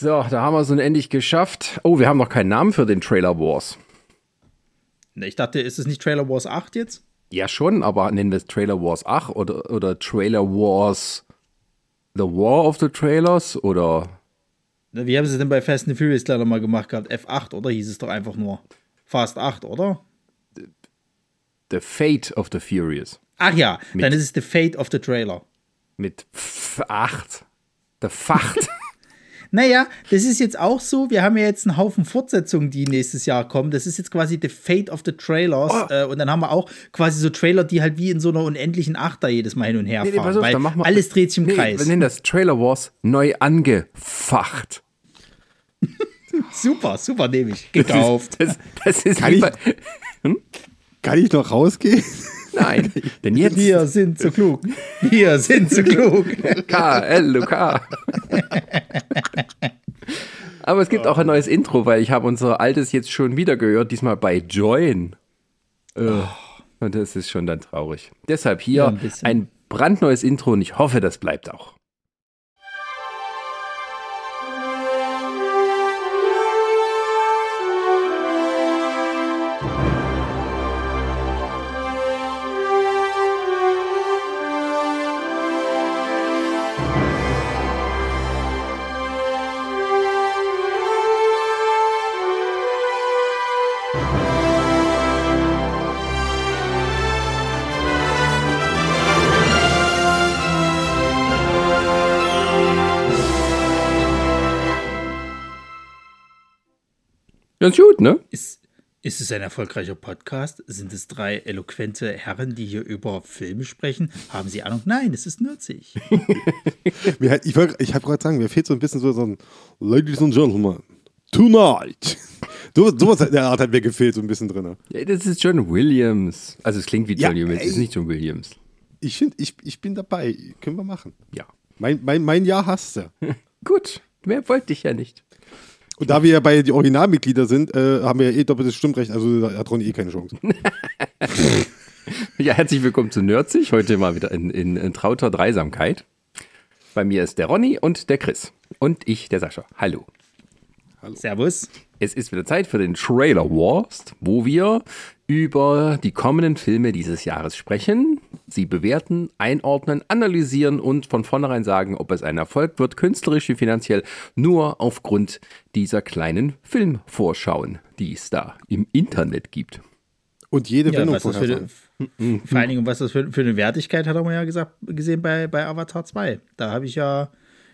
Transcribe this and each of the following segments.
So, da haben wir es nun endlich geschafft. Oh, wir haben noch keinen Namen für den Trailer Wars. Ich dachte, ist es nicht Trailer Wars 8 jetzt? Ja, schon, aber nennen wir es Trailer Wars 8 oder, oder Trailer Wars The War of the Trailers oder. Wie haben sie es denn bei Fast and Furious leider mal gemacht gehabt? F8, oder? Hieß es doch einfach nur. Fast 8, oder? The Fate of the Furious. Ach ja, mit, dann ist es The Fate of the Trailer. Mit F 8. The Facht. Naja, das ist jetzt auch so. Wir haben ja jetzt einen Haufen Fortsetzungen, die nächstes Jahr kommen. Das ist jetzt quasi the Fate of the Trailers. Oh. Äh, und dann haben wir auch quasi so Trailer, die halt wie in so einer unendlichen Achter jedes Mal hin und her fahren. Nee, nee, auf, weil wir, alles dreht sich im nee, Kreis. Wir nennen das Trailer Wars neu angefacht. super, super, nehme ich. Gekauft. Das ist, das, das ist kann, ich, hm? kann ich noch rausgehen? Nein, denn jetzt. Wir sind zu klug. Wir sind zu klug. K, L, K. Aber es gibt auch ein neues Intro, weil ich habe unser altes jetzt schon wieder gehört, diesmal bei Join. Oh. Und das ist schon dann traurig. Deshalb hier ja, ein, ein brandneues Intro und ich hoffe, das bleibt auch. Ganz gut, ne? Ist, ist es ein erfolgreicher Podcast? Sind es drei eloquente Herren, die hier über Filme sprechen? Haben sie Ahnung? Nein, es ist nürzig. ich ich, ich habe gerade sagen, mir fehlt so ein bisschen so, so ein Ladies and Gentlemen, tonight. So, sowas der Art hat mir gefehlt, so ein bisschen drin. Ja, das ist John Williams. Also es klingt wie John ja, Williams, es ist nicht John Williams. Ich finde, ich, ich bin dabei. Können wir machen. Ja. Mein, mein, mein Jahr hast du. Gut, mehr wollte ich ja nicht. Und da wir ja bei die Originalmitglieder sind, äh, haben wir ja eh doppeltes Stimmrecht, also hat Ronny eh keine Chance. ja, herzlich willkommen zu Nerdzig. Heute mal wieder in, in, in trauter Dreisamkeit. Bei mir ist der Ronny und der Chris. Und ich, der Sascha. Hallo. Hallo. Servus. Es ist wieder Zeit für den Trailer Wars, wo wir über die kommenden Filme dieses Jahres sprechen, sie bewerten, einordnen, analysieren und von vornherein sagen, ob es ein Erfolg wird, künstlerisch wie finanziell, nur aufgrund dieser kleinen Filmvorschauen, die es da im Internet gibt. Und jede ja, Wendung vorher. Vor allen Dingen, was das für, für eine Wertigkeit hat, haben wir ja gesagt, gesehen bei, bei Avatar 2. Da habe ich ja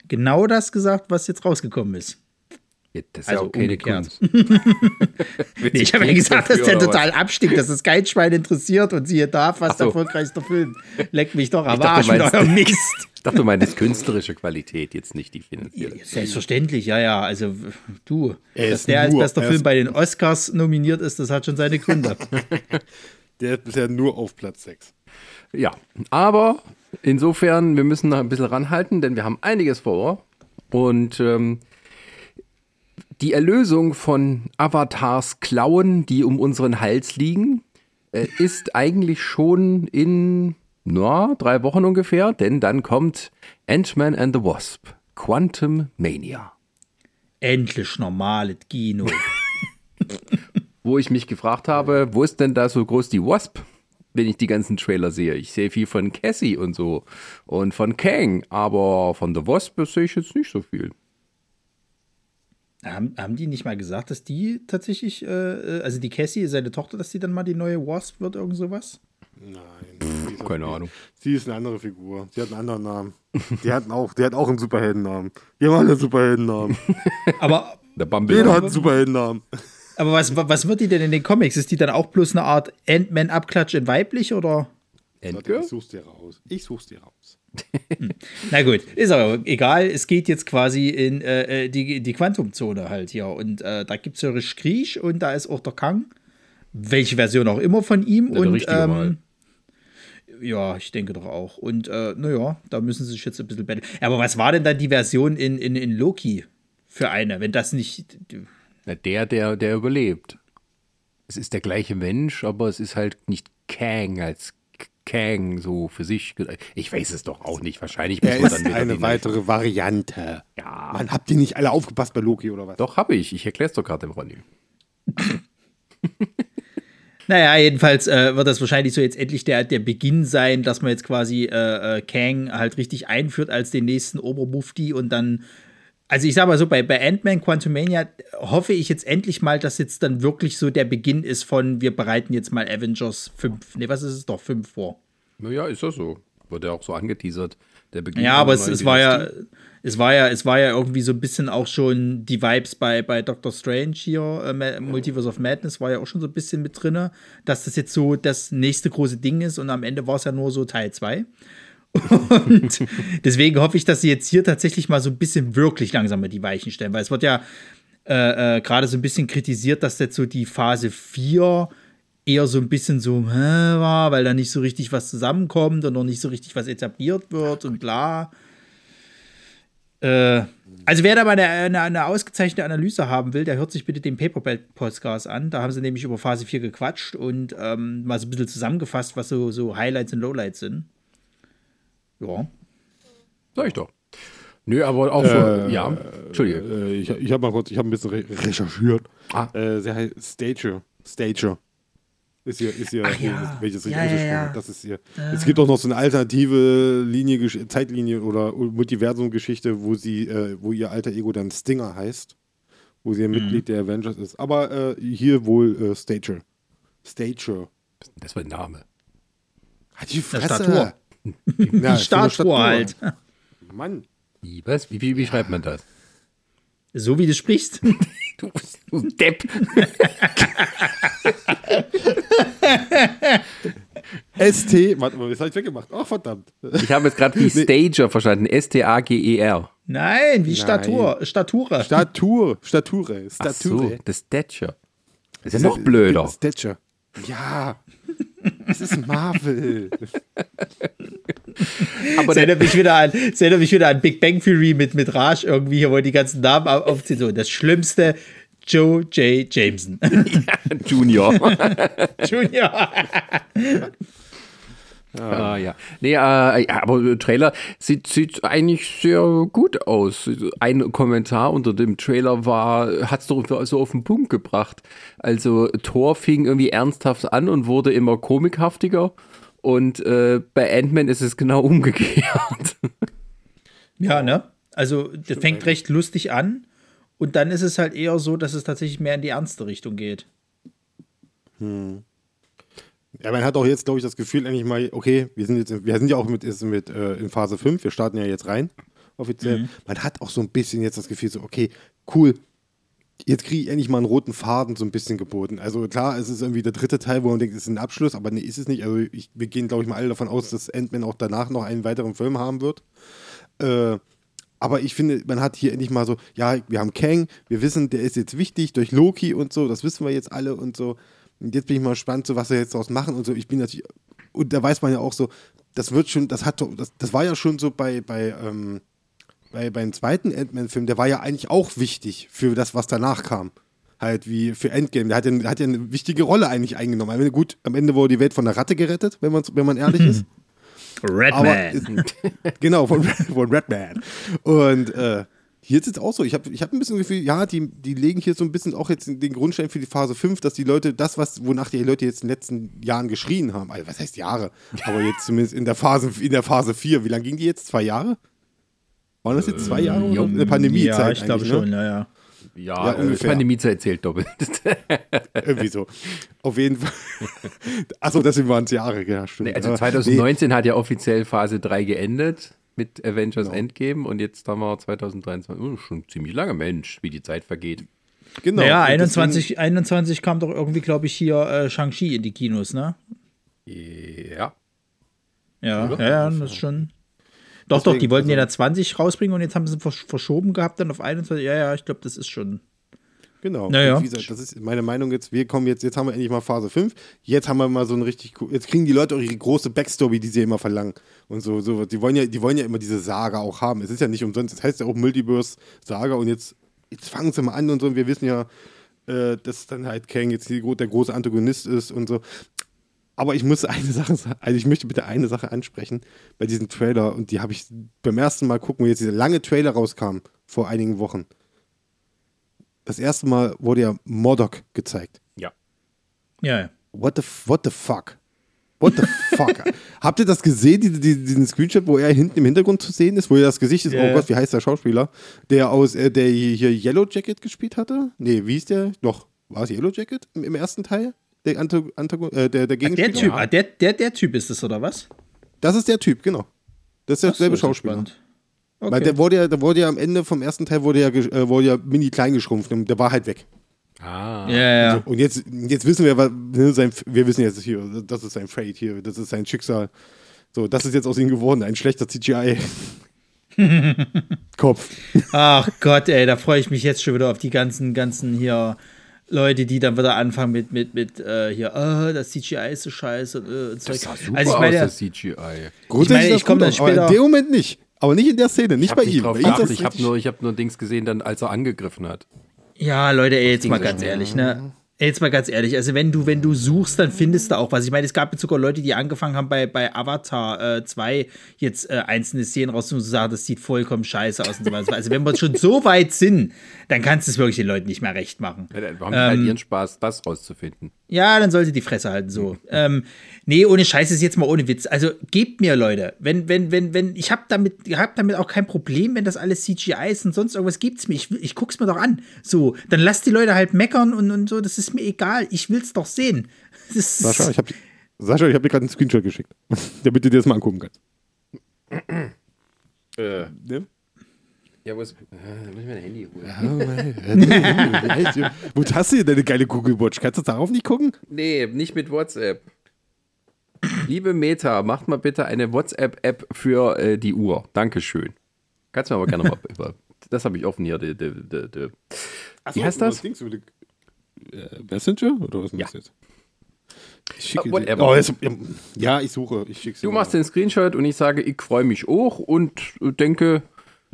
genau das gesagt, was jetzt rausgekommen ist. Ja, das ist also ja okay, umgekehrt. nee, ich habe ja gesagt, dass der total abstieg, dass das kein Schwein interessiert und siehe da, fast so. erfolgreichster Film. Leck mich doch am Arsch mit eurem Mist. Ich dachte, du meinst künstlerische Qualität, jetzt nicht die finanzielle. Selbstverständlich, ja, ja. Also du, er dass der als bester Film bei den Oscars nominiert ist, das hat schon seine Gründe. der ist bisher nur auf Platz 6. Ja, aber insofern, wir müssen noch ein bisschen ranhalten, denn wir haben einiges vor. Und ähm, die Erlösung von Avatars Klauen, die um unseren Hals liegen, äh, ist eigentlich schon in na, drei Wochen ungefähr, denn dann kommt Ant-Man and the Wasp, Quantum Mania. Endlich normales Kino. wo ich mich gefragt habe, wo ist denn da so groß die Wasp? wenn ich die ganzen Trailer sehe. Ich sehe viel von Cassie und so und von Kang, aber von The Wasp sehe ich jetzt nicht so viel. Haben, haben die nicht mal gesagt, dass die tatsächlich, äh, äh also die Cassie, seine Tochter, dass sie dann mal die neue Wasp wird, irgend sowas? Nein. Pff, keine Ahnung. Sie ist eine andere Figur. Sie hat einen anderen Namen. Die hatten auch, der hat auch einen Superheldennamen. Die haben alle einen Superheldennamen. Aber. Der Jeder hat einen Superheldennamen. Aber was, was wird die denn in den Comics? Ist die dann auch bloß eine Art Ant-Man-Abklatsch in weiblich oder? Endgirl? Ich such's dir raus. Ich such's dir raus. Na gut, ist aber egal. Es geht jetzt quasi in äh, äh die, die Quantumzone halt hier. Und äh, da gibt es ja Kriech und da ist auch der Kang. Welche Version auch immer von ihm. Ja, und ähm, ja, ich denke doch auch. Und äh, naja, da müssen sie sich jetzt ein bisschen betteln. Aber was war denn dann die Version in, in, in Loki für eine, wenn das nicht. Na, der, der, der überlebt. Es ist der gleiche Mensch, aber es ist halt nicht Kang als Kang so für sich. Ich weiß es doch auch nicht. Wahrscheinlich muss Er man ist dann wieder eine weitere Variante. Ja. Mann, habt ihr nicht alle aufgepasst bei Loki oder was? Doch, habe ich. Ich erkläre es doch gerade dem Ronny. Naja, jedenfalls äh, wird das wahrscheinlich so jetzt endlich der, der Beginn sein, dass man jetzt quasi äh, äh, Kang halt richtig einführt als den nächsten Obermufti und dann. Also ich sag mal so, bei, bei Ant-Man Quantumania hoffe ich jetzt endlich mal, dass jetzt dann wirklich so der Beginn ist von, wir bereiten jetzt mal Avengers 5, nee, was ist es doch, 5 vor. Naja, ist das so. Wird ja auch so angeteasert. Der Beginn Ja, aber es, es war ja, es war ja, es war ja irgendwie so ein bisschen auch schon die Vibes bei, bei Doctor Strange hier, äh, Multiverse of Madness war ja auch schon so ein bisschen mit drinne, dass das jetzt so das nächste große Ding ist und am Ende war es ja nur so Teil 2. Und deswegen hoffe ich, dass sie jetzt hier tatsächlich mal so ein bisschen wirklich langsam mit die Weichen stellen, weil es wird ja äh, äh, gerade so ein bisschen kritisiert, dass jetzt so die Phase 4 eher so ein bisschen so hä, war, weil da nicht so richtig was zusammenkommt und noch nicht so richtig was etabliert wird und bla. Äh, also wer da mal eine, eine, eine ausgezeichnete Analyse haben will, der hört sich bitte den Paperback-Podcast an. Da haben sie nämlich über Phase 4 gequatscht und ähm, mal so ein bisschen zusammengefasst, was so, so Highlights und Lowlights sind. Ja. Sag ich doch. Nö, aber auch so, ja. Entschuldige. Äh, ich ich habe mal kurz, ich habe ein bisschen re recherchiert. Ah. Äh, sie heißt Stager. Stager. Ist hier, ist hier, Ach ja. welches richtig Ja, ausgesprochen ja. Das ist hier. Es gibt auch noch so eine alternative Linie, Zeitlinie oder Multiversum-Geschichte, wo sie, äh, wo ihr alter Ego dann Stinger heißt, wo sie ein Mhm. Mitglied der Avengers ist. Aber äh, hier wohl äh, Stager. Stager. Das war ein Name. Hat die Fresse. Statur. Ja, Die so eine Statue halt. Mann. Wie, was? Wie, wie, wie schreibt man das? So wie du sprichst. Du, du Depp. ST. Warte mal, das habe ich weggemacht. Ach, verdammt. Ich habe jetzt gerade wie Stager verstanden. S-T-A-G-E-R. Nein, wie Statur, Statura. Statur. Stature. Ach Stature. so, das Stature. Das ist ja noch blöder. Stature. Ja. Es ist Marvel. Aber Das erinnert mich wieder an, das erinnert mich wieder an Big Bang Theory mit, mit Raj irgendwie, hier, wo die ganzen Namen au- aufziehen. So, das Schlimmste, Joe J. Jameson. Junior. Junior. Ah, ja. Nee, äh, ja, aber der Trailer sieht, sieht eigentlich sehr gut aus. Ein Kommentar unter dem Trailer war, hat es doch so auf den Punkt gebracht. Also Thor fing irgendwie ernsthaft an und wurde immer komikhaftiger. Und äh, bei Ant-Man ist es genau umgekehrt. Ja, ne? Also, der fängt recht lustig an und dann ist es halt eher so, dass es tatsächlich mehr in die ernste Richtung geht. Ja, man hat auch jetzt, glaube ich, das Gefühl, endlich mal, okay, wir sind jetzt, wir sind ja auch mit, ist mit äh, in Phase 5, wir starten ja jetzt rein, offiziell. Man hat auch so ein bisschen jetzt das Gefühl, so, okay, cool, jetzt kriege ich endlich mal einen roten Faden so ein bisschen geboten. Also klar, es ist irgendwie der dritte Teil, wo man denkt, es ist ein Abschluss, aber nee, ist es nicht. Also ich, wir gehen, glaube ich, mal alle davon aus, dass Ant-Man auch danach noch einen weiteren Film haben wird. Äh, aber ich finde, man hat hier endlich mal so, ja, wir haben Kang, wir wissen, der ist jetzt wichtig durch Loki und so, das wissen wir jetzt alle und so. Und jetzt bin ich mal gespannt, so was wir jetzt daraus machen und so. Ich bin natürlich, und da weiß man ja auch so, das wird schon, das hat das, das war ja schon so bei, bei, ähm, bei beim zweiten Ant-Man-Film, der war ja eigentlich auch wichtig für das, was danach kam. Halt wie für Endgame. Der hat ja, der hat ja eine wichtige Rolle eigentlich eingenommen. Am Ende, gut, am Ende wurde die Welt von der Ratte gerettet, wenn man, wenn man ehrlich ist. Redman. genau, von, von Redman. Und äh, hier ist es auch so. Ich habe ich hab ein bisschen das Gefühl, ja, die, die legen hier so ein bisschen auch jetzt den Grundstein für die Phase 5, dass die Leute das, was, wonach die Leute jetzt in den letzten Jahren geschrien haben, also was heißt Jahre, aber jetzt zumindest in der Phase, in der Phase 4, wie lange ging die jetzt? Zwei Jahre? Waren das jetzt zwei Jahre oder eine Pandemiezeit? ja, ich glaube eigentlich, schon, Ne? ja, ja. Ja, Ja, äh, ungefähr. Pandemiezeit zählt doppelt. Irgendwie so. Auf jeden Fall. Achso, deswegen waren es Jahre, ja, stimmt. Nee, also Ja, 2019 hat ja offiziell Phase 3 geendet mit Avengers Endgame und jetzt haben wir 2023. Oh, schon ziemlich lange, Mensch, wie die Zeit vergeht. Genau. Naja, Und 21, 21 kam doch irgendwie, glaube ich, hier äh, Shang-Chi in die Kinos, ne? Ja. Ja, ja, ja, das ist schon. Doch, doch, die Deswegen, wollten ja also- da 20 rausbringen und jetzt haben sie versch verschoben gehabt, dann auf 21. Ja, ja, ich glaube, das ist schon. Genau. Naja. Wie gesagt, das ist meine Meinung jetzt. Wir kommen jetzt, jetzt haben wir endlich mal Phase 5. Jetzt haben wir mal so ein richtig cool, jetzt kriegen die Leute auch ihre große Backstory, die sie immer verlangen. Und so, so, die wollen ja, die wollen ja immer diese Saga auch haben. Es ist ja nicht umsonst, es heißt ja auch Multiverse Saga und jetzt, jetzt fangen sie mal an und so. Und wir wissen ja, äh, dass dann halt Kang jetzt die, der große Antagonist ist und so. Aber ich muss eine Sache also ich möchte bitte eine Sache ansprechen bei diesem Trailer und die habe ich beim ersten Mal gucken, wo jetzt dieser lange Trailer rauskam vor einigen Wochen. Das erste Mal wurde ja Modok gezeigt. Ja. Ja, ja. What the, what the fuck? What the fuck? Habt ihr das gesehen, die, die, diesen Screenshot, wo er hinten im Hintergrund zu sehen ist, wo er das Gesicht ist, Ja, oh ja. Gott, wie heißt der Schauspieler? Der aus, äh, der hier Yellow Jacket gespielt hatte? Nee, wie ist der? Doch, war es Yellow Jacket im, im ersten Teil? Der, Anto, Antagon, äh, der, der Der Gegenspieler? Typ, ah, der, der, der Typ ist es, oder was? Das ist der Typ, genau. Das ist so, derselbe ja Schauspieler. spannend. Weil Okay. der wurde ja, der wurde ja am Ende vom ersten Teil wurde ja, äh, wurde ja mini klein geschrumpft und der war halt weg. Ah. ja, ja. Und jetzt, jetzt wissen wir, was- ne, sein, wir wissen jetzt hier, das ist sein Fate hier, das ist sein Schicksal. So, das ist jetzt aus ihm geworden, ein schlechter CGI. Kopf. Ach Gott, ey, da freue ich mich jetzt schon wieder auf die ganzen, ganzen hier Leute, die dann wieder anfangen mit, mit, mit äh, hier, oh, das CGI ist so scheiße und, äh. Das sah super also ich aus, meine, das CGI. Grundsätzlich ich komm gut dann aus, später- in dem Moment nicht. Aber nicht in der Szene, nicht Ich bei ihm. drauf Ich habe nur, ich hab nur Dings gesehen, dann, als er angegriffen hat. Ja, Leute, ey, jetzt mal ganz ehrlich, ne? Jetzt mal ganz ehrlich, also wenn du, wenn du suchst, dann findest du auch was. Ich meine, es gab jetzt sogar Leute, die angefangen haben, bei, bei Avatar äh, 2 jetzt äh, einzelne Szenen rauszunehmen und zu sagen, das sieht vollkommen scheiße aus und so weiter. Also wenn wir schon so weit sind, dann kannst du es wirklich den Leuten nicht mehr recht machen. Ja, dann haben die halt ihren Spaß, das rauszufinden. Ja, dann sollte die Fresse halten so. ähm, nee, ohne Scheiß ist jetzt mal ohne Witz. Also gebt mir, Leute, wenn, wenn, wenn, wenn, ich hab damit, hab damit auch kein Problem, wenn das alles CGI ist und sonst irgendwas gibt's mir. Ich, ich guck's mir doch an. So, dann lasst die Leute halt meckern und, und so, das ist mir egal. Ich will's doch sehen. Das Sascha, ich habe Sascha, ich habe dir gerade einen Screenshot geschickt, damit du dir das mal angucken kannst. Äh, Ne? Ja, wo ist, äh, muss ich mein Handy holen? Wo hast du denn deine geile Google Watch? Kannst du darauf nicht gucken? Nee, nicht mit WhatsApp. Liebe Meta, macht mal bitte eine WhatsApp-App für äh, die Uhr. Dankeschön. Kannst du mir aber gerne mal über. Das habe ich offen hier. Die, die, die. Wie heißt das? Dings über die, äh, Messenger? Oder was ist Ja. das jetzt? Ich schicke Uh. Oh, jetzt, ja, ich suche. Ich schicke Du machst den Screenshot und ich sage, ich freue mich auch und denke,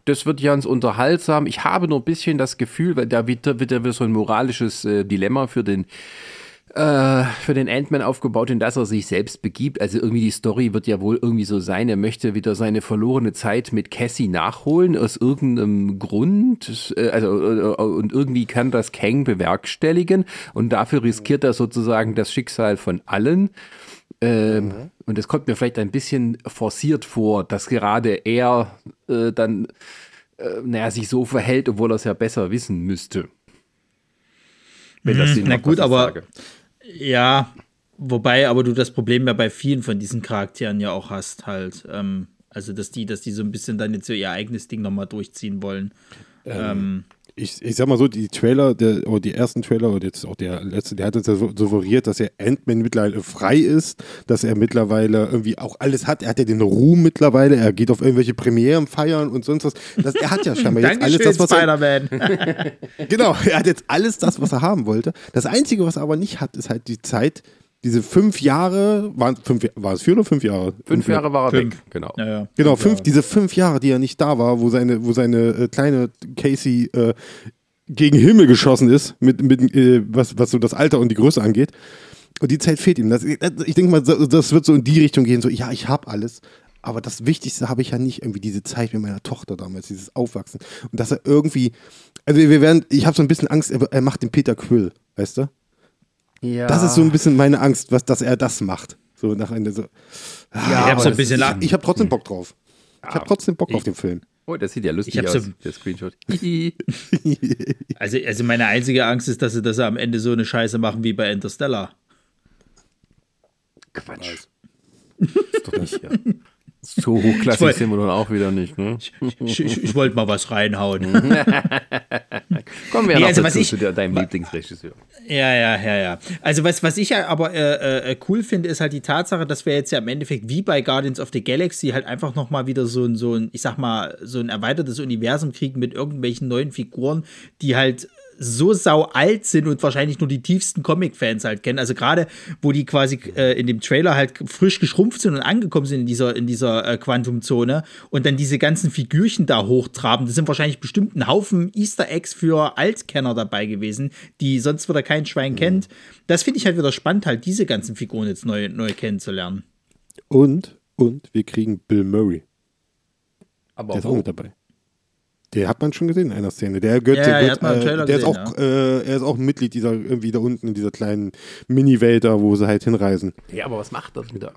das wird ganz unterhaltsam. Ich habe nur ein bisschen das Gefühl, weil da wird, wird ja wieder so ein moralisches äh, Dilemma für den äh, für den Ant-Man aufgebaut, in das er sich selbst begibt. Also irgendwie die Story wird ja wohl irgendwie so sein, er möchte wieder seine verlorene Zeit mit Cassie nachholen, aus irgendeinem Grund. Äh, also, äh, und irgendwie kann das Kang bewerkstelligen und dafür riskiert er sozusagen das Schicksal von allen. Ähm, Und es kommt mir vielleicht ein bisschen forciert vor, dass gerade er äh, dann, äh, naja, sich so verhält, obwohl er es ja besser wissen müsste. Wenn das Sinn na gut, aber- sage. Ja, wobei aber du das Problem ja bei vielen von diesen Charakteren ja auch hast, halt. Ähm, also, dass die, dass die so ein bisschen dann jetzt so ihr eigenes Ding nochmal durchziehen wollen. Ähm, ich, ich sag mal so, die Trailer, der, oder die ersten Trailer, oder jetzt auch der letzte, der hat uns ja so suggeriert, dass er Ant-Man mittlerweile frei ist, dass er mittlerweile irgendwie auch alles hat. Er hat ja den Ruhm mittlerweile, er geht auf irgendwelche Premieren feiern und sonst was. Das, er hat ja scheinbar jetzt alles das, was er. Genau, er hat jetzt alles das, was er haben wollte. Das Einzige, was er aber nicht hat, ist halt die Zeit, diese fünf Jahre, waren, fünf, war es vier oder fünf Jahre? Fünf Jahre war er Fünf. weg, genau. ja, ja. Genau, fünf, diese fünf Jahre, die er nicht da war, wo seine, wo seine äh, kleine Casey äh, gegen Himmel geschossen ist, mit, mit äh, was, was so das Alter und die Größe angeht. Und die Zeit fehlt ihm. Das, ich denke mal, das wird so in die Richtung gehen, so, ja, ich habe alles. Aber das Wichtigste habe ich ja nicht, irgendwie diese Zeit mit meiner Tochter damals, dieses Aufwachsen. Und dass er irgendwie, also wir werden, ich habe so ein bisschen Angst, er, er macht den Peter Quill, weißt du? Ja. Das ist so ein bisschen meine Angst, was, dass er das macht. So nach Ende so. ich hab so ein bisschen Ich, la- ich habe trotzdem Bock drauf. Ich habe trotzdem Bock auf den Film. Oh, das sieht ja lustig Ich aus, so- der Screenshot. Also, also meine einzige Angst ist, dass sie, dass sie am Ende so eine Scheiße machen wie bei Interstellar. Quatsch. ist doch nicht, ja. So hochklassig wollt- sind wir nun auch wieder nicht, ne? Ich, ich, ich wollte mal was reinhauen. Kommen wir ja Nee, noch also was ich- zu deinem Lieblingsregisseur. Ja, ja, ja, ja. Also was, was ich ja aber äh, äh, cool finde, ist halt die Tatsache, dass wir jetzt ja im Endeffekt wie bei Guardians of the Galaxy halt einfach nochmal wieder so ein, so ein, ich sag mal, so ein erweitertes Universum kriegen mit irgendwelchen neuen Figuren, die halt so sau alt sind und wahrscheinlich nur die tiefsten Comic-Fans halt kennen. Also gerade, wo die quasi äh, in dem Trailer halt frisch geschrumpft sind und angekommen sind in dieser, in dieser äh, Quantum-Zone und dann diese ganzen Figürchen da hochtraben, das sind wahrscheinlich bestimmt ein Haufen Easter Eggs für Altkenner dabei gewesen, die sonst wieder kein Schwein mhm. kennt. Das finde ich halt wieder spannend, halt diese ganzen Figuren jetzt neu, neu kennenzulernen. Und, und wir kriegen Bill Murray. Aber der ist auch mit dabei. Der hat man schon gesehen in einer Szene. Der gehört, ja, der, gehört, äh, der gesehen, ist auch, ja. äh, er ist auch ein Mitglied dieser irgendwie da unten in dieser kleinen Mini-Welt da, wo sie halt hinreisen. Ja, aber was macht das mit da?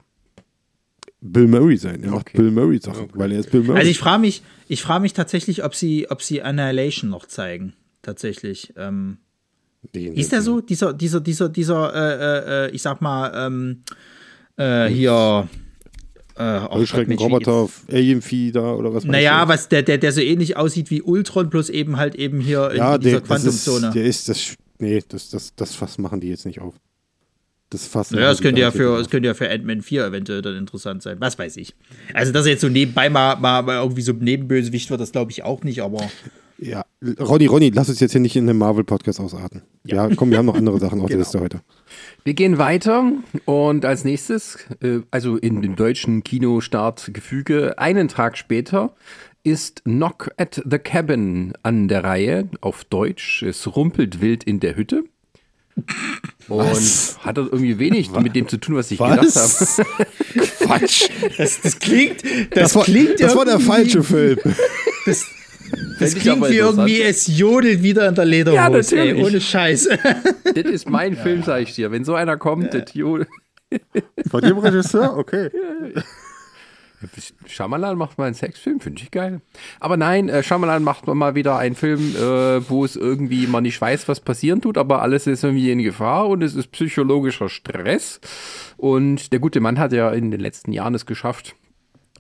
Bill Murray sein. Er okay. macht Bill Murray Sachen, okay. weil er ist Bill Murray. Also ich frage mich, ich frage mich tatsächlich, ob sie, ob sie Annihilation noch zeigen. Tatsächlich. Ähm, ist der so? Dieser, dieser, dieser, dieser, äh, äh, ich sag mal, ähm, äh, hier äh, Heuschreckenroboter, Alienvieh da oder was Naja, was der, der, der so ähnlich aussieht wie Ultron, plus eben halt eben hier in, ja, in dieser Quantumzone. Der ist das. Nee, das, das, das Fass machen die jetzt nicht auf. Das Fass. Ja, das könnte ja für, könnte ja für Ant-Man 4 eventuell dann interessant sein. Was weiß ich. Also, dass er jetzt so nebenbei mal, mal, mal irgendwie so Nebenbösewicht wird, das glaube ich auch nicht, aber. Ja, Ronny, Ronny, lass uns jetzt hier nicht in einem Marvel-Podcast ausarten. Ja. ja, komm, wir haben noch andere Sachen auf genau. der Liste heute. Wir gehen weiter und als nächstes, äh, also in dem deutschen Kinostartgefüge, einen Tag später ist Knock at the Cabin an der Reihe auf Deutsch. Es rumpelt wild in der Hütte. Was? Und hat das irgendwie wenig was? mit dem zu tun, was ich was? gedacht habe. Quatsch. Das, das klingt. Das, das, war, klingt das war der falsche Film. Das, das klingt wie irgendwie, es jodelt wieder in der Lederhose. Ja, natürlich. Ey, ohne Scheiß. Das ist mein ja. Film, sag ich dir. Wenn so einer kommt, ja. das jodelt. Von dem Regisseur? Okay. Shyamalan macht mal einen Sexfilm, finde ich geil. Aber nein, äh, Shyamalan macht mal wieder einen Film, äh, wo es irgendwie man nicht weiß, was passieren tut, aber alles ist irgendwie in Gefahr und es ist psychologischer Stress. Und der gute Mann hat ja in den letzten Jahren es geschafft,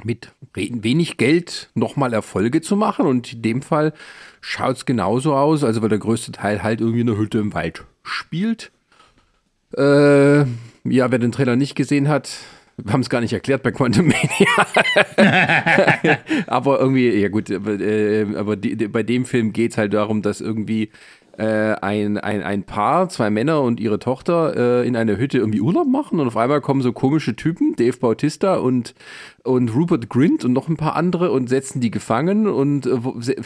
mit wenig Geld nochmal Erfolge zu machen. Und in dem Fall schaut es genauso aus, also weil der größte Teil halt irgendwie eine Hütte im Wald spielt. Äh, ja, wer den Trailer nicht gesehen hat, wir haben es gar nicht erklärt bei Quantum Mania. aber irgendwie, ja gut, aber, äh, aber die, die, bei dem Film geht es halt darum, dass irgendwie ein, ein, ein Paar, zwei Männer und ihre Tochter äh, in einer Hütte irgendwie Urlaub machen und auf einmal kommen so komische Typen, Dave Bautista und, und Rupert Grint und noch ein paar andere und setzen die gefangen und äh,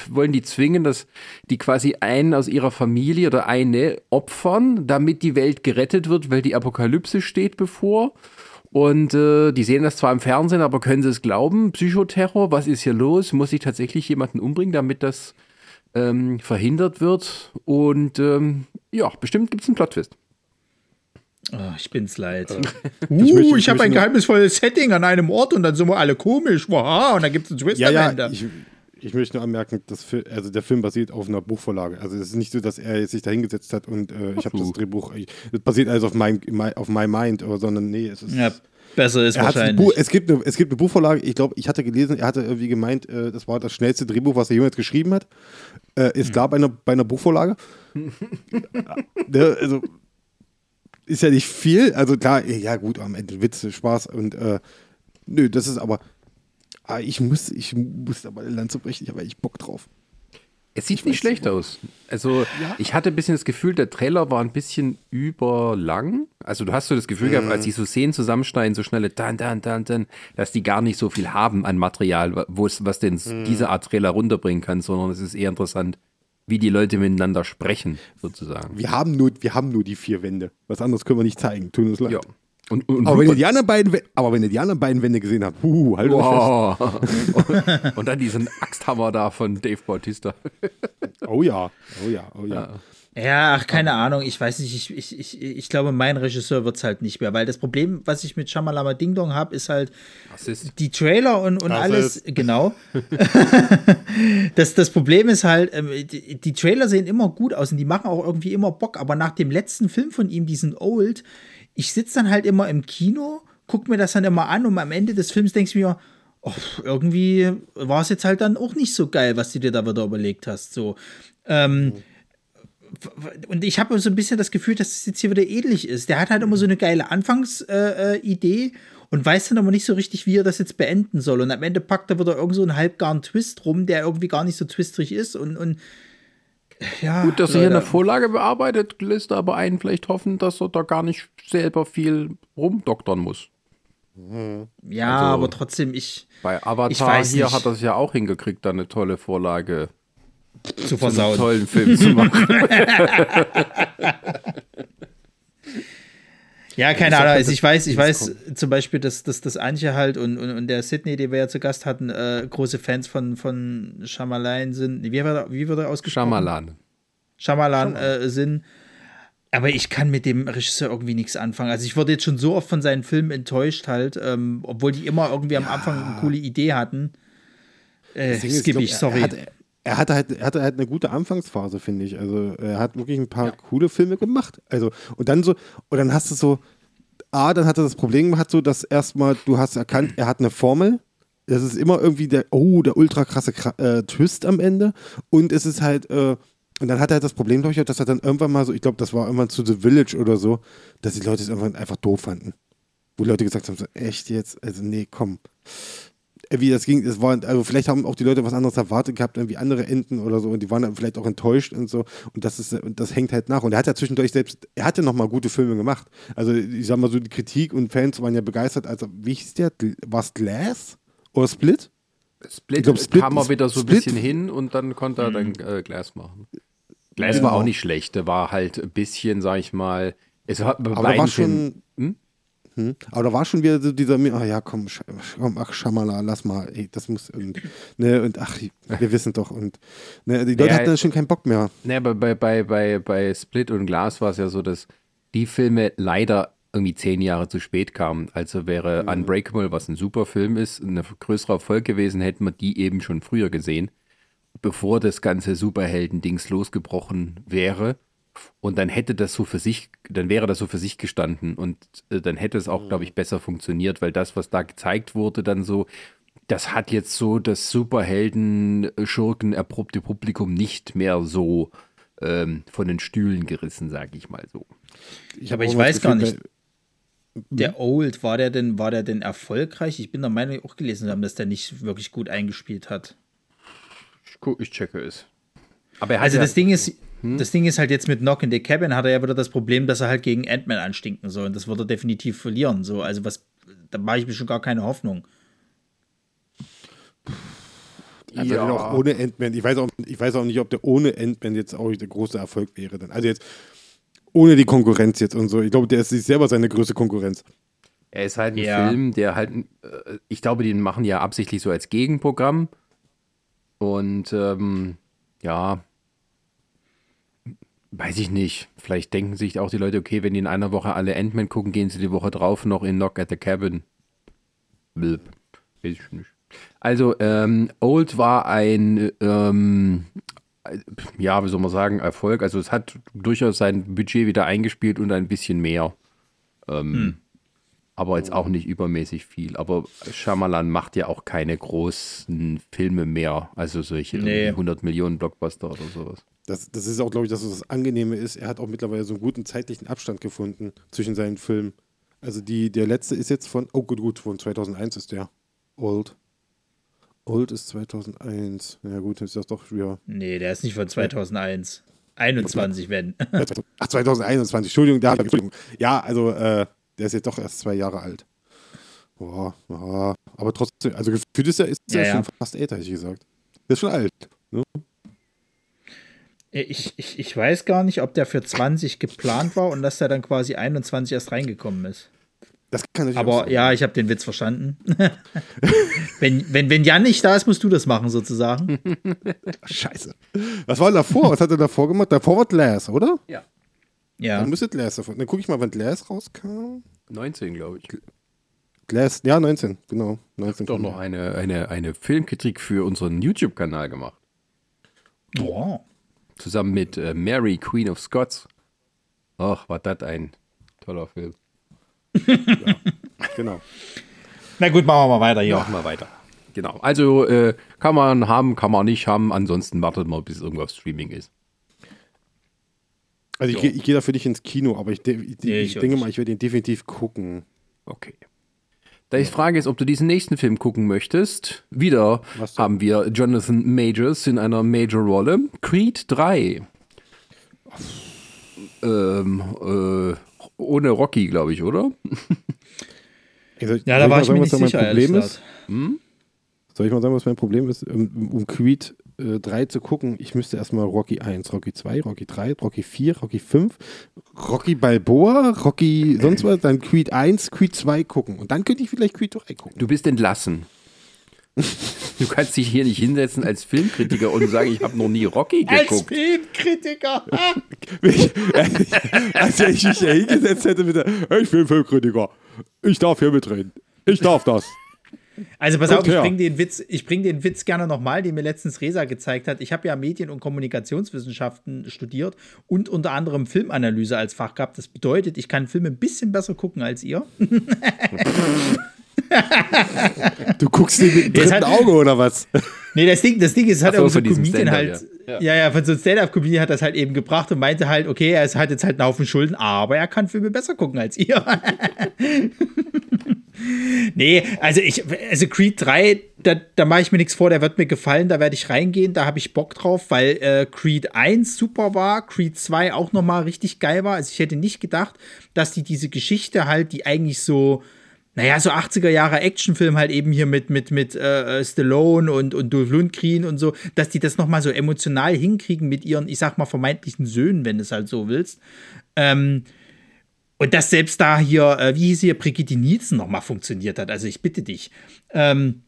wollen die zwingen, dass die quasi einen aus ihrer Familie oder eine opfern, damit die Welt gerettet wird, weil die Apokalypse steht bevor. Und äh, die sehen das zwar im Fernsehen, aber können sie es glauben? Psychoterror, was ist hier los? Muss ich tatsächlich jemanden umbringen, damit das ähm, verhindert wird. Und ähm, ja, bestimmt gibt es einen Plot-Twist. Oh, ich bin's leid. Uh, ich, ich, ich habe ein geheimnisvolles Setting an einem Ort und dann sind wir alle komisch. Wow, und dann gibt es einen Twist ja, am ja, Ende. Ich, ich möchte nur anmerken, dass also der Film basiert auf einer Buchvorlage. Also es ist nicht so, dass er sich da hingesetzt hat und äh, ich habe das Drehbuch, es basiert alles auf mein, auf my mind, sondern nee, es ist. Ja, besser ist wahrscheinlich. es, gibt eine, es gibt eine Buchvorlage, ich glaube, ich hatte gelesen, er hatte irgendwie gemeint, äh, das war das schnellste Drehbuch, was er jemals geschrieben hat. Äh, ist klar bei einer, bei einer Buchvorlage. Ne, also ist ja nicht viel. Also klar, ja gut, am Ende Witze, Spaß und äh, nö, das ist aber. Ah, ich muss, ich muss da mal ein Land zu brechen, ich habe eigentlich Bock drauf. Es sieht ich nicht schlecht nicht. aus. Also, ja. ich hatte ein bisschen das Gefühl, der Trailer war ein bisschen überlang. Also, du hast so das Gefühl mhm. gehabt, als die so Szenen zusammenschneiden, so schnelle dann, dann, dann, dann, dass die gar nicht so viel haben an Material, wo es, was denn mhm. diese Art Trailer runterbringen kann, sondern es ist eher interessant, wie die Leute miteinander sprechen, sozusagen. Wir haben nur, wir haben nur die vier Wände. Was anderes können wir nicht zeigen. Tun uns leid. Ja. Und, und aber, wenn ihr die anderen beiden, aber wenn ihr die anderen beiden Wände gesehen habt, huh, halt wow. und, und dann diesen Axthammer da von Dave Bautista. oh ja, oh ja, oh ja. Ja, ach, keine Ahnung. Ich weiß nicht. Ich, ich, ich, ich glaube, mein Regisseur wird es halt nicht mehr. Weil das Problem, was ich mit Shamalama Ding Dong habe, ist halt ist? die Trailer und, und alles. Genau. das, das Problem ist halt, ähm, die, die, Trailer sehen immer gut aus und die machen auch irgendwie immer Bock. Aber nach dem letzten Film von ihm, diesen Old, ich sitze dann halt immer im Kino, guck mir das dann immer an und am Ende des Films denkst du mir, oh, irgendwie war es jetzt halt dann auch nicht so geil, was du dir da wieder überlegt hast. So. Ähm. Und ich habe so ein bisschen das Gefühl, dass es das jetzt hier wieder ähnlich ist. Der hat halt immer so eine geile Anfangsidee äh, und weiß dann aber nicht so richtig, wie er das jetzt beenden soll. Und am Ende packt er wieder irgend so einen halbgaren Twist rum, der irgendwie gar nicht so twistrig ist und, und Ja, Gut, dass er hier Leute. eine Vorlage bearbeitet, lässt aber einen vielleicht hoffen, dass er da gar nicht selber viel rumdoktern muss. Ja, Also- aber trotzdem, ich Bei Ich Avatar weiß hier nicht. hat er es ja auch hingekriegt, da eine tolle Vorlage zu zu einem versauen. tollen Film zu machen. Ja, keine Ahnung. Also ich weiß, ich weiß zum Beispiel, dass, dass, dass Antje halt und, und, und der Sydney, den wir ja zu Gast hatten, äh, große Fans von, von Shyamalan sind. Wie, wird er- wie wird er ausgesprochen? Schamalan. Shyamalan äh, sind. Aber ich kann mit dem Regisseur irgendwie nichts anfangen. Also ich wurde jetzt schon so oft von seinen Filmen enttäuscht halt, ähm, obwohl die immer irgendwie am Anfang eine coole Idee hatten. Äh, Deswegen ist, skip glaub, ich, sorry. Er, hat, er, hatte halt, er hatte halt eine gute Anfangsphase, finde ich. Also er hat wirklich ein paar coole Filme gemacht. Also und dann so, und dann hast du so, A, dann hat er das Problem gehabt, so, dass erstmal, du hast erkannt, er hat eine Formel. Das ist immer irgendwie der, oh, der ultra krasse Kra- äh, Twist am Ende. Und es ist halt, äh, und dann hat er halt das Problem, glaube ich, dass er dann irgendwann mal so, ich glaube, das war irgendwann zu The Village oder so, dass die Leute es irgendwann einfach doof fanden. Wo Leute gesagt haben, so, echt jetzt? Also, nee, komm. Äh, Wie das ging, es war, also vielleicht haben auch die Leute was anderes erwartet gehabt, irgendwie andere Enden oder so, und die waren dann vielleicht auch enttäuscht und so. Und das ist, und das hängt halt nach. Und er hat ja zwischendurch selbst, er hatte noch mal gute Filme gemacht. Also, ich sag mal so, die Kritik und Fans waren ja begeistert. Also, wie hieß der? War es Glass? Oder Split? Split, Ich glaub, Split kam er wieder so ein bisschen hin und dann konnte er dann äh, Glas machen. Glas war auch nicht schlecht, der war halt ein bisschen, sag ich mal, es hat bei Aber war schon. Hm? Aber da war schon wieder so dieser, ah ja, komm, sch- komm ach, Schamala, lass mal, ey, das muss, und, ne, und ach, wir wissen doch, und, ne, die Leute Ja, hatten dann schon keinen Bock mehr. Ne, aber bei, bei, bei, bei Split und Glas war es ja so, dass die Filme leider irgendwie zehn Jahre zu spät kamen. Also wäre Unbreakable, was ein super Film ist, ein größerer Erfolg gewesen, hätten wir die eben schon früher gesehen, bevor das ganze Superhelden-Dings losgebrochen wäre. Und dann hätte das so für sich, dann wäre das so für sich gestanden und äh, dann hätte es auch, glaube ich, besser funktioniert, weil das, was da gezeigt wurde, dann so, das hat jetzt so das Superhelden-Schurken erprobte Publikum nicht mehr so ähm, von den Stühlen gerissen, sage ich mal so. Ich Aber ich weiß das gar Gefühl, nicht. Der Old, war der denn, war der denn erfolgreich? Ich bin der Meinung, auch gelesen zu haben, dass der nicht wirklich gut eingespielt hat. Ich, guck, ich checke es. Aber er hat Also ja, das Ding ist, das Ding ist halt jetzt mit Knock in the Cabin hat er ja wieder das Problem, dass er halt gegen Ant-Man anstinken soll. Und das wird er definitiv verlieren. So, also was, da mache ich mir schon gar keine Hoffnung. Also Ja. auch ohne Endman. Ich weiß, auch, ich weiß auch nicht, ob der ohne Endman jetzt auch der große Erfolg wäre. Dann. Also jetzt ohne die Konkurrenz jetzt und so. Ich glaube, der ist sich selber seine größte Konkurrenz. Er ist halt ein Ja. Film, der halt, äh, ich glaube, den machen ja absichtlich so als Gegenprogramm. Und ähm, ja, weiß ich nicht. Vielleicht denken sich auch die Leute, okay, wenn die in einer Woche alle Ant-Man gucken, gehen sie die Woche drauf noch in Knock at the Cabin. Blip. Weiß ich nicht. Also, ähm, Old war ein, ähm, ja, wie soll man sagen, Erfolg. Also es hat durchaus sein Budget wieder eingespielt und ein bisschen mehr. Ähm, Aber jetzt auch nicht übermäßig viel. Aber Shyamalan macht ja auch keine großen Filme mehr. Also solche Nee. irgendwie 100 Millionen Blockbuster oder sowas. Das, das ist auch, glaube ich, dass das Angenehme ist. Er hat auch mittlerweile so einen guten zeitlichen Abstand gefunden zwischen seinen Filmen. Also die, der letzte ist jetzt von, oh gut, gut, von 2001 ist der. Old. Old ist 2001. Ja gut, ist das doch wieder. Nee, der ist nicht von 2001. 21, wenn. Ach, 2021, Entschuldigung, da, Entschuldigung. Ja, also äh, der ist jetzt doch erst zwei Jahre alt. Boah, ja, aber trotzdem, also gefühlt ist er, ist Ja, ja. schon fast älter, hätte ich gesagt. Der ist schon alt. Ne? Ich, ich, ich weiß gar nicht, ob der für 20 geplant war und dass der dann quasi 21 erst reingekommen ist. Das kann natürlich auch Aber sein. ja, ich habe den Witz verstanden. wenn, wenn, wenn Jan nicht da ist, musst du das machen, sozusagen. Scheiße. Was war denn davor? Was hat er davor gemacht? Davor war Glass, oder? Ja. Ja. Dann müsste Glass davor. Dann gucke ich mal, wann Glass rauskam. 19, glaube ich. Glass, ja, 19, genau. 19 Doch noch eine, eine, eine Filmkritik für unseren YouTube-Kanal gemacht. Oh. Zusammen mit äh, Mary, Queen of Scots. Ach, war das ein toller Film. Genau. Na gut, machen wir mal weiter hier. Machen wir weiter. Genau. Also äh, kann man haben, kann man nicht haben. Ansonsten wartet mal, bis irgendwas Streaming ist. Also ich, gehe- ich gehe dafür nicht ins Kino, aber ich, de ich, Nee, ich ich denke mal, ich werde ihn definitiv gucken. Okay. Da die Frage ist, ob du diesen nächsten Film gucken möchtest. Wieder haben wir Jonathan Majors in einer Major-Rolle. Creed 3. Ähm, äh, ohne Rocky, glaube ich, oder? Ich- Ja, soll da ich war mal ich sagen, mir was nicht sicher, Problem ist? Soll ich mal sagen, was mein Problem ist, um, um Creed äh, 3 zu gucken? Ich müsste erstmal Rocky 1, Rocky 2, Rocky 3, Rocky 4, Rocky 5, Rocky Balboa, Rocky sonst was, dann Creed 1, Creed 2 gucken. Und dann könnte ich vielleicht Creed 3 gucken. Du bist entlassen. Du kannst dich hier nicht hinsetzen als Filmkritiker und sagen, ich habe noch nie Rocky Als geguckt. Filmkritiker. Ich, als ich mich hier hingesetzt hätte mit der, ich bin Filmkritiker, ich darf hier mitreden. Ich darf das. Also pass Kommt auf, ich her. bringe den Witz, ich bring den Witz gerne nochmal, den mir letztens Resa gezeigt hat. Ich habe ja Medien- und Kommunikationswissenschaften studiert und unter anderem Filmanalyse als Fach gehabt. Das bedeutet, ich kann Filme ein bisschen besser gucken als ihr. Du guckst dir mit dem dritten hat- Auge oder was? Nee, das Ding, das Ding ist, es hat Ach so, auch so Comedian halt, ja. ja. ja, von so einem Stand-Up-Comedian hat das halt eben gebracht und meinte halt, okay, er ist- hat jetzt halt einen Haufen Schulden, aber er kann Filme besser gucken als ihr. nee, also ich, also Creed 3, da, da mache ich mir nichts vor, der wird mir gefallen, da werde ich reingehen, da habe ich Bock drauf, weil äh, Creed 1 super war, Creed 2 auch nochmal richtig geil war. Also ich hätte nicht gedacht, dass die diese Geschichte halt, die eigentlich so, naja, so 80er Jahre Actionfilm halt eben hier mit, mit, mit äh, Stallone und, und Dolph Lundgren und so, dass die das nochmal so emotional hinkriegen mit ihren, ich sag mal, vermeintlichen Söhnen, wenn du es halt so willst. Ähm, und dass selbst da hier, äh, wie hieß hier, Brigitte Nielsen nochmal funktioniert hat. Also ich bitte dich. Ähm,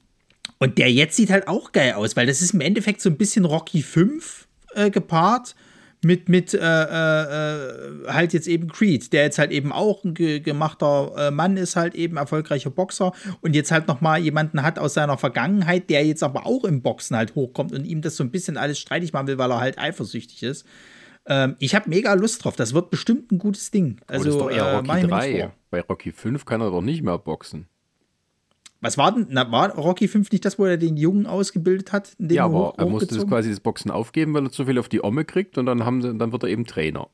und der jetzt sieht halt auch geil aus, weil das ist im Endeffekt so ein bisschen Rocky 5 äh, gepaart mit, mit äh, äh, äh, halt jetzt eben Creed, der jetzt halt eben auch ein ge gemachter äh, Mann ist, halt eben erfolgreicher Boxer und jetzt halt noch mal jemanden hat aus seiner Vergangenheit, der jetzt aber auch im Boxen halt hochkommt und ihm das so ein bisschen alles streitig machen will, weil er halt eifersüchtig ist. Ähm, ich habe mega Lust drauf. Das wird bestimmt ein gutes Ding. Also, Also das ist doch eher äh, Rocky nicht 3. vor. Bei Rocky 5 kann er doch nicht mehr boxen. Was war denn? Na, war Rocky 5 nicht das, wo er den Jungen ausgebildet hat? Ja, aber hoch- er musste das quasi das Boxen aufgeben, weil er zu viel auf die Omme kriegt und dann, haben sie, dann wird er eben Trainer.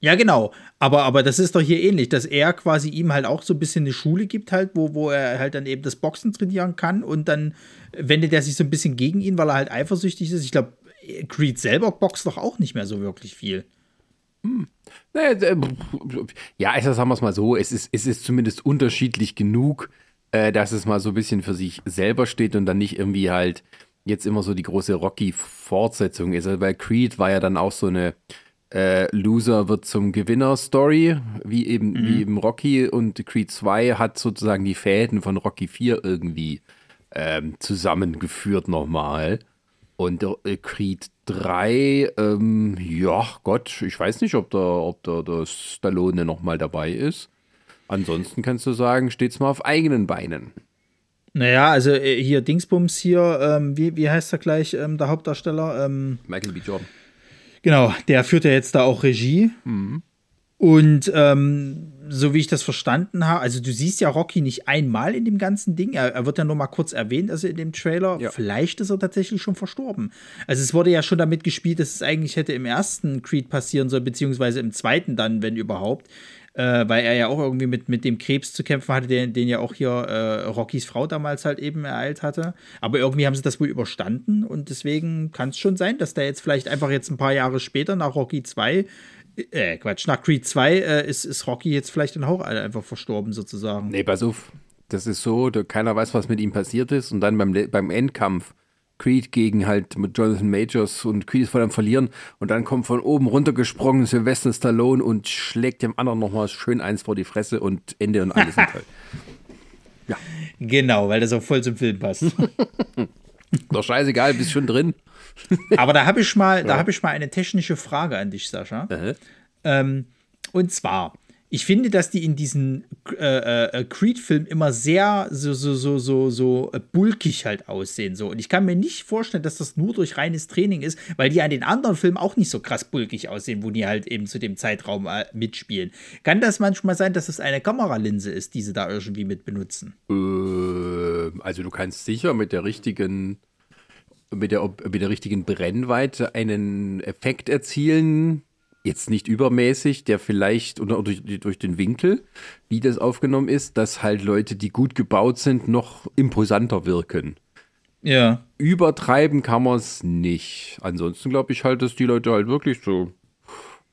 Ja, genau. Aber, aber das ist doch hier ähnlich, dass er quasi ihm halt auch so ein bisschen eine Schule gibt, halt, wo, wo er halt dann eben das Boxen trainieren kann und dann wendet er sich so ein bisschen gegen ihn, weil er halt eifersüchtig ist. Ich glaube, Creed selber boxt doch auch nicht mehr so wirklich viel. Naja, äh, Ja, also sagen wir es mal so, es ist, es ist zumindest unterschiedlich genug, äh, dass es mal so ein bisschen für sich selber steht und dann nicht irgendwie halt jetzt immer so die große Rocky-Fortsetzung ist. Also bei Creed war ja dann auch so eine äh, Loser wird zum Gewinner-Story, wie eben, wie eben Rocky und Creed 2 hat sozusagen die Fäden von Rocky 4 irgendwie ähm, zusammengeführt nochmal. Und äh, Creed 3, ähm, ja, Gott, ich weiß nicht, ob da, ob da der Stallone nochmal dabei ist. Ansonsten kannst du sagen, steht's mal auf eigenen Beinen. Naja, also äh, hier Dingsbums hier, ähm, wie, wie heißt er gleich, ähm, der Hauptdarsteller? Ähm, Michael B. Jordan. Genau, der führt ja jetzt da auch Regie. Und ähm, so wie ich das verstanden habe, also du siehst ja Rocky nicht einmal in dem ganzen Ding. Er, er wird ja nur mal kurz erwähnt, also in dem Trailer. Ja. Vielleicht ist er tatsächlich schon verstorben. Also es wurde ja schon damit gespielt, dass es eigentlich hätte im ersten Creed passieren soll, beziehungsweise im zweiten dann, wenn überhaupt. Äh, weil er ja auch irgendwie mit, mit dem Krebs zu kämpfen hatte, den, den ja auch hier äh, Rockys Frau damals halt eben ereilt hatte. Aber irgendwie haben sie das wohl überstanden und deswegen kann es schon sein, dass der jetzt vielleicht einfach jetzt ein paar Jahre später nach Rocky 2, äh, Quatsch, nach Creed 2 äh, ist, ist Rocky jetzt vielleicht dann auch einfach verstorben sozusagen. Nee, pass auf. Das ist so, keiner weiß, was mit ihm passiert ist. Und dann beim, beim Endkampf Creed gegen halt mit Jonathan Majors und Creed ist voll am Verlieren. Und dann kommt von oben runtergesprungen Sylvester Stallone und schlägt dem anderen nochmal schön eins vor die Fresse und Ende und alles sind toll. Genau, weil das auch voll zum Film passt. Doch scheißegal, bist schon drin. Aber da habe ich mal, da habe ich mal eine technische Frage an dich, Sascha. Äh. Ähm, und zwar, ich finde, dass die in diesen äh, äh, Creed-Filmen immer sehr so, so, so, so, so äh, bulkig halt aussehen. So. Und ich kann mir nicht vorstellen, dass das nur durch reines Training ist, weil die an den anderen Filmen auch nicht so krass bulkig aussehen, wo die halt eben zu dem Zeitraum äh, mitspielen. Kann das manchmal sein, dass es eine Kameralinse ist, die sie da irgendwie mit benutzen? Äh, also du kannst sicher mit der richtigen mit der, mit der richtigen Brennweite einen Effekt erzielen, jetzt nicht übermäßig, der vielleicht, oder durch, durch den Winkel, wie das aufgenommen ist, dass halt Leute, die gut gebaut sind, noch imposanter wirken. Ja. Übertreiben kann man es nicht. Ansonsten glaube ich halt, dass die Leute halt wirklich so,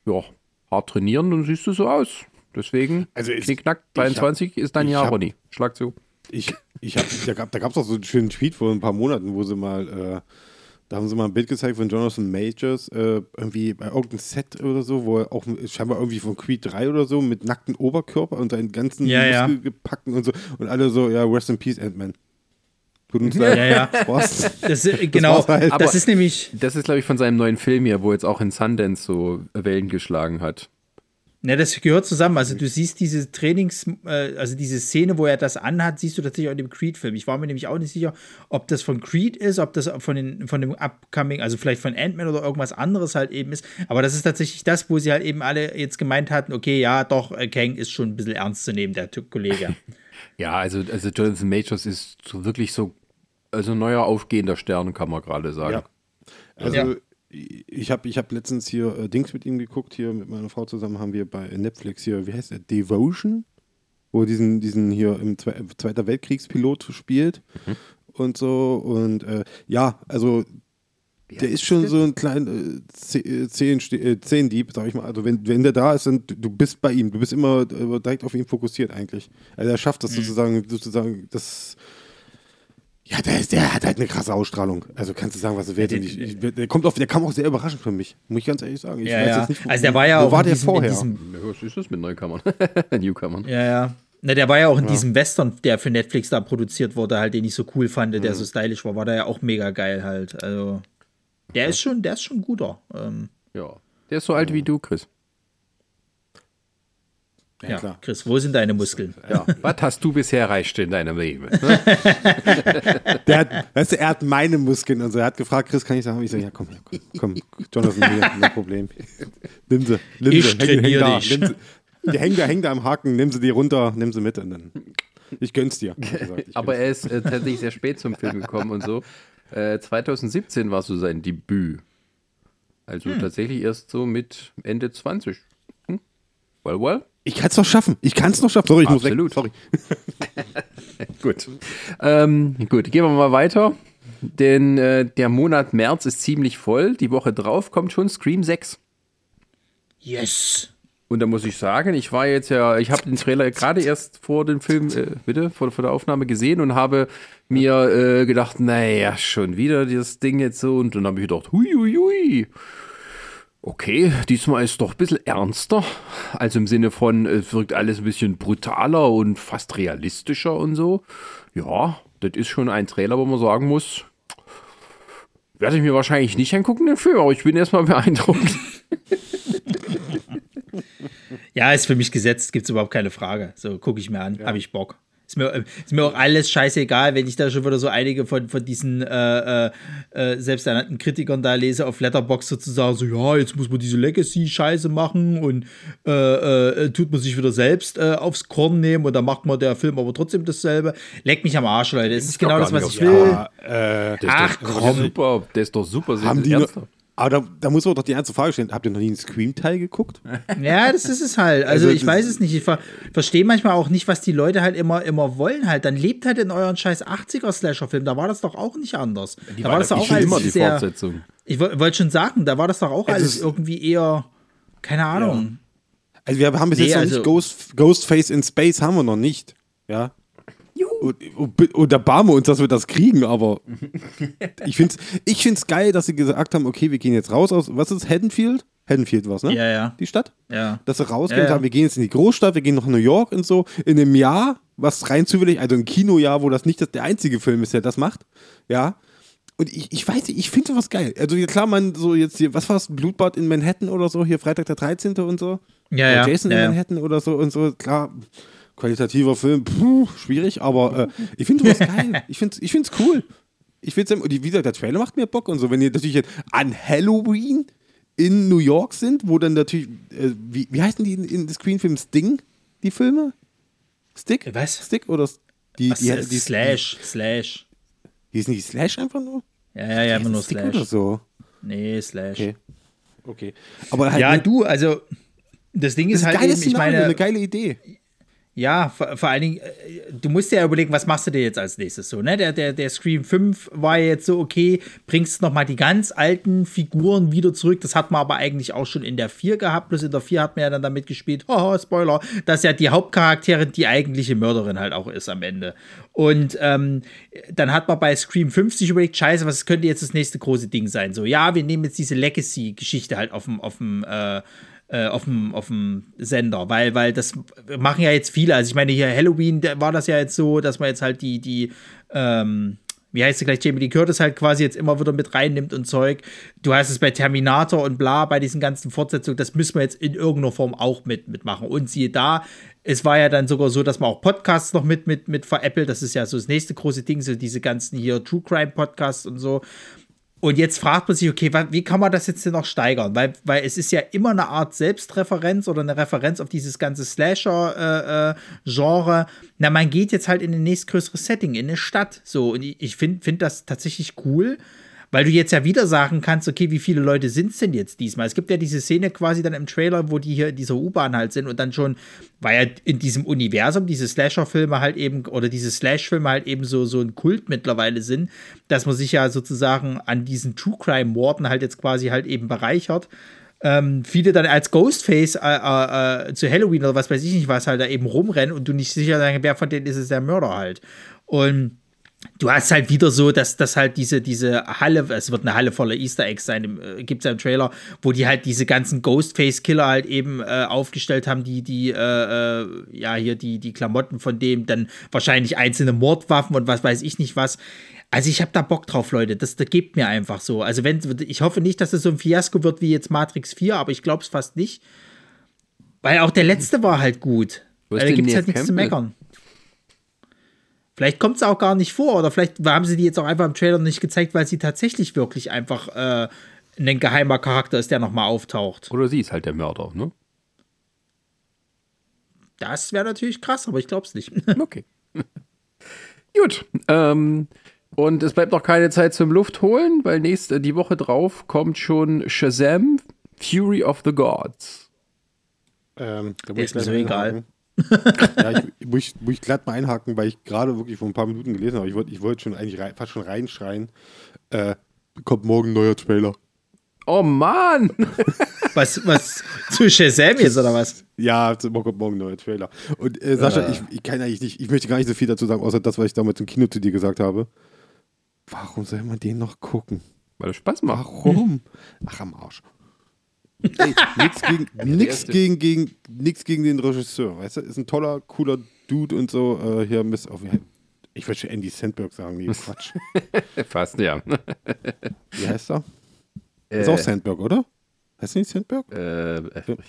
ja, hart trainieren und siehst du so aus. Deswegen, Also ich- Knickknack, ich hab- 23 ist dein Jahr, hab- Ronny. Schlag zu. Ich, ich hab, da gab es auch so einen schönen Tweet vor ein paar Monaten, wo sie mal, äh, da haben sie mal ein Bild gezeigt von Jonathan Majors, äh, irgendwie bei irgendeinem Set oder so, wo er auch scheinbar irgendwie von Creed 3 oder so mit nacktem Oberkörper und seinen ganzen Ja, ja. gepackten und so und alle so, ja, rest in peace, Ant-Man. Tut uns leid. Ja, ja. Das. Das, äh, genau, war's halt. das ist nämlich, Das ist, glaube ich, von seinem neuen Film hier, wo jetzt auch in Sundance so Wellen geschlagen hat. Ne, das gehört zusammen. Also du siehst diese Trainings, äh, also diese Szene, wo er das anhat, siehst du tatsächlich auch in dem Creed-Film. Ich war mir nämlich auch nicht sicher, ob das von Creed ist, ob das von, den, von dem Upcoming, also vielleicht von Ant-Man oder irgendwas anderes halt eben ist. Aber das ist tatsächlich das, wo sie halt eben alle jetzt gemeint hatten, okay, ja, doch, äh, Kang ist schon ein bisschen ernst zu nehmen, der Kollege. Ja, also, also Jonathan Majors ist so wirklich so, also neuer aufgehender Stern, kann man gerade sagen. Ja. Also Ja. Ich habe ich hab letztens hier äh, Dings mit ihm geguckt, hier mit meiner Frau zusammen haben wir bei Netflix hier, wie heißt der, Devotion, wo diesen, diesen hier im Zwe Zweiter Weltkriegspilot spielt und so. Und äh, ja, also der ist schon so ein kleiner äh, äh, Zehen- äh, Zehendieb, sag ich mal. Also wenn, wenn der da ist, dann du- bist bei ihm, du bist immer äh, direkt auf ihn fokussiert eigentlich. Also er schafft das sozusagen, sozusagen, das ja, der, ist, der hat halt eine krasse Ausstrahlung. Also kannst du sagen, was du willst. Ja, ich, ich, der, kommt auf, der kam auch sehr überraschend für mich, muss ich ganz ehrlich sagen. Ich ja, ja. wo- also der war ja wo auch war in der diesem, in vorher? diesem Ja, was ist das mit Neukammern? Newcomern. Ja, ja. Na, der war ja auch in diesem Western, der für Netflix da produziert wurde, halt, den ich so cool fand, Mhm. der so stylisch war, war der ja auch mega geil halt. Also, der ist schon, der ist schon guter. Ähm, Ja. Der ist so alt wie du, Chris. Ja, klar. Chris, wo sind deine Muskeln? Ja. Was hast du bisher erreicht in deinem Leben? Der hat, weißt du, er hat meine Muskeln und so. Er hat gefragt, Chris, kann ich sagen? Ich so, ja, komm, komm, komm, Jonathan, hier, no Problem. Nimm sie, nimm Ich sie, häng, trainier häng da, dich. nimm sie. Die hängen da, hängen da am Haken, nimm sie die runter, nimm sie mit und dann. Ich gönn's dir. er gesagt, ich Aber gönn's er ist äh, tatsächlich sehr spät zum Film gekommen und so. Äh, 2017 war so sein Debüt. Also tatsächlich erst so mit Ende 20. Hm? Well, well. Ich kann's noch schaffen. Ich kann's noch schaffen. Sorry, ich Absolut. muss weg. Sorry. Gut. Ähm, gut, gehen wir mal weiter. Denn äh, der Monat März ist ziemlich voll. Die Woche drauf kommt schon Scream 6. Yes! Und da muss ich sagen, ich war jetzt ja, ich habe den Trailer gerade erst vor dem Film, äh, bitte, vor, vor der Aufnahme gesehen und habe mir äh, gedacht, naja, schon wieder dieses Ding jetzt so. Und dann habe ich gedacht, hui, hui, hui. Okay, diesmal ist doch ein bisschen ernster. Also im Sinne von, es wirkt alles ein bisschen brutaler und fast realistischer und so. Ja, das ist schon ein Trailer, wo man sagen muss, werde ich mir wahrscheinlich nicht angucken, den Film, aber ich bin erstmal beeindruckt. Ja, ist für mich gesetzt, gibt's überhaupt keine Frage. So, gucke ich mir an, habe ich Bock. Ist mir, ist mir auch alles scheißegal, wenn ich da schon wieder so einige von, von diesen äh, äh, äh, selbsternannten Kritikern da lese auf Letterbox sozusagen so, ja, jetzt muss man diese Legacy-Scheiße machen und äh, äh, tut man sich wieder selbst äh, aufs Korn nehmen und dann macht man der Film aber trotzdem dasselbe. Leck mich am Arsch, Leute. Das ist genau das, was ich will. Ja, äh, Ach, doch, komm. Super, der ist doch super. haben die noch, aber da, da muss man doch die ernste Frage stellen. Habt ihr noch nie einen Scream-Teil geguckt? Ja, das ist es halt. Also, Also ich weiß es nicht. Ich ver verstehe manchmal auch nicht, was die Leute halt immer, immer wollen halt. Dann lebt halt in euren scheiß 80er-Slasher-Film. Da war das doch auch nicht anders. da war das doch auch alles immer die sehr, Fortsetzung. Ich woll- wollte schon sagen, da war das doch auch Es alles irgendwie eher, keine Ahnung. Also wir haben bis Nee, jetzt noch also- nicht Ghost, Ghostface in Space haben wir noch nicht. Ja. Und, und, und da barmen wir uns, dass wir das kriegen, aber ich finde es ich find's geil, dass sie gesagt haben, okay, wir gehen jetzt raus aus, was ist Haddonfield? Haddonfield was, ne? Ja, ja. Die Stadt? Ja. Dass sie rausgehen Ja, und ja. sagen, wir gehen jetzt in die Großstadt, wir gehen nach New York und so, in einem Jahr, was rein zufällig, also ein Kinojahr, wo das nicht das, der einzige Film ist, der das macht, ja. Und ich, ich weiß nicht, ich finde sowas geil. Also klar, man so jetzt hier, was war's, Blutbad in Manhattan oder so, hier Freitag der 13. und so. Ja, ja. Jason ja, in. Manhattan oder so und so, klar, qualitativer Film, puh, schwierig, aber äh, ich finde sowas geil. Ich finde es ich find's cool. Ich finde es, wie gesagt, der Trailer macht mir Bock und so. Wenn ihr natürlich jetzt an Halloween in New York sind, wo dann natürlich, äh, wie, wie heißen die in, in Screenfilm Sting, die Filme? Stick? Was? Stick oder die, Was, die, äh, die, Slash, Slash. Die, die ist nicht Slash einfach nur? Ja, ja, ja, immer nur Stick Slash. oder so. Nee, Slash. Okay. Okay. Aber halt Ja, du, also das Ding ist, das ist ein halt eben, ich meine, eine geile Idee. Ja, vor, vor allen Dingen, äh, du musst dir ja überlegen, was machst du dir jetzt als nächstes so, ne? Der, der, der Scream 5 war ja jetzt so, okay, bringst noch mal die ganz alten Figuren wieder zurück. Das hat man aber eigentlich auch schon in der 4 gehabt. Bloß in der 4 hat man ja dann damit gespielt, haha, Spoiler, dass ja die Hauptcharakterin die eigentliche Mörderin halt auch ist am Ende. Und ähm, dann hat man bei Scream 5 sich überlegt, scheiße, was könnte jetzt das nächste große Ding sein? So, ja, wir nehmen jetzt diese Legacy-Geschichte halt auf dem, auf dem, äh, äh, auf dem, Sender, weil, weil das machen ja jetzt viele. Also ich meine, hier Halloween da war das ja jetzt so, dass man jetzt halt die, die, ähm, wie heißt sie gleich, Jamie Lee Curtis halt quasi jetzt immer wieder mit reinnimmt und Zeug. Du hast es bei Terminator und bla, bei diesen ganzen Fortsetzungen, das müssen wir jetzt in irgendeiner Form auch mit, mitmachen. Und siehe da, es war ja dann sogar so, dass man auch Podcasts noch mit, mit, mit veräppelt. Das ist ja so das nächste große Ding, so diese ganzen hier True Crime Podcasts und so. Und jetzt fragt man sich, okay, wie kann man das jetzt denn noch steigern? Weil, weil es ist ja immer eine Art Selbstreferenz oder eine Referenz auf dieses ganze Slasher-Genre. Na, man geht jetzt halt in ein nächstgrößeres Setting, in eine Stadt. So, und ich, ich finde find das tatsächlich cool, weil du jetzt ja wieder sagen kannst, okay, wie viele Leute sind es denn jetzt diesmal? Es gibt ja diese Szene quasi dann im Trailer, wo die hier in dieser U-Bahn halt sind und dann schon, weil ja in diesem Universum diese Slasher-Filme halt eben oder diese Slash-Filme halt eben so, so ein Kult mittlerweile sind, dass man sich ja sozusagen an diesen True Crime-Morden halt jetzt quasi halt eben bereichert. Ähm, viele dann als Ghostface äh, äh, äh, zu Halloween oder was weiß ich nicht was halt da eben rumrennen und du nicht sicher sein, wer von denen ist es der Mörder halt. Und du hast halt wieder so, dass das halt diese, diese Halle, es wird eine Halle voller Easter Eggs sein, äh, gibt es ja im Trailer, wo die halt diese ganzen Ghostface-Killer halt eben äh, aufgestellt haben, die, die, äh, äh, ja, hier die, die Klamotten von dem, dann wahrscheinlich einzelne Mordwaffen und was weiß ich nicht was. Also ich habe da Bock drauf, Leute. Das, das gibt mir einfach so. Also wenn, ich hoffe nicht, dass es so ein Fiasko wird wie jetzt Matrix 4, aber ich glaube es fast nicht. Weil auch der letzte war halt gut. Weil da gibt es halt nichts zu meckern. Vielleicht kommt es auch gar nicht vor oder vielleicht haben sie die jetzt auch einfach im Trailer nicht gezeigt, weil sie tatsächlich wirklich einfach äh, ein geheimer Charakter ist, der nochmal auftaucht. Oder sie ist halt der Mörder, ne? Das wäre natürlich krass, aber ich glaube es nicht. Okay. Gut. Ähm, und es bleibt noch keine Zeit zum Luftholen, weil nächste, die Woche drauf kommt schon Shazam, Fury of the Gods. Ähm, ist mir so egal. einhaken. Ja, ich, muss, ich, muss ich glatt mal einhaken, weil ich gerade wirklich vor ein paar Minuten gelesen habe. Ich wollte ich wollte schon eigentlich rein, fast schon reinschreien. Äh, kommt morgen ein neuer Trailer. Oh Mann! Was, was zu Shazam jetzt oder was? Ja, kommt morgen ein neuer Trailer. Und äh, Sascha, ich, ich kann eigentlich nicht, ich möchte gar nicht so viel dazu sagen, außer das, was ich damals im Kino zu dir gesagt habe. Warum soll man den noch gucken? Weil es Spaß macht. Warum? Ach, am Arsch. Ey, nix gegen, nix gegen, gegen, nix gegen den Regisseur, weißt du? Ist ein toller, cooler Dude und so. Äh, hier, Miss, oh, wie- ich würde schon Andy Sandberg sagen, nee, Quatsch. Fast, ja. Wie heißt er? Ist auch Sandberg, oder? Heißt nicht Sandberg? Äh,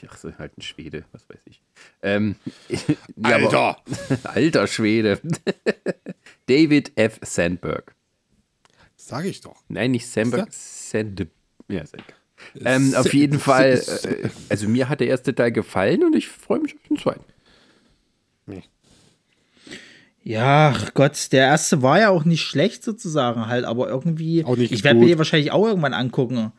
ach, so, halt ein Schwede, was weiß ich. Ähm, ja, Alter! Aber, alter Schwede. David F. Sandberg. Sag ich doch. Nein, nicht Sandberg, Ist Sand. Ja, ist egal. Ähm, auf jeden Fall, äh, also mir hat der erste Teil gefallen und ich freue mich auf den zweiten. Nee. Ja, ach Gott, der erste war ja auch nicht schlecht sozusagen halt, aber irgendwie. Auch nicht ich werde mir den wahrscheinlich auch irgendwann angucken.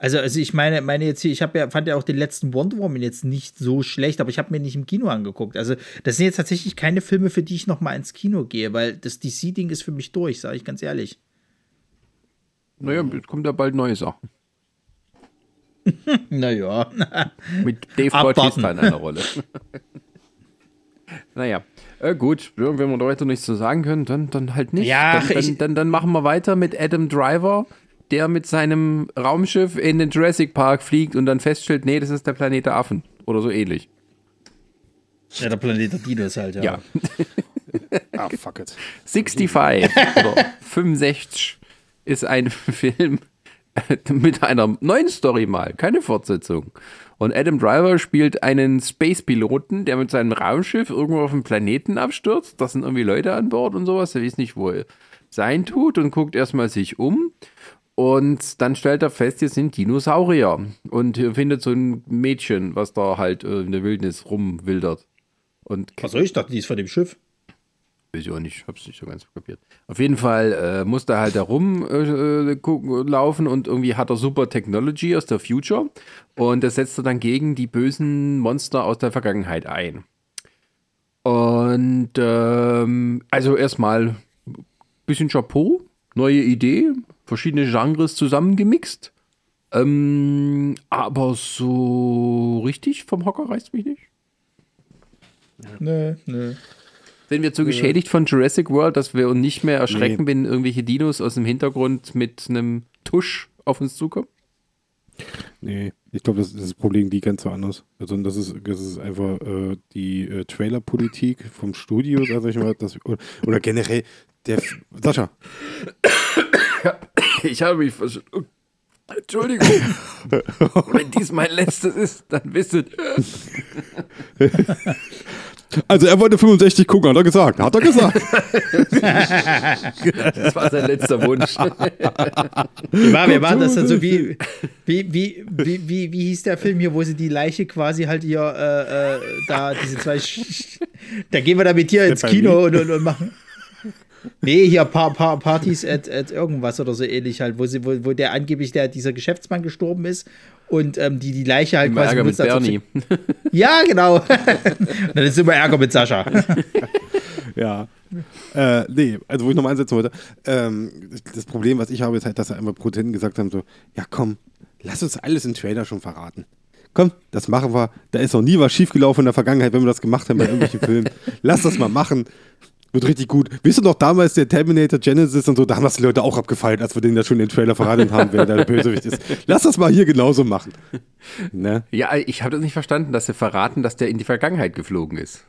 Also, also ich meine, meine jetzt hier, ich habe ja, fand ja auch den letzten Wonder Woman jetzt nicht so schlecht, aber ich habe mir nicht im Kino angeguckt. Also, das sind jetzt tatsächlich keine Filme, für die ich noch mal ins Kino gehe, weil das DC-Ding ist für mich durch, sage ich ganz ehrlich. Naja, jetzt kommen da bald neue Sachen. Naja. Mit Dave. Bautista in einer Rolle. naja, äh, gut, wenn wir da weiter nichts zu sagen können, dann, dann halt nicht. Ja, dann, dann, dann, dann machen wir weiter mit Adam Driver, der mit seinem Raumschiff in den Jurassic Park fliegt und dann feststellt, nee, das ist der Planet der Affen. Oder so ähnlich. ja, der Planet der Dinos halt, ja. Ja. Ah, fuck it. 65 oder 65 ist ein Film mit einer neuen Story mal, keine Fortsetzung. Und Adam Driver spielt einen Space-Piloten, der mit seinem Raumschiff irgendwo auf dem Planeten abstürzt. Da sind irgendwie Leute an Bord und sowas. Er weiß nicht, wo er sein tut und guckt erstmal sich um. Und dann stellt er fest, hier sind Dinosaurier. Und er findet so ein Mädchen, was da halt äh, in der Wildnis rumwildert. Und Was soll ich dachte, die ist von dem Schiff? Weiß ich auch nicht, hab's nicht so ganz kapiert. Auf jeden Fall äh, musste er halt da rumlaufen äh, und irgendwie hat er super Technology aus der Future und das setzt er dann gegen die bösen Monster aus der Vergangenheit ein. Und ähm, also erstmal bisschen Chapeau, neue Idee, verschiedene Genres zusammengemixt. Ähm, aber so richtig vom Hocker reißt mich nicht. Nö, nö. Sind wir zu geschädigt von Jurassic World, dass wir uns nicht mehr erschrecken, Nee. wenn irgendwelche Dinos aus dem Hintergrund mit einem Tusch auf uns zukommen? Nee, ich glaube, das, das Problem liegt ganz woanders. Also das ist, das ist einfach äh, die äh, Trailer-Politik vom Studio, sag ich mal, das, oder, oder generell der F- Sascha. Ich habe mich verschluckt. Entschuldigung. Wenn dies mein letztes ist, dann wisst ihr. Also er wollte 65 gucken, hat er gesagt. Hat er gesagt. Das war sein letzter Wunsch. Wie war, wie war das dann so wie, wie, wie, wie, wie, wie hieß der Film hier, wo sie die Leiche quasi halt hier, äh, äh, da, diese zwei, Sch- da gehen wir da mit dir ins Kino und, und, und machen. Nee, hier pa pa Partys at, at irgendwas oder so ähnlich halt, wo, sie, wo, wo der angeblich der, dieser Geschäftsmann gestorben ist und ähm, die die Leiche halt Immer quasi Ärger mit Bernie. Ja, genau. dann ist immer Ärger mit Sascha. Ja. Äh, nee, also wo ich nochmal ansetzen wollte, ähm, das Problem, was ich habe, ist halt, dass er einmal Produzenten gesagt haben, so, ja komm, lass uns alles im Trailer schon verraten. Komm, das machen wir. Da ist noch nie was schiefgelaufen in der Vergangenheit, wenn wir das gemacht haben bei irgendwelchen Filmen. Lass das mal machen. Wird richtig gut. Wisst ihr noch damals der Terminator Genesis und so, da haben das die Leute auch abgefeiert, als wir denen da schon den Trailer verraten haben, wer der Bösewicht ist. Lass das mal hier genauso machen. Ne? Ja, ich habe das nicht verstanden, dass sie verraten, dass der in die Vergangenheit geflogen ist.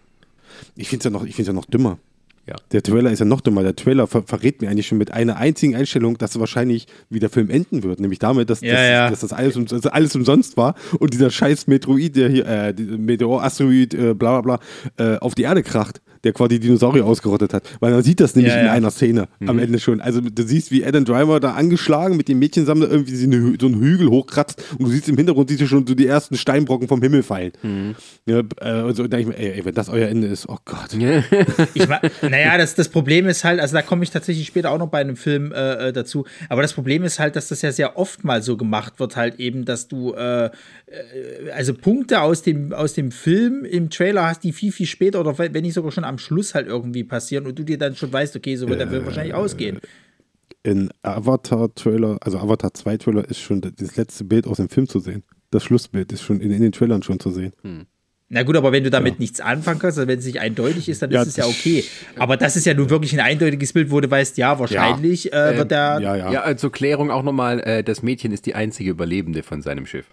Ich finde es ja, noch- ich find's ja noch dümmer. Ja. Der Trailer ist ja noch dümmer. Der Trailer ver verrät mir eigentlich schon mit einer einzigen Einstellung, dass wahrscheinlich wie der Film enden wird. Nämlich damit, dass, Ja, dass, ja. dass das alles, um, dass alles umsonst war und dieser scheiß Meteorit, der hier, äh, Meteor, Asteroid, äh, bla bla bla, äh, auf die Erde kracht, der quasi die Dinosaurier ausgerottet hat. Weil man sieht das nämlich Ja, in ja. einer Szene am Ende schon. Also du siehst, wie Adam Driver da angeschlagen mit dem Mädchensammler irgendwie so, einen Hügel hochkratzt und du siehst im Hintergrund siehst du schon so die ersten Steinbrocken vom Himmel fallen. Ja, äh, und so denke ich mir, ey, ey, wenn das euer Ende ist, oh Gott. Ich mein, naja, das, das Problem ist halt, also da komme ich tatsächlich später auch noch bei einem Film äh, äh, dazu, aber das Problem ist halt, dass das ja sehr oft mal so gemacht wird, halt eben, dass du äh, äh, also Punkte aus dem, aus dem Film im Trailer hast, die viel, viel später oder wenn nicht sogar schon am Schluss halt irgendwie passieren und du dir dann schon weißt, okay, so wird der Film wahrscheinlich ausgehen. in Avatar-Trailer, also Avatar 2-Trailer ist schon das letzte Bild aus dem Film zu sehen. Das Schlussbild ist schon in, in den Trailern schon zu sehen. Na gut, aber wenn du damit nichts anfangen kannst, also wenn es nicht eindeutig ist, dann Ja, ist es ja okay. Aber das ist ja nun wirklich ein eindeutiges Bild, wo du weißt, ja, wahrscheinlich Äh, wird der. Ja, ja. Ja, äh, zur Klärung auch nochmal, äh, das Mädchen ist die einzige Überlebende von seinem Schiff.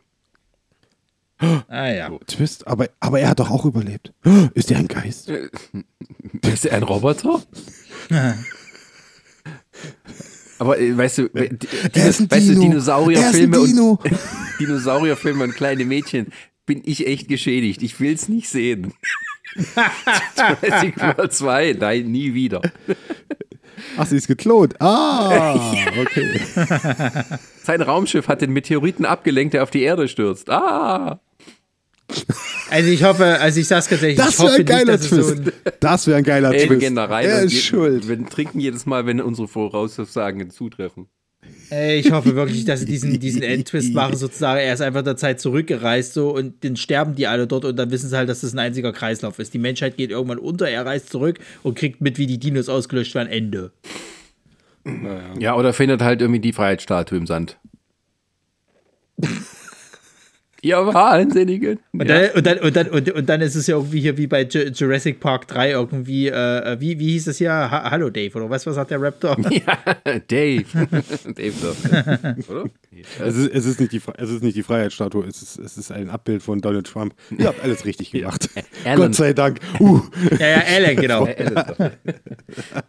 Ah ja. Twist, aber, aber er hat doch auch überlebt. Ist der ein Geist? Ist er ein Roboter? Aber äh, weißt du, äh, die- Er ist ein weißt du Dino. Dinosaurierfilme Er ist ein Dino. und Dinosaurierfilme und kleine Mädchen, bin ich echt geschädigt. Ich will's nicht sehen. Jurassic World 2, nein, nie wieder. Ach, sie ist geklont. Ah, okay. Sein Raumschiff hat den Meteoriten abgelenkt, der auf die Erde stürzt. Ah! Also ich hoffe, also ich sag's ganz ehrlich, Das wäre ein geiler nicht, so Twist. ein, Das wäre ein geiler Ey, wir Twist. gehen da rein. Er ist schuld. Wir trinken jedes Mal, wenn unsere Voraussagen zutreffen. ey, ich hoffe wirklich, dass sie diesen, diesen Endtwist machen, sozusagen. Er ist einfach der Zeit zurückgereist so und dann sterben die alle dort und dann wissen sie halt, dass das ein einziger Kreislauf ist. Die Menschheit geht irgendwann unter, er reist zurück und kriegt mit, wie die Dinos ausgelöscht werden. Ende. Ja, oder findet halt irgendwie die Freiheitsstatue im Sand. Ihr Wahnsinnigen. Und, dann, und, dann, und, dann, und, und dann ist es ja irgendwie hier wie bei Ju- Jurassic Park 3 irgendwie, äh, wie, wie hieß es hier? Ha Hallo Dave, oder was, was sagt der Raptor? Ja, Dave. Dave doch. Oder? Es ist, es, ist nicht die, es ist nicht die Freiheitsstatue, es ist, es ist ein Abbild von Donald Trump. Ihr habt alles richtig gemacht. Alan. Gott sei Dank. Uh, ja, ja, Alan, genau.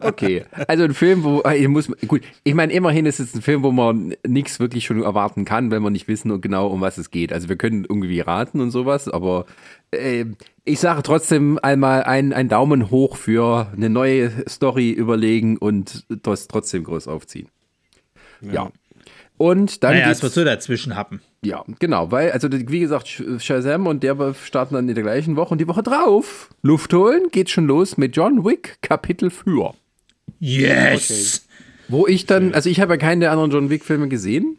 Okay, also ein Film, wo äh, ich muss gut, ich meine immerhin ist es ein Film, wo man nichts wirklich schon erwarten kann, wenn man nicht wissen genau um was es geht. Also wir können irgendwie raten und sowas, aber äh, ich sage trotzdem einmal ein, ein Daumen hoch für eine neue Story überlegen und das trotzdem groß aufziehen. Ja. Und dann Naja, es wird so dazwischen happen. Ja, genau, weil, also wie gesagt, Sh- Shazam und der starten dann in der gleichen Woche und die Woche drauf, Luft holen, geht schon los mit John Wick, Kapitel für. Yes! Wo ich dann, also ich habe ja keine der anderen John Wick-Filme gesehen.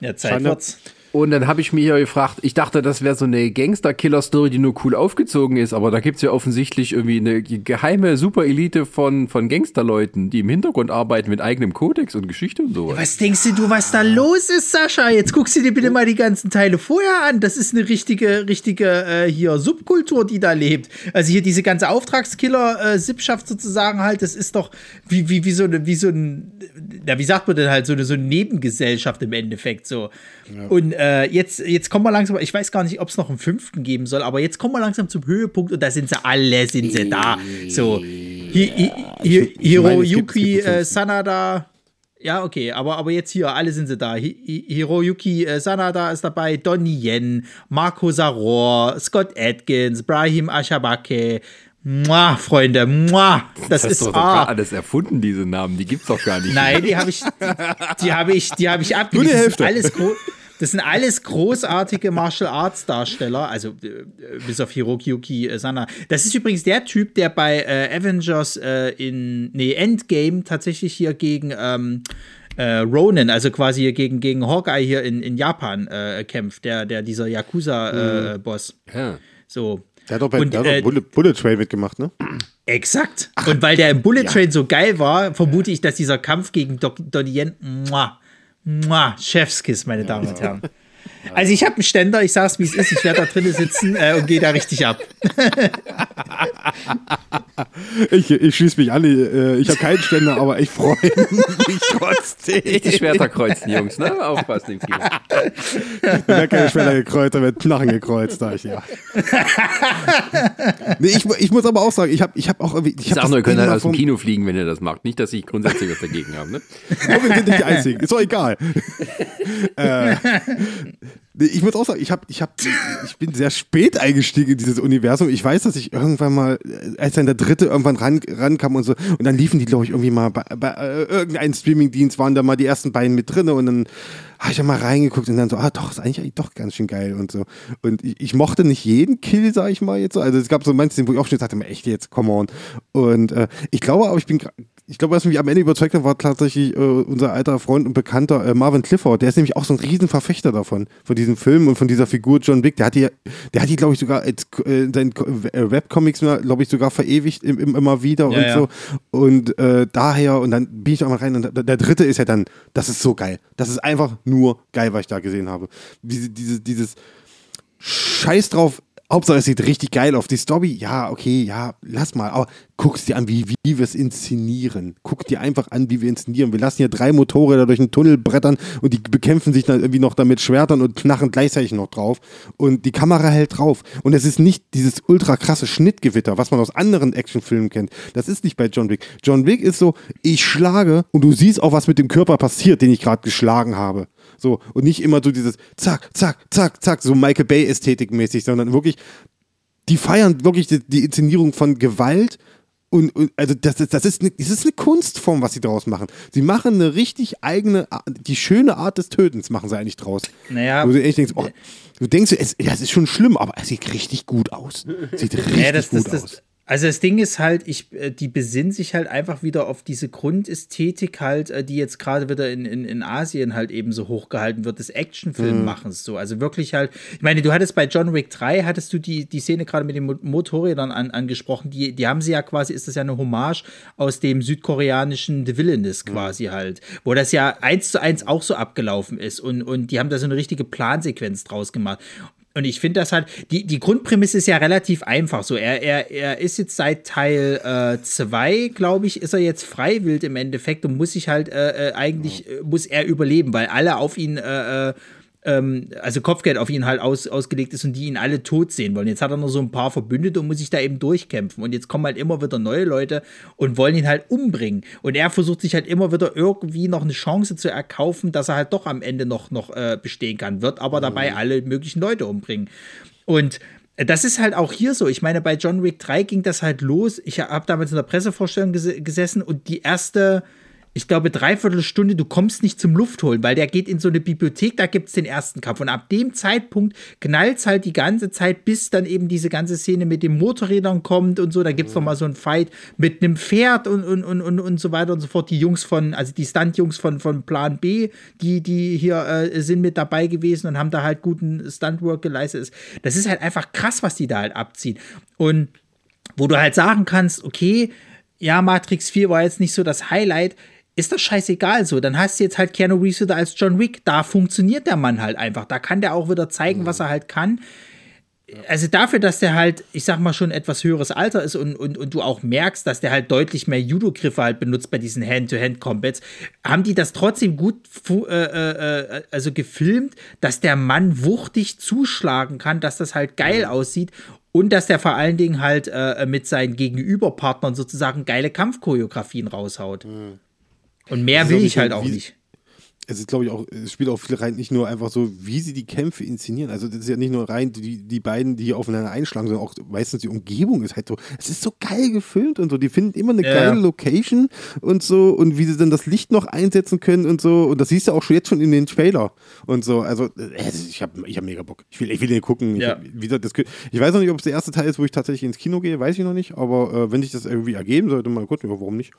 Ja, Zeit wird's. Und dann habe ich mich ja gefragt, ich dachte, das wäre so eine Gangster-Killer-Story, die nur cool aufgezogen ist, aber da gibt's ja offensichtlich irgendwie eine geheime Superelite von, von Gangsterleuten, die im Hintergrund arbeiten mit eigenem Kodex und Geschichte und sowas. Was denkst du, was da los ist, Sascha? Jetzt guckst du dir bitte mal die ganzen Teile vorher an. Das ist eine richtige, richtige äh, hier Subkultur, die da lebt. Also hier diese ganze Auftragskiller-Sippschaft sozusagen halt, das ist doch wie, wie, wie so eine, wie so ein, na, wie sagt man denn halt, so eine, so eine Nebengesellschaft im Endeffekt so. Und äh, jetzt, jetzt kommen wir langsam, ich weiß gar nicht, ob es noch einen fünften geben soll, aber jetzt kommen wir langsam zum Höhepunkt und da sind sie alle, sind sie da. So, Hi, Hi, Hi, Hiroyuki äh, Sanada. Ja, okay, aber, aber jetzt hier, alle sind sie da. Hi Hi Hiroyuki äh, Sanada ist dabei, Donnie Yen, Marco Saror, Scott Atkins, Brahim Ashabake. Mua, Freunde, mua. Das, Das ist doch ah. alles erfunden, diese Namen, die gibt's doch gar nicht. Nein, die habe ich, die habe ich, die habe ich abgelesen. Nur die Das sind Hälfte. alles gro- Das sind alles großartige Martial Arts Darsteller, also äh, bis auf Hiroki äh, Sana. Das ist übrigens der Typ, der bei äh, Avengers äh, in nee, Endgame tatsächlich hier gegen ähm, äh, Ronin, also quasi hier gegen, gegen Hawkeye hier in, in Japan äh, kämpft, der, der dieser Yakuza-Boss. Ja. so. Der hat doch bei Und, äh, Bullet, Bullet Train mitgemacht, ne? Exakt. und weil der im Bullet Train so geil war, vermute ich, dass dieser Kampf gegen Donnie Yen, muah, muah, Chefskiss, meine Damen und Herren. Also ich habe einen Ständer, ich sag's wie es ist, ich werde da drinnen sitzen äh, und gehe da richtig ab. Ich, ich schließe mich an, äh, ich habe keinen Ständer, aber ich freue mich trotzdem. Die Schwerter kreuzen, Jungs, ne? Aufpassen im Kino. Da werden keine Schwerter gekreuzt, da wird Knarren gekreuzt, sag ich ja. nee, ich, ich muss aber auch sagen, ich habe ich hab auch irgendwie. Ich Ich sag nur, ihr könnt halt aus dem Kino fliegen, wenn ihr das macht. Nicht, dass ich grundsätzlich was dagegen habe, ne? Oh, wir sind nicht die Einzigen. Ist doch egal. äh, ich muss auch sagen, ich, hab, ich, hab, ich bin sehr spät eingestiegen in dieses Universum. Ich weiß, dass ich irgendwann mal, äh, als dann der dritte irgendwann ran, rankam und so, und dann liefen die, glaube ich, irgendwie mal bei, bei äh, irgendeinem Streamingdienst, waren da mal die ersten beiden mit drin und dann habe ich da mal reingeguckt und dann so, ah doch, ist eigentlich, eigentlich doch ganz schön geil und so. Und ich, ich mochte nicht jeden Kill, sag ich mal jetzt so. Also es gab so manche, wo ich auch schon sagte, echt jetzt, come on. Und äh, ich glaube aber, ich bin ich glaube, was mich am Ende überzeugt hat, war tatsächlich äh, unser alter Freund und Bekannter äh, Marvin Clifford. Der ist nämlich auch so ein Riesenverfechter davon, von diesem Film und von dieser Figur John Wick. Der hat die, der hat die, glaube ich, sogar als äh, seinen Ko- äh, Webcomics, glaube ich, sogar verewigt im, im, immer wieder Ja, und ja. so. Und äh, daher, und dann bin ich auch mal rein und der, der dritte ist ja dann, das ist so geil. Das ist einfach nur geil, was ich da gesehen habe. Diese, diese, dieses Scheiß drauf. Hauptsache, es sieht richtig geil auf. Die Story, ja, okay, ja, lass mal. Aber guck's dir an, wie, wie wir es inszenieren. Guck dir einfach an, wie wir inszenieren. Wir lassen hier drei Motorräder durch einen Tunnel brettern und die bekämpfen sich dann irgendwie noch damit Schwertern und knarren gleichzeitig noch drauf. Und die Kamera hält drauf. Und es ist nicht dieses ultra krasse Schnittgewitter, was man aus anderen Actionfilmen kennt. Das ist nicht bei John Wick. John Wick ist so, ich schlage und du siehst auch, was mit dem Körper passiert, den ich gerade geschlagen habe. So, und nicht immer so dieses zack, zack, zack, zack, so Michael Bay-Ästhetik mäßig, sondern wirklich, die feiern wirklich die, die Inszenierung von Gewalt. Und, und also das, ist- das, ist eine, das ist eine Kunstform, was sie daraus machen. Sie machen eine richtig eigene, die schöne Art des Tötens machen sie eigentlich draus. Naja, Wo du echt denkst, oh, du denkst, es, ja, es ist schon schlimm, aber es sieht richtig gut aus. Sieht richtig Ja, das, das, gut das, aus. Also das Ding ist halt, ich, äh, die besinnen sich halt einfach wieder auf diese Grundästhetik halt, äh, die jetzt gerade wieder in, in, in Asien halt eben so hochgehalten wird, des Actionfilmmachens so. Also wirklich halt, ich meine, du hattest bei John Wick 3, hattest du die, die Szene gerade mit den Mo- Motorrädern an, angesprochen, die, die haben sie ja quasi, ist das ja eine Hommage aus dem südkoreanischen The Villainous quasi halt, wo das ja eins zu eins auch so abgelaufen ist und, und die haben da so eine richtige Plansequenz draus gemacht. Und ich finde das halt, die, die Grundprämisse ist ja relativ einfach. So, er, er, er ist jetzt seit Teil 2, glaube ich, ist er jetzt freiwillig im Endeffekt und muss sich halt äh, äh, eigentlich, äh, muss er überleben, weil alle auf ihn, äh, äh, ähm, also Kopfgeld auf ihn halt aus, ausgelegt ist und die ihn alle tot sehen wollen. Jetzt hat er nur so ein paar Verbündete und muss sich da eben durchkämpfen. Und jetzt kommen halt immer wieder neue Leute und wollen ihn halt umbringen. Und er versucht sich halt immer wieder irgendwie noch eine Chance zu erkaufen, dass er halt doch am Ende noch, noch äh, bestehen kann, wird aber dabei alle möglichen Leute umbringen. Und das ist halt auch hier so. Ich meine, bei John Wick 3 ging das halt los. Ich habe damals in der Pressevorstellung ges gesessen und die erste, ich glaube, dreiviertel Stunde, du kommst nicht zum Luftholen, weil der geht in so eine Bibliothek, da gibt es den ersten Kampf. Und ab dem Zeitpunkt knallt halt die ganze Zeit, bis dann eben diese ganze Szene mit den Motorrädern kommt und so. Da gibt es mhm. nochmal so einen Fight mit einem Pferd und, und, und, und, und so weiter und so fort. Die Jungs von, also die Stunt-Jungs von, von Plan B, die, die hier äh, sind mit dabei gewesen und haben da halt guten Stuntwork geleistet. Das ist halt einfach krass, was die da halt abziehen. Und wo du halt sagen kannst, okay, ja, Matrix 4 war jetzt nicht so das Highlight, ist das scheißegal so. Dann hast du jetzt halt Keanu Reeves wieder als John Wick. Da funktioniert der Mann halt einfach. Da kann der auch wieder zeigen, mhm. was er halt kann. Also dafür, dass der halt, ich sag mal, schon etwas höheres Alter ist und, und, und du auch merkst, dass der halt deutlich mehr Judo-Griffe halt benutzt bei diesen Hand-to-Hand-Combats, haben die das trotzdem gut äh, äh, äh, also gefilmt, dass der Mann wuchtig zuschlagen kann, dass das halt geil mhm. aussieht und dass der vor allen Dingen halt äh, mit seinen Gegenüberpartnern sozusagen geile Kampfchoreografien raushaut. Mhm. Und mehr will ich halt auch nicht. Es ist, glaube ich, auch, es spielt auch viel rein, nicht nur einfach so, wie sie die Kämpfe inszenieren. Also, das ist ja nicht nur rein die, die beiden, die aufeinander einschlagen, sondern auch meistens die Umgebung ist halt so, es ist so geil gefilmt und so. Die finden immer eine ja. geile Location und so und wie sie dann das Licht noch einsetzen können und so. Und das siehst du auch schon jetzt schon in den Trailer und so. Also, äh, ich habe ich hab mega Bock. Ich will, ich will den gucken. Ja. Ich, wie das, ich weiß noch nicht, ob es der erste Teil ist, wo ich tatsächlich ins Kino gehe, weiß ich noch nicht. Aber äh, wenn sich das irgendwie ergeben sollte, mal gucken, warum nicht.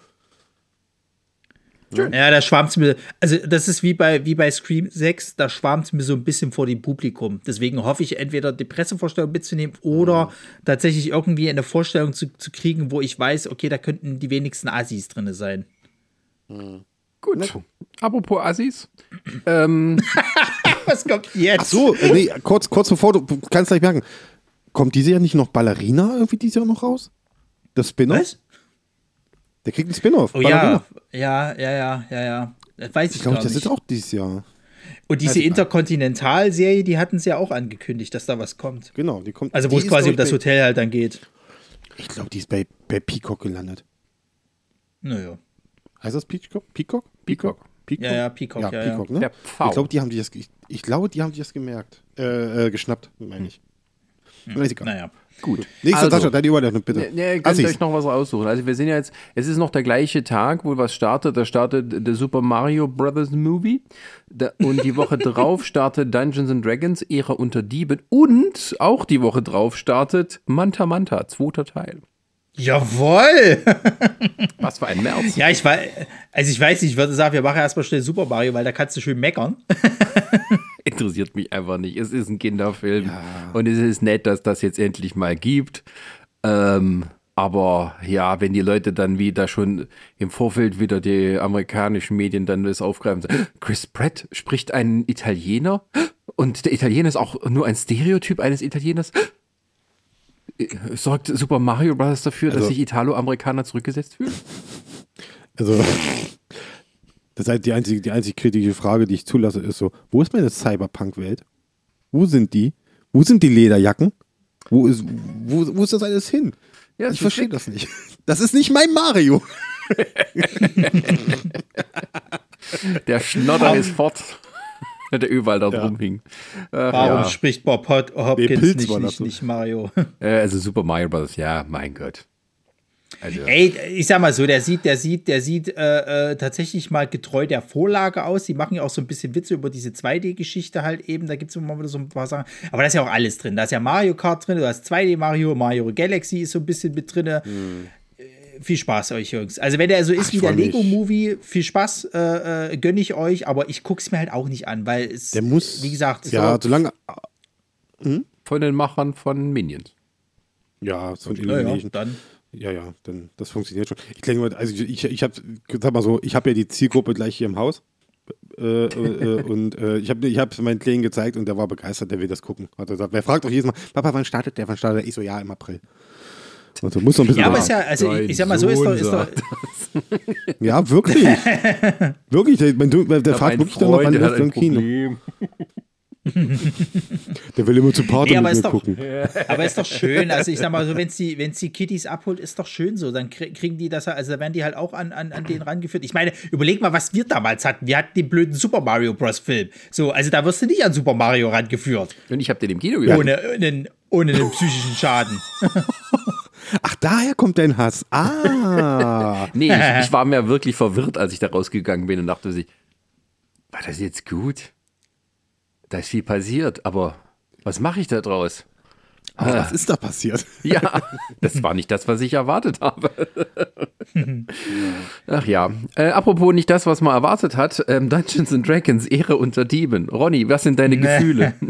Schön. Ja, da schwarmt es mir, also das ist wie bei, wie bei Scream 6, da schwarmt es mir so ein bisschen vor dem Publikum. Deswegen hoffe ich entweder die Pressevorstellung mitzunehmen oder mhm. tatsächlich irgendwie eine Vorstellung zu, zu kriegen, wo ich weiß, okay, da könnten die wenigsten Assis drin sein. Mhm. Gut. Na, Apropos Assis. ähm. Was kommt jetzt? Ach so, äh, nee, kurz, kurz bevor, du kannst gleich merken, kommt diese ja nicht noch Ballerina irgendwie dieses Jahr noch raus? Das Spin-off? Der kriegt einen Spin-off. Oh ja, ja, ja, ja, ja, ja. Das weiß ich, ich glaube, das nicht. ist auch dieses Jahr. Und diese also, Interkontinental-Serie, die hatten sie ja auch angekündigt, dass da was kommt. Genau, die kommt. Also wo es quasi um das Hotel halt dann geht. Ich glaube, die ist bei, bei Peacock gelandet. Naja. Heißt das Peacock? Peacock? Peacock. Peacock? Ja, ja, Peacock, ja, ja, Peacock, ja. Ne? Ich glaube, die haben die das, ich, ich glaube, die haben die das gemerkt, äh, äh, geschnappt, meine ich. Hm. Naja. Gut. Nächste also, Tasche, deine Überleitung bitte. Ne, ne, könnt ihr euch noch was aussuchen. Also wir sind ja jetzt, es ist noch der gleiche Tag, wo was startet. Da startet der Super Mario Brothers Movie. Da, und die Woche drauf startet Dungeons and Dragons, Ära unter Dieben. Und auch die Woche drauf startet Manta Manta, zweiter Teil. Jawoll! Was für ein März. Ja, ich weiß, also ich weiß nicht, ich würde sagen, wir machen erstmal schnell Super Mario, weil da kannst du schön meckern. Interessiert mich einfach nicht. Es ist ein Kinderfilm ja. und es ist nett, dass das jetzt endlich mal gibt. Ähm, aber ja, wenn die Leute dann wieder schon im Vorfeld wieder die amerikanischen Medien dann das aufgreifen, sagen, Chris Pratt spricht einen Italiener und der Italiener ist auch nur ein Stereotyp eines Italieners sorgt Super Mario Bros. dafür, also, dass sich Italo-Amerikaner zurückgesetzt fühlen? Also, das ist die einzige, die einzige kritische Frage, die ich zulasse, ist so: Wo ist meine Cyberpunk-Welt? Wo sind die? Wo sind die Lederjacken? Wo ist, wo, wo ist das alles hin? Ja, ich verstehe das nicht. Das ist nicht mein Mario. Der Schnodder ist fort der überall da ja. rumhing. Ach, Warum ja. spricht Bob Hopkins nee, nicht, nicht, nicht, Mario? also Super Mario Bros., ja, mein Gott. Also. Ey, ich sag mal so, der sieht, der sieht, der sieht äh, äh, tatsächlich mal getreu der Vorlage aus. Die machen ja auch so ein bisschen Witze über diese 2D-Geschichte halt eben. Da gibt es immer wieder so ein paar Sachen. Aber da ist ja auch alles drin. Da ist ja Mario Kart drin, du hast 2D Mario, Mario Galaxy ist so ein bisschen mit drin. Hm viel Spaß euch, Jungs. Also, wenn der so ist Ach, wie der Lego-Movie, viel Spaß, äh, äh, gönne ich euch, aber ich gucke es mir halt auch nicht an, weil es, der muss, wie gesagt, ja, so, solange. Hm? Von den Machern von Minions. Ja, von Illumination. Ja, dann. Ja, ja, dann, das funktioniert schon. Ich denke mal, also ich, ich, ich habe, sag mal so, ich habe ja die Zielgruppe gleich hier im Haus. Äh, äh, und äh, ich habe ich hab meinen Kleinen gezeigt und der war begeistert, der will das gucken. Hat er gesagt, wer fragt doch jedes Mal, Papa, wann startet der? Wann startet der? Ich so, ja, im April. Also muss noch ein bisschen ja, aber ist ja, also ich, ich, sag mal, so ist doch. Ist doch ja, wirklich. wirklich. Der, der, der fragt wirklich dann noch, wann läuft im Kino. Der will immer zu Party nee, mit mir doch, gucken. Aber ist doch schön. Also ich sag mal so, wenn es die, wenn's die Kitties abholt, ist doch schön so. Dann kriegen die das, also werden die halt auch an, an, an den rangeführt. Ich meine, überleg mal, was wir damals hatten. Wir hatten den blöden Super Mario Bros. Film. So, also da wirst du nicht an Super Mario rangeführt. Und ich habe den im Kino gehört. Ohne, ohne, ohne einen psychischen Schaden. Ach, daher kommt dein Hass. Ah. Nee, ich, ich war mir wirklich verwirrt, als ich da rausgegangen bin und dachte sich, war das jetzt gut? Da ist viel passiert, aber was mache ich da draus? Aber was ist da passiert? Ja, das war nicht das, was ich erwartet habe. Ach ja, äh, apropos nicht das, was man erwartet hat, ähm, Dungeons and Dragons, Ehre unter Dieben. Ronny, was sind deine Gefühle?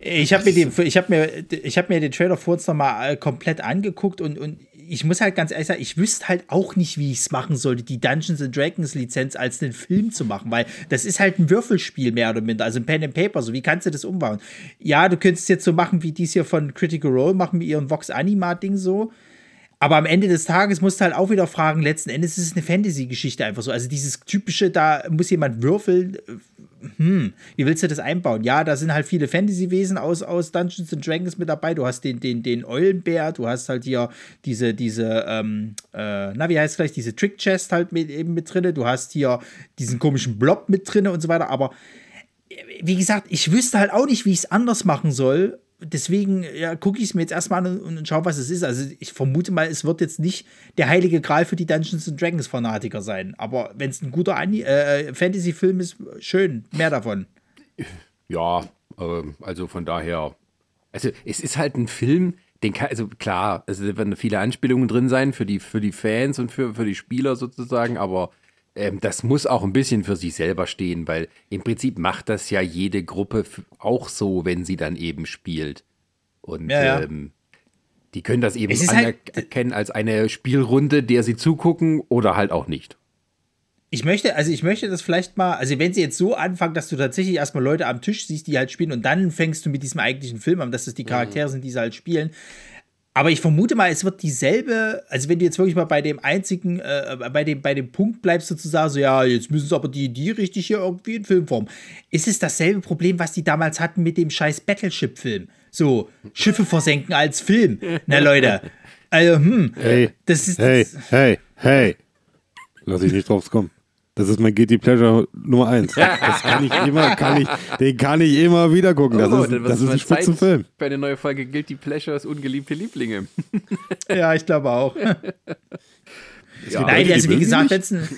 Ich habe mir, den- ich hab mir, ich hab mir den Trailer vor uns nochmal komplett angeguckt und, und ich muss halt ganz ehrlich sagen, ich wüsste halt auch nicht, wie ich es machen sollte, die Dungeons and Dragons Lizenz als einen Film zu machen, weil das ist halt ein Würfelspiel mehr oder minder, also ein Pen and Paper, so wie kannst du das umbauen? Ja, du könntest es jetzt so machen, wie dies hier von Critical Role machen, mit ihren Vox Anima Ding so. Aber am Ende des Tages musst du halt auch wieder fragen, letzten Endes ist es eine Fantasy-Geschichte einfach so. Also dieses typische, da muss jemand würfeln. äh, Hm, wie willst du das einbauen? Ja, da sind halt viele Fantasy-Wesen aus, aus Dungeons and Dragons mit dabei. Du hast den, den, den Eulenbär, du hast halt hier diese, diese, ähm, äh, na, wie heißt es gleich, diese Trick-Chest halt mit, eben mit drinne. Du hast hier diesen komischen Blob mit drinne und so weiter. Aber wie gesagt, ich wüsste halt auch nicht, wie ich es anders machen soll. Deswegen ja, gucke ich es mir jetzt erstmal an und, und schaue, was es ist. Also ich vermute mal, es wird jetzt nicht der heilige Gral für die Dungeons and Dragons Fanatiker sein. Aber wenn es ein guter Ani- äh, Fantasy-Film ist, schön, mehr davon. Ja, ähm, also von daher. Also es ist halt ein Film, den kann, also klar, es werden viele Anspielungen drin sein für die, für die Fans und für, für die Spieler sozusagen, aber ähm, das muss auch ein bisschen für sich selber stehen, weil im Prinzip macht das ja jede Gruppe auch so, wenn sie dann eben spielt. Und Ja, ja. Ähm, die können das eben halt- anerkennen als eine Spielrunde, der sie zugucken oder halt auch nicht. Ich möchte, also ich möchte das vielleicht mal, also wenn sie jetzt so anfangen, dass du tatsächlich erstmal Leute am Tisch siehst, die halt spielen und dann fängst du mit diesem eigentlichen Film an, dass das die Charaktere sind, die sie halt spielen. Aber ich vermute mal, es wird dieselbe, also wenn du jetzt wirklich mal bei dem einzigen, äh, bei, dem, bei dem Punkt bleibst, sozusagen, so ja, jetzt müssen sie aber die, die richtig hier irgendwie in Filmform. Ist es dasselbe Problem, was die damals hatten mit dem scheiß Battleship-Film? So, Schiffe versenken als Film. Na Leute. Also, hm. Hey, Das ist. hey, Das, hey, hey. Lass ich nicht drauf kommen. Das ist mein Guilty Pleasure Nummer eins. Das kann ich immer, kann ich, den kann ich immer wieder gucken. Das Oh, ist, das ist ein Spitzenfilm. Für eine neue Folge Guilty Pleasures, ungeliebte Lieblinge. ja, ich glaube auch. Ja. Nein, Leute, also wie gesagt, ein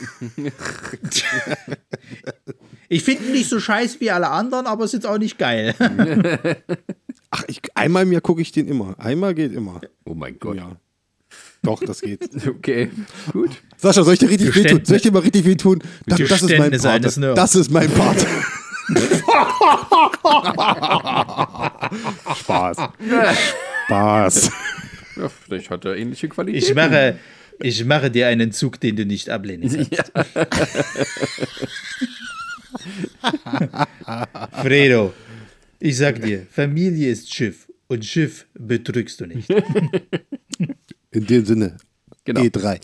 ich finde ihn nicht so scheiße wie alle anderen, aber ist jetzt auch nicht geil. Ach, ich, einmal im Jahr gucke ich den immer. Einmal geht immer. Oh mein Gott. Ja. Doch, das geht. Okay, gut. Sascha, soll ich dir richtig weh tun? Soll ich dir mal richtig weh tun? Das, das ist mein Part. Das ist mein Part. Spaß. Spaß. Ja, vielleicht hat er ähnliche Qualität. Ich mache, ich mache dir einen Zug, den du nicht ablehnen kannst. Fredo, ich sag dir, Familie ist Schiff und Schiff betrügst du nicht. In dem Sinne, Genau. E3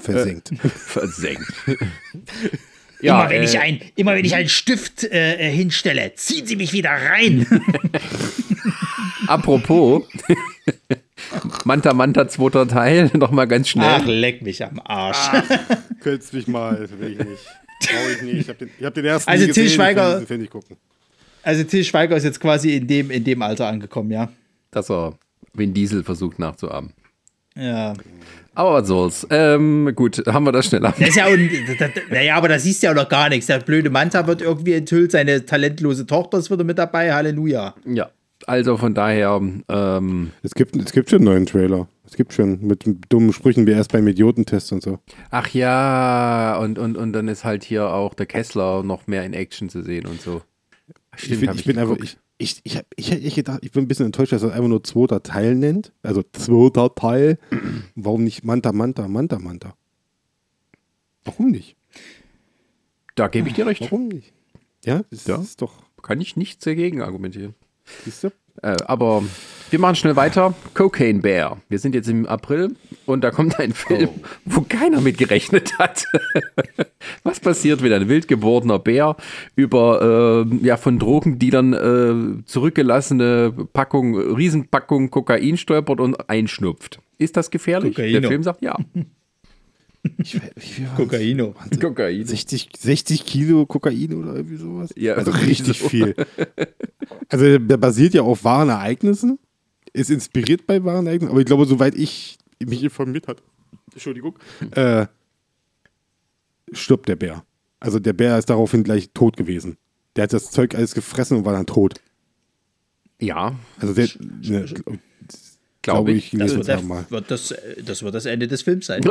versenkt. Versenkt. immer, wenn äh, ich ein, immer wenn ich einen Stift äh, äh, hinstelle, ziehen sie mich wieder rein. Apropos, Manta Manta zweiter Teil, nochmal ganz schnell. Ach, leck mich am Arsch. Könntest mich mal, will ich nicht. Brauche ich nicht. Ich habe den, hab den ersten Also nie Til gesehen, Schweiger- den gucken. Also Til Schweiger ist jetzt quasi in dem, in dem Alter angekommen, ja. Dass er Vin Diesel versucht nachzuahmen. Ja. Aber was soll's. Ähm, gut, haben wir das schnell ab. Das ist ja, un- das, das, naja, aber da siehst du ja auch noch gar nichts. Der blöde Manta wird irgendwie enthüllt, seine talentlose Tochter ist wieder mit dabei, Halleluja. Ja, also von daher, ähm, Es gibt, es gibt schon einen neuen Trailer. Es gibt schon mit dummen Sprüchen wie erst beim Idiotentest und so. ach ja, und, und, und dann ist halt hier auch der Kessler noch mehr in Action zu sehen und so. Stimmt, ich bin, ich bin einfach, ich, ich, ich, hab, ich hätte gedacht, ich bin ein bisschen enttäuscht, dass er einfach nur zweiter Teil nennt. Also zweiter Teil. Warum nicht Manta, Manta, Manta, Manta? Warum nicht? da gebe ich dir recht. Warum nicht? Ja, das Ja. ist doch, Kann ich nichts dagegen argumentieren. siehst du? Äh, aber wir machen schnell weiter. Cocaine Bear. Wir sind jetzt im April und da kommt ein Film, wo keiner mit gerechnet hat. Was passiert, wenn ein wild geborener Bär über äh, ja, von Drogendealern äh, zurückgelassene Packung, Riesenpackung Kokain stolpert und einschnupft? Ist das gefährlich? Kokaino. Der Film sagt ja. Ich? Kokaino. Wahnsinn. Kokain. 60, 60 Kilo Kokain oder irgendwie sowas? Ja, also richtig so. viel. Also der basiert ja auf wahren Ereignissen. Ist inspiriert bei wahren Ereignissen, aber ich glaube, soweit ich mich informiert habe, Entschuldigung, äh, stirbt der Bär. Also der Bär ist daraufhin gleich tot gewesen. Der hat das Zeug alles gefressen und war dann tot. Ja, Also der, ne, glaube ich. Das wird, zu der, haben mal. wird das, äh, das wird das Ende des Films sein.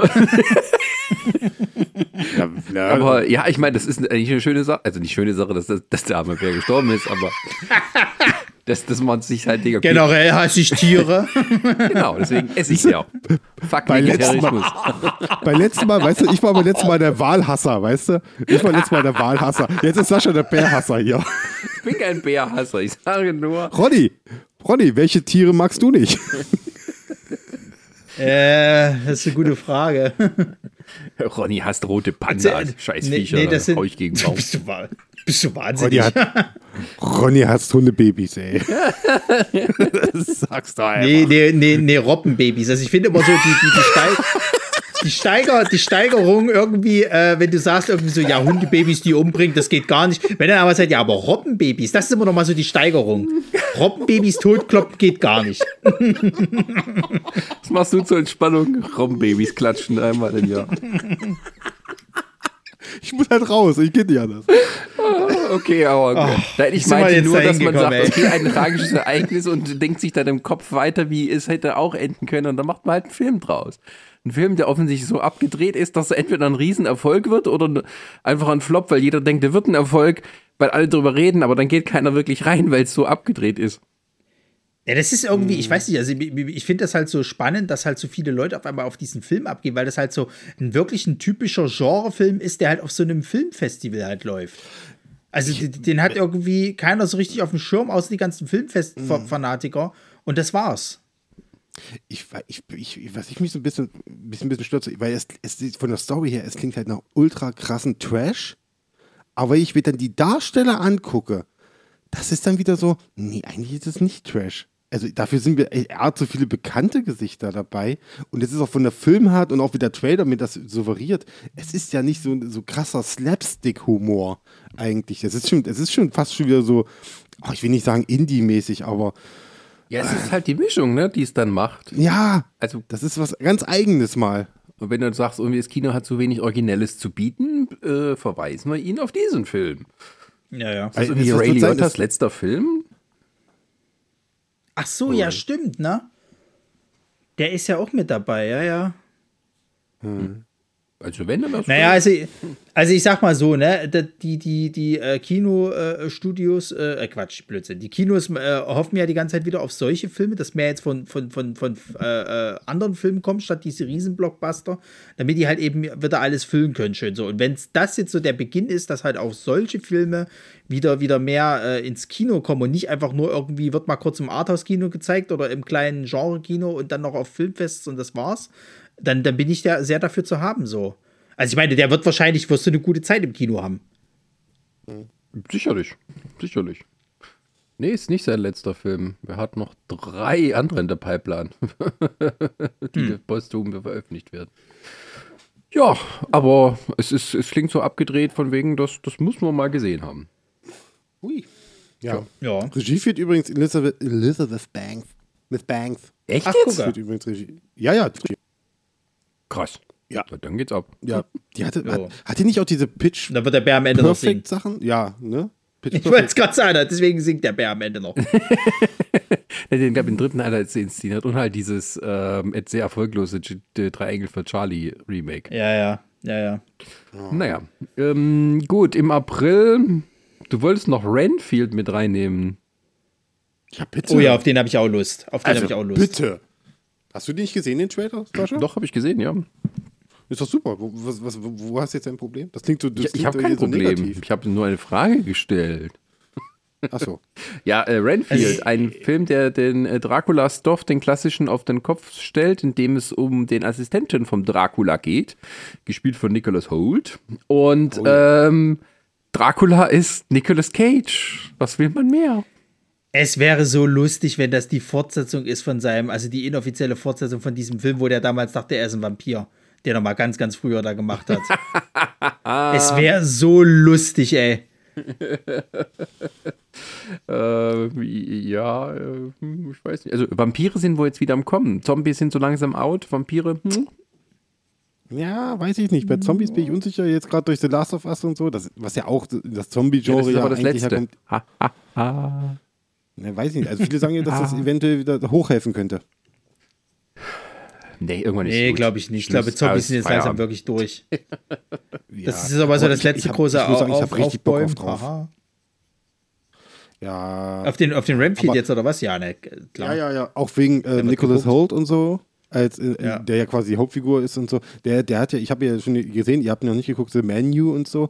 Ja, ja, Aber ja, ich meine, das ist eigentlich eine schöne Sache. Also nicht schöne Sache, dass, dass, dass der arme Bär gestorben ist, aber dass, dass man sich halt denkt, okay, Generell hasse ich Tiere. genau, deswegen esse ich ja. Fuck Bei letztem Vegetarismus. Beim letzten Mal, weißt du, ich war beim letzten Mal der Wahlhasser, weißt du? Ich war letztes Mal der Wahlhasser. Jetzt ist Sascha der Bärhasser hier. Ich bin kein Bärhasser, ich sage nur. Ronny, Ronny, welche Tiere magst du nicht? Äh, das ist eine gute Frage. Ronny hasst rote Panda, Scheißviecher, Nee, nee, das sind, hau ich gegen Baum. bist, du, bist du Ronny wahnsinnig? hat, Ronny hasst Hundebabys, ey. Das sagst du einfach. Nee, nee, nee, nee, Robbenbabys. Also ich finde immer so die, die, die, Steig, die, Steiger, die Steigerung irgendwie, äh, wenn du sagst irgendwie so, ja, Hundebabys, die umbringt, das geht gar nicht. Wenn dann aber sagt, ja, aber Robbenbabys, das ist immer noch mal so die Steigerung. Robbenbabys totkloppen geht gar nicht. Was machst du zur Entspannung? Robbenbabys klatschen einmal im Jahr. Ich muss halt raus, ich geht nicht anders. Okay, aber Nein, ich sind wir meinte nur, da dass man sagt, okay, ein tragisches Ereignis und denkt sich dann im Kopf weiter, wie es hätte auch enden können und dann macht man halt einen Film draus. Ein Film, der offensichtlich so abgedreht ist, dass er entweder ein Riesenerfolg wird oder einfach ein Flop, weil jeder denkt, der wird ein Erfolg, weil alle drüber reden, aber dann geht keiner wirklich rein, weil es so abgedreht ist. Ja, das ist irgendwie, ich weiß nicht, also ich, ich finde das halt so spannend, dass halt so viele Leute auf einmal auf diesen Film abgehen, weil das halt so ein wirklich ein typischer Genrefilm ist, der halt auf so einem Filmfestival halt läuft. Also den, den hat irgendwie keiner so richtig auf dem Schirm, außer die ganzen Filmfest-Fanatiker. Und das war's. Ich, ich, ich, was ich mich so ein bisschen, bisschen, bisschen stürze, weil es, es von der Story her, es klingt halt nach ultra krassen Trash. Aber ich mir dann die Darsteller angucke, das ist dann wieder so, nee, eigentlich ist es nicht Trash. Also dafür sind wir er hat so viele bekannte Gesichter dabei und es ist auch von der Filmart und auch wie der Trailer mir das suggeriert. Es ist ja nicht so, so krasser Slapstick-Humor eigentlich. Es ist schon, es ist schon fast schon wieder so, oh, ich will nicht sagen Indie-mäßig, aber Ja, es ist halt die Mischung, ne, die es dann macht. ja, Also, das ist was ganz Eigenes mal. und wenn du sagst, irgendwie das Kino hat zu wenig Originelles zu bieten, äh, verweisen wir ihn auf diesen Film. Ja, ja. Das ist irgendwie Ray Liotta's das- letzter Film. Ach so, ja, stimmt, ne? Der ist ja auch mit dabei, ja, ja. Also wenn dann das Naja, also, also ich sag mal so, ne, die, die, die äh, Kinostudios, äh, äh, Quatsch, Blödsinn, die Kinos äh, hoffen ja die ganze Zeit wieder auf solche Filme, dass mehr jetzt von, von, von, von äh, äh, anderen Filmen kommt, statt diese Riesenblockbuster, damit die halt eben wieder alles füllen können, schön so. Und wenn das jetzt so der Beginn ist, dass halt auch solche Filme wieder, wieder mehr ins Kino kommen und nicht einfach nur irgendwie, wird mal kurz im Arthouse-Kino gezeigt oder im kleinen Genre-Kino und dann noch auf Filmfests und das war's, dann, dann bin ich da sehr dafür zu haben, so. Also ich meine, der wird wahrscheinlich, wirst du eine gute Zeit im Kino haben. Sicherlich, sicherlich. Nee, ist nicht sein letzter Film. Er hat noch drei andere in der Pipeline, die posthum veröffentlicht werden. Ja, aber es, ist, es klingt so abgedreht von wegen, das, das muss man mal gesehen haben. Ui. Ja. Ja. Regie führt übrigens Elizabeth, Elizabeth Banks. Mit Banks. Echt Ach, jetzt? Führt übrigens Regie. Ja, ja. Krass. Ja. Dann geht's ab. Ja. Die hatte, hat, hat die nicht auch diese Pitch Da wird der Bär am Ende noch singen. Sachen? Ja, ne? Pitch Ich wollte es gerade sagen, deswegen singt der Bär am Ende noch. Den, glaube ich, den dritten als inszeniert und halt dieses ähm, sehr erfolglose Drei Engel für Charlie Remake. Ja, ja, ja, ja. Naja, ähm, gut, im April, du wolltest noch Renfield mit reinnehmen. Ja, bitte. Oh ja, auf den habe ich auch Lust. Auf den also, habe ich auch Lust. bitte. Hast du den nicht gesehen, den Trailer, Sascha? Doch, habe ich gesehen, ja. Ist doch super. Wo, was, was, wo, hast du jetzt ein Problem? Das klingt so das Ich, ich habe kein so Problem. negativ. ich habe nur eine Frage gestellt. Achso. Ja, äh, Renfield, ein Film, der den äh, Dracula-Stoff, den klassischen, auf den Kopf stellt, in dem es um den Assistenten vom Dracula geht, gespielt von Nicholas Holt. Und ähm, Dracula ist Nicolas Cage. Was will man mehr? Es wäre so lustig, wenn das die Fortsetzung ist von seinem, also die inoffizielle Fortsetzung von diesem Film, wo der damals dachte, er ist ein Vampir, der noch mal ganz, ganz früher da gemacht hat. es wäre so lustig, ey. Äh, ja, äh, hm, ich weiß nicht. Also Vampire sind wohl jetzt wieder am Kommen. Zombies sind so langsam out. Vampire, hm. Ja, weiß ich nicht. Bei Zombies bin ich unsicher, jetzt gerade durch The Last of Us und so, das, was ja auch das ja, Zombie-Genre das ist ja, aber das eigentlich Letzte. herkommt. Ha, ha, ha. Ne, weiß ich nicht. Also viele sagen ja, dass Ah. das eventuell wieder hochhelfen könnte. Nee, irgendwann ist Nee, glaube ich nicht. Ich glaube, Zombies sind jetzt langsam Feierabend. wirklich durch. Ja. Das ist aber so das ich- letzte ich hab- große ich muss sagen, ich Auf- hab richtig Bock auf Aufbäumen. drauf. Aha. Ja. Auf den, auf den Ramfield Aber- jetzt oder was? Ja, ne, klar. Ja, ja, ja. Auch wegen äh, Nicholas geguckt. Holt und so, als, äh, Ja. der ja quasi die Hauptfigur ist und so. Der, der hat ja, ich habe ja schon gesehen, ihr habt ihn noch nicht geguckt, The Menu und so.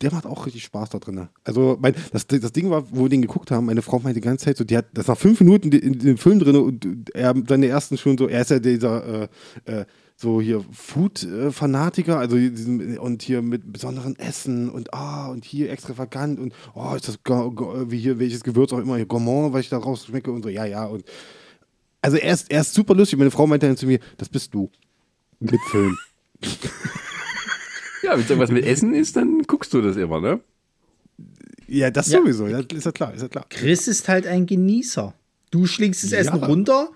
Der macht auch richtig Spaß da drin. Also, mein, das, das Ding war, wo wir den geguckt haben, meine Frau meinte die ganze Zeit so, die hat, das war fünf Minuten in, in dem Film drin und er seine ersten schon so, er ist ja dieser, äh, äh, so hier Food-Fanatiker, also und hier mit besonderen Essen und ah, und hier extravagant und oh, ist das wie hier, welches Gewürz auch immer, hier Gourmand, was ich da rausschmecke und so, ja, ja. Und also er ist, er ist super lustig. Meine Frau meinte dann zu mir, das bist du. Mit Film. Ja, wenn es irgendwas mit Essen ist, dann guckst du das immer, ne? ja, das Ja. sowieso, ja, ist ja klar, ist ja klar. Chris ist halt ein Genießer. Du schlingst das Ja. Essen runter,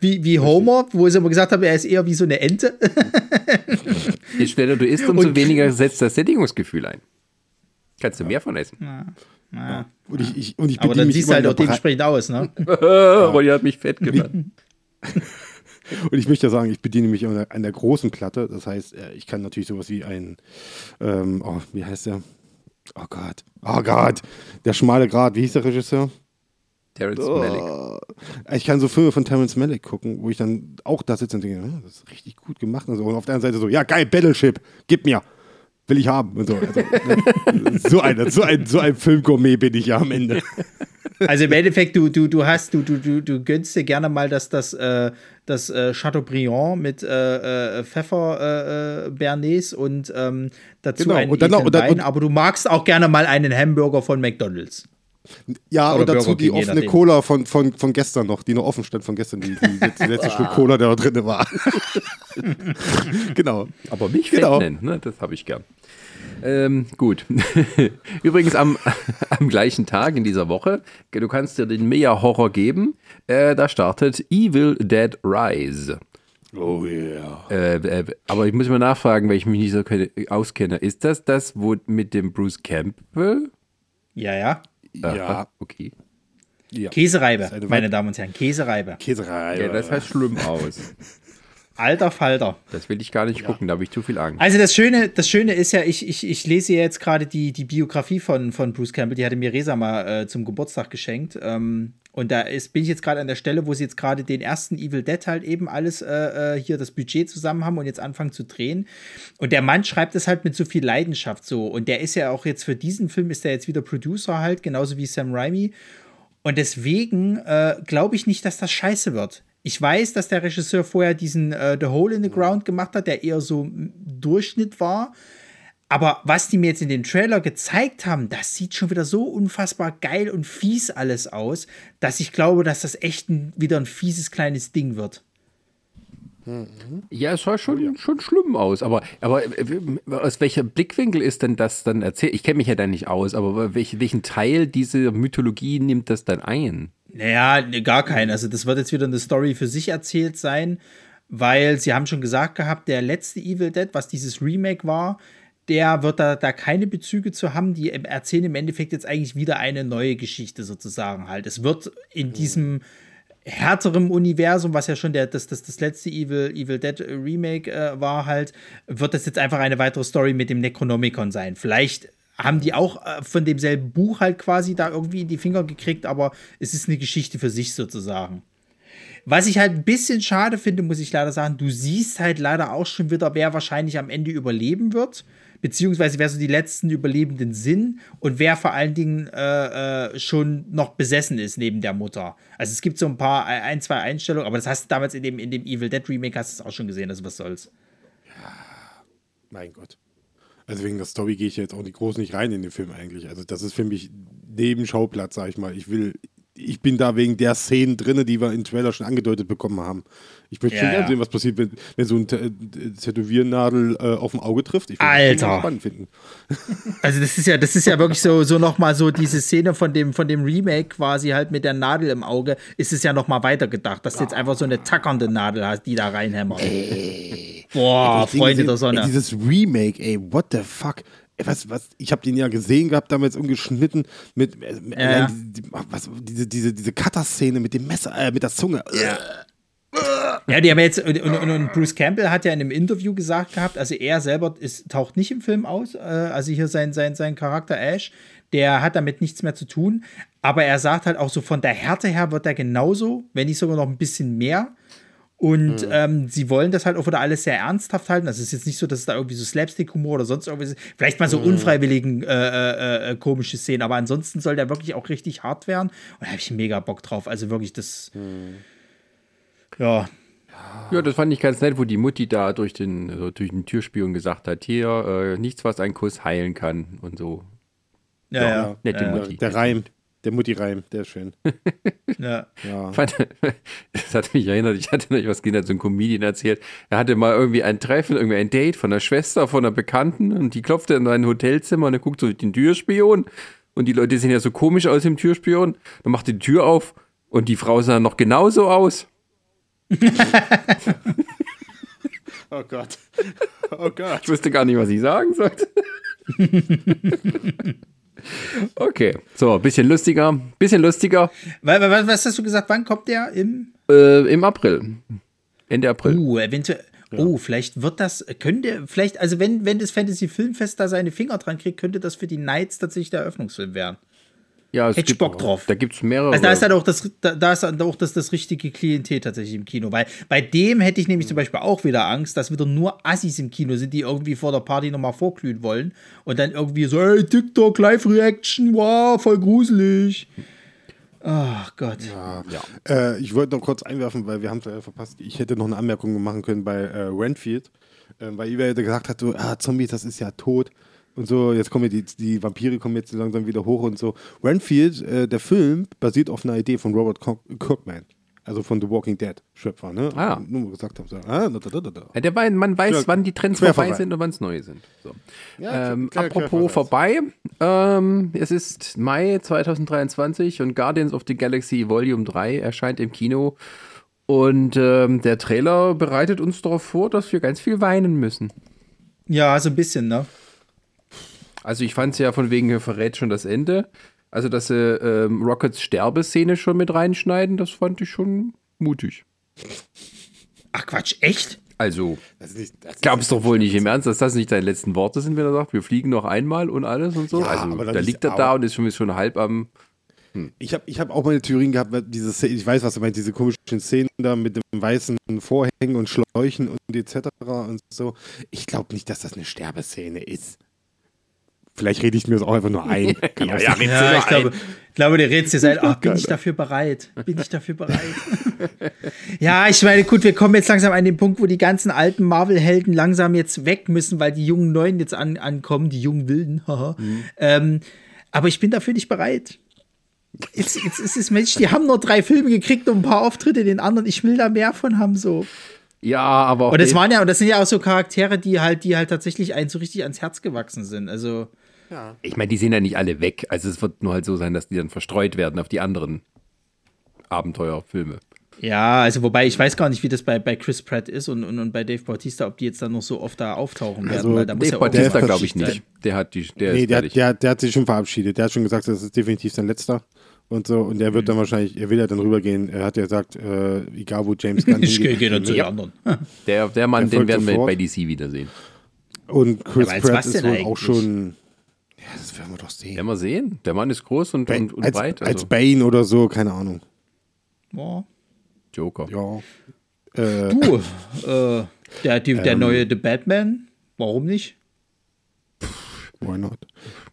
wie, wie Homer, wo ich immer gesagt habe, er ist eher wie so eine Ente. Je schneller du isst, umso weniger setzt das Sättigungsgefühl ein. Kannst du mehr von essen. Ja. Und ich, ich, und ich Aber bediene dann mich siehst du immer halt auch dementsprechend aus, ne? Rolli hat mich fett genannt. Und ich möchte ja sagen, ich bediene mich an der, an der großen Platte. Das heißt, äh, ich kann natürlich sowas wie ein, ähm, oh, wie heißt der? Oh Gott, oh Gott, der schmale Grat, wie hieß der Regisseur? Terrence Malick. Ich kann so Filme von Terrence Malick gucken, wo ich dann auch da sitze und denke, das ist richtig gut gemacht. Und, so. und auf der anderen Seite so, ja geil, Battleship, gib mir, will ich haben. Also, ne, so, ein, so, ein, so ein Filmgourmet bin ich ja am Ende. Also im Endeffekt, du, du, du hast, du, du, du, du gönnst dir gerne mal das, das, äh, das äh, Chateaubriand mit äh, äh, Pfeffer äh, äh, Bernays und ähm, dazu Genau, einen und dann noch- und dann- Wein, und- aber du magst auch gerne mal einen Hamburger von McDonalds. Ja, Oder und dazu die offene nachdem. Cola von, von, von gestern noch, die noch offen stand von gestern, die, die letzte, letzte Stück Cola, der da drin war. genau. Aber mich Genau. nennen, ne? das habe ich gern. Ähm, gut. Übrigens am, am gleichen Tag in dieser Woche, du kannst dir den Mega-Horror geben, äh, da startet Evil Dead Rise. Oh yeah. Äh, äh, aber ich muss mal nachfragen, weil ich mich nicht so ke- auskenne. Ist das das, wo mit dem Bruce Campbell? Ja, ja. Aha, Ja. Okay. ja. Käsereibe, eine meine Damen und Herren, Käsereibe. Käserei. Ja, das heißt schlimm aus. Alter Falter. Das will ich gar nicht gucken, da habe ich zu viel Angst. Also das Schöne, das Schöne ist ja, ich, ich, ich lese jetzt gerade die, die Biografie von, von Bruce Campbell, die hatte mir Resa mal äh, zum Geburtstag geschenkt. Ähm, und da ist, bin ich jetzt gerade an der Stelle, wo sie jetzt gerade den ersten Evil Dead halt eben alles äh, äh, hier das Budget zusammen haben und jetzt anfangen zu drehen. Und der Mann schreibt es halt mit so viel Leidenschaft so. Und der ist ja auch jetzt für diesen Film ist er jetzt wieder Producer halt, genauso wie Sam Raimi. Und deswegen äh, glaube ich nicht, dass das scheiße wird. Ich weiß, dass der Regisseur vorher diesen äh, The Hole in the Ground gemacht hat, der eher so Durchschnitt war. Aber was die mir jetzt in dem Trailer gezeigt haben, das sieht schon wieder so unfassbar geil und fies alles aus, dass ich glaube, dass das echt ein, wieder ein fieses kleines Ding wird. Ja, es sah schon, schon schlimm aus. Aber, aber äh, aus welcher Blickwinkel ist denn das dann erzählt? Ich kenne mich ja da nicht aus, aber welch, welchen Teil dieser Mythologie nimmt das dann ein? Naja, ne, gar kein. Also das wird jetzt wieder eine Story für sich erzählt sein, weil sie haben schon gesagt gehabt, der letzte Evil Dead, was dieses Remake war, der wird da, da keine Bezüge zu haben. Die erzählen im Endeffekt jetzt eigentlich wieder eine neue Geschichte sozusagen halt. Es wird in diesem härterem Universum, was ja schon der, das, das, das letzte Evil, Evil Dead Remake äh, war, halt, wird das jetzt einfach eine weitere Story mit dem Necronomicon sein. Vielleicht haben die auch äh, von demselben Buch halt quasi da irgendwie in die Finger gekriegt, aber es ist eine Geschichte für sich sozusagen. Was ich halt ein bisschen schade finde, muss ich leider sagen, du siehst halt leider auch schon wieder, wer wahrscheinlich am Ende überleben wird, beziehungsweise wer so die letzten Überlebenden sind und wer vor allen Dingen äh, äh, schon noch besessen ist neben der Mutter. Also es gibt so ein paar, äh, ein, zwei Einstellungen, aber das hast du damals in dem, in dem Evil Dead Remake hast du es auch schon gesehen, also was soll's. Mein Gott. Also wegen der Story gehe ich jetzt auch nicht groß nicht rein in den Film eigentlich. Also das ist für mich Nebenschauplatz, sag ich mal. Ich will, ich bin da wegen der Szenen drin, die wir im Trailer schon angedeutet bekommen haben. Ich möchte Ja, schon gerne ja. sehen, was passiert, wenn, wenn so ein Tä- Tätowiernadel äh, auf dem Auge trifft. Ich würde das Alter. schon spannend finden. Also das ist ja, das ist ja wirklich so, so nochmal so diese Szene von dem, von dem Remake quasi halt mit der Nadel im Auge, ist es ja nochmal weitergedacht, dass du jetzt einfach so eine tackernde Nadel hast, die da reinhämmert. Boah, Das Freunde der Sonne. Ey, dieses Remake, ey, what the fuck? Was, was, ich habe den ja gesehen gehabt, damals umgeschnitten mit, äh, mit Ja. allein die, was, diese, diese, diese Cutter-Szene mit dem Messer, äh, mit der Zunge. Ja, die haben jetzt, und, und, und Bruce Campbell hat ja in einem Interview gesagt gehabt, also er selber ist, taucht nicht im Film aus, äh, also hier sein, sein, sein Charakter Ash, der hat damit nichts mehr zu tun, aber er sagt halt auch so, von der Härte her wird er genauso, wenn nicht sogar noch ein bisschen mehr. Und ähm, sie wollen das halt auch wieder alles sehr ernsthaft halten. Also es ist jetzt nicht so, dass es da irgendwie so Slapstick-Humor oder sonst irgendwas ist. Vielleicht mal so unfreiwilligen äh, äh, äh, komische Szenen, aber ansonsten soll der wirklich auch richtig hart werden. Und da habe ich mega Bock drauf. Also wirklich das. Ja, Ja, das fand ich ganz nett, wo die Mutti da durch den, also durch den Türspion gesagt hat, hier, äh, nichts, was ein Kuss heilen kann und so. ja, ja. Nette ja, Mutti. Der Reim, der Mutti-Reim, der ist schön. ja. Ja. Das hat mich erinnert, ich hatte noch was Kinder, so ein Comedian erzählt. Er hatte mal irgendwie ein Treffen, irgendwie ein Date von einer Schwester, von einer Bekannten und die klopfte in sein Hotelzimmer und er guckt so durch den Türspion und die Leute sehen ja so komisch aus im Türspion. Dann macht die Tür auf und die Frau sah noch genauso aus. Oh Gott. Oh Gott. Ich wusste gar nicht, was ich sagen sollte. Okay, so, bisschen lustiger, bisschen lustiger Wa- wa- wa- Was hast du gesagt? Wann kommt der? Im. äh, im April. Ende April. Uh, eventuell. Oh, vielleicht wird das, könnte, vielleicht, also wenn, wenn das Fantasy Filmfest da seine Finger dran kriegt, könnte das für die Knights tatsächlich der Eröffnungsfilm werden. Ja, es Hätte ich Bock drauf. Da gibt es mehrere. Also da ist halt auch das, da, da ist halt auch das, das richtige Klientel tatsächlich im Kino. Weil bei dem hätte ich nämlich zum Beispiel auch wieder Angst, dass wieder nur Assis im Kino sind, die irgendwie vor der Party nochmal vorglühen wollen und dann irgendwie so, hey, TikTok, Live-Reaction, wow, voll gruselig. Ach Gott. Äh, ich wollte noch kurz einwerfen, weil wir haben es leider verpasst. Ich hätte noch eine Anmerkung machen können bei äh, Renfield, äh, weil Iva gesagt hat, so, ah, Zombies, das ist ja tot. Und so, jetzt kommen die, die Vampire kommen jetzt langsam wieder hoch und so. Renfield, äh, der Film, basiert auf einer Idee von Robert Kirk- Kirkman. Also von The Walking Dead Schöpfer, ne? Ah. Nur mal gesagt haben, so, ah, da, da, da, da, der, wei- man weiß, Ja, wann die Trends Querverweis. vorbei sind und wann es neue sind. So. Ja, ähm, kleiner apropos Querverweis. vorbei, ähm, es ist Mai 2023 und Guardians of the Galaxy Volume 3 erscheint im Kino. Und ähm, der Trailer bereitet uns darauf vor, dass wir ganz viel weinen müssen. Ja, so ein bisschen, ne? Also ich fand es ja von wegen, er verrät schon das Ende. Also, dass sie ähm, Rockets Sterbeszene schon mit reinschneiden, das fand ich schon mutig. Ach Quatsch, echt? Also, Das ist nicht, das ist glaubst doch wohl nicht im Ernst, dass das nicht deine letzten Worte sind, wenn er sagt, wir fliegen noch einmal und alles und so. Ja, also, da ist- liegt er da und ist schon, schon halb am. Ich habe ich hab auch meine Theorien gehabt, diese ich weiß, was du meinst, diese komischen Szenen da mit dem weißen Vorhängen und Schläuchen und etc. und so. Ich glaube nicht, dass das eine Sterbeszene ist. Vielleicht rede ich mir das auch einfach nur ein. Kann auch sein. Ja, ich glaube, ich glaube, der redet sich halt, ach, bin ich dafür bereit? Bin ich dafür bereit? ja, ich meine, gut, wir kommen jetzt langsam an den Punkt, wo die ganzen alten Marvel-Helden langsam jetzt weg müssen, weil die jungen Neuen jetzt an, ankommen, die jungen Wilden. haha. ähm, aber ich bin dafür nicht bereit. Jetzt, jetzt ist es, Mensch, die haben nur drei Filme gekriegt und ein paar Auftritte in den anderen. Ich will da mehr von haben, so. Ja, aber auch Und das waren ja, und das sind ja auch so Charaktere, die halt, die halt tatsächlich einen so richtig ans Herz gewachsen sind. Also. Ich meine, die sind ja nicht alle weg. Also es wird nur halt so sein, dass die dann verstreut werden auf die anderen Abenteuerfilme. Ja, also wobei ich weiß gar nicht, wie das bei, bei Chris Pratt ist und, und, und bei Dave Bautista, ob die jetzt dann noch so oft da auftauchen werden, Also weil da muss Dave ja Bautista glaube ich nicht. Der hat die, der Nee, ist der, hat- der, der hat sich schon verabschiedet. Der hat schon gesagt, das ist definitiv sein letzter. Und so. Und der wird dann wahrscheinlich, er will ja dann rübergehen. Er hat ja gesagt, äh, egal wo James Gunn Ich gehe dann zu den ja. anderen. Der, der Mann, Der den werden wir sofort. bei DC wiedersehen. Und Chris Ja, Pratt ist wohl eigentlich? auch schon. Ja, das werden wir doch sehen. Werden wir sehen. Der Mann ist groß und, und, und als, breit. als Also Bane oder so, keine Ahnung. Ja. Joker. Ja. Äh, Du, äh, der, die, Ähm. der neue The Batman, warum nicht? why not?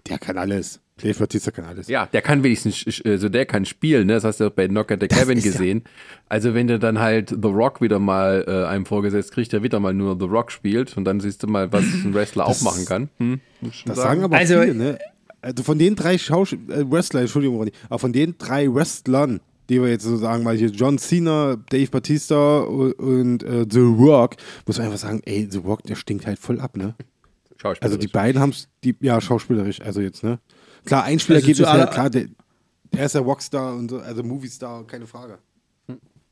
Der kann alles. Dave Bautista kann alles. Ja, der kann wenigstens, äh, so der kann spielen, ne? Das hast du auch bei Knock at the Cabin ist ja- gesehen. Also wenn du dann halt The Rock wieder mal äh, einem vorgesetzt kriegt, der wieder mal nur The Rock spielt und dann siehst du mal, was ein Wrestler auch machen kann. Hm, Das sagen. sagen aber Also- viele, ne? Also von den drei Schausch äh, Wrestlern, Entschuldigung, Ronny, aber von den drei Wrestlern, die wir jetzt so sagen, mal hier John Cena, Dave Batista und, und äh, The Rock, muss man einfach sagen, ey, The Rock, der stinkt halt voll ab, ne? Also die beiden haben es, die, ja, schauspielerisch, also jetzt, ne? Klar, ein Spieler Also geht es ja, klar, der, der ist ja Rockstar und so, also Moviestar, keine Frage.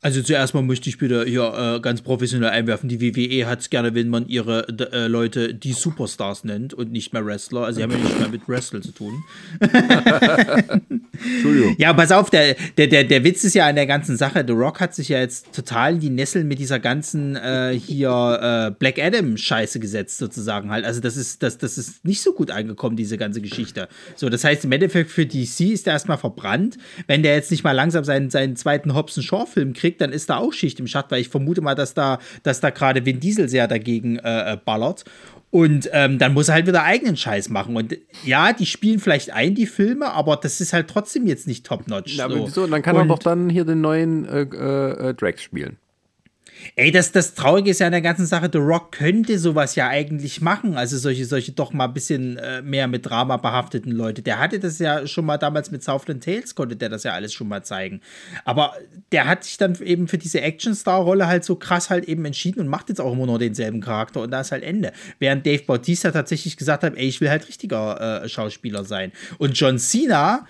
Also zuerst mal möchte ich bitte hier äh, ganz professionell einwerfen. Die WWE hat es gerne, wenn man ihre äh, Leute die Superstars nennt und nicht mehr Wrestler. Also sie haben ja nicht mehr mit Wrestle zu tun. Entschuldigung. Ja, pass auf, der, der, der, der Witz ist ja an der ganzen Sache. The Rock hat sich ja jetzt total in die Nesseln mit dieser ganzen äh, hier äh, Black Adam-Scheiße gesetzt, sozusagen halt. Also, das ist, das, das ist nicht so gut angekommen, diese ganze Geschichte. So, das heißt, im Endeffekt für DC ist der erstmal verbrannt. Wenn der jetzt nicht mal langsam seinen, seinen zweiten Hobson-Shaw-Film kriegt, dann ist da auch Schicht im Schacht, weil ich vermute mal, dass da, dass da gerade Vin Diesel sehr dagegen äh, äh, ballert. Und ähm, dann muss er halt wieder eigenen Scheiß machen. Und ja, die spielen vielleicht ein, die Filme, aber das ist halt trotzdem jetzt nicht top-notch. Ja, so. aber wieso? Dann kann er Und- doch dann hier den neuen äh, äh, äh, Drax spielen. Ey, das, das Traurige ist ja an der ganzen Sache, The Rock könnte sowas ja eigentlich machen. Also solche, solche doch mal ein bisschen äh, mehr mit Drama behafteten Leute. Der hatte das ja schon mal damals mit Southland Tales, konnte der das ja alles schon mal zeigen. Aber der hat sich dann eben für diese Action-Star-Rolle halt so krass halt eben entschieden und macht jetzt auch immer nur denselben Charakter und da ist halt Ende. Während Dave Bautista tatsächlich gesagt hat, ey, ich will halt richtiger äh, Schauspieler sein. Und John Cena,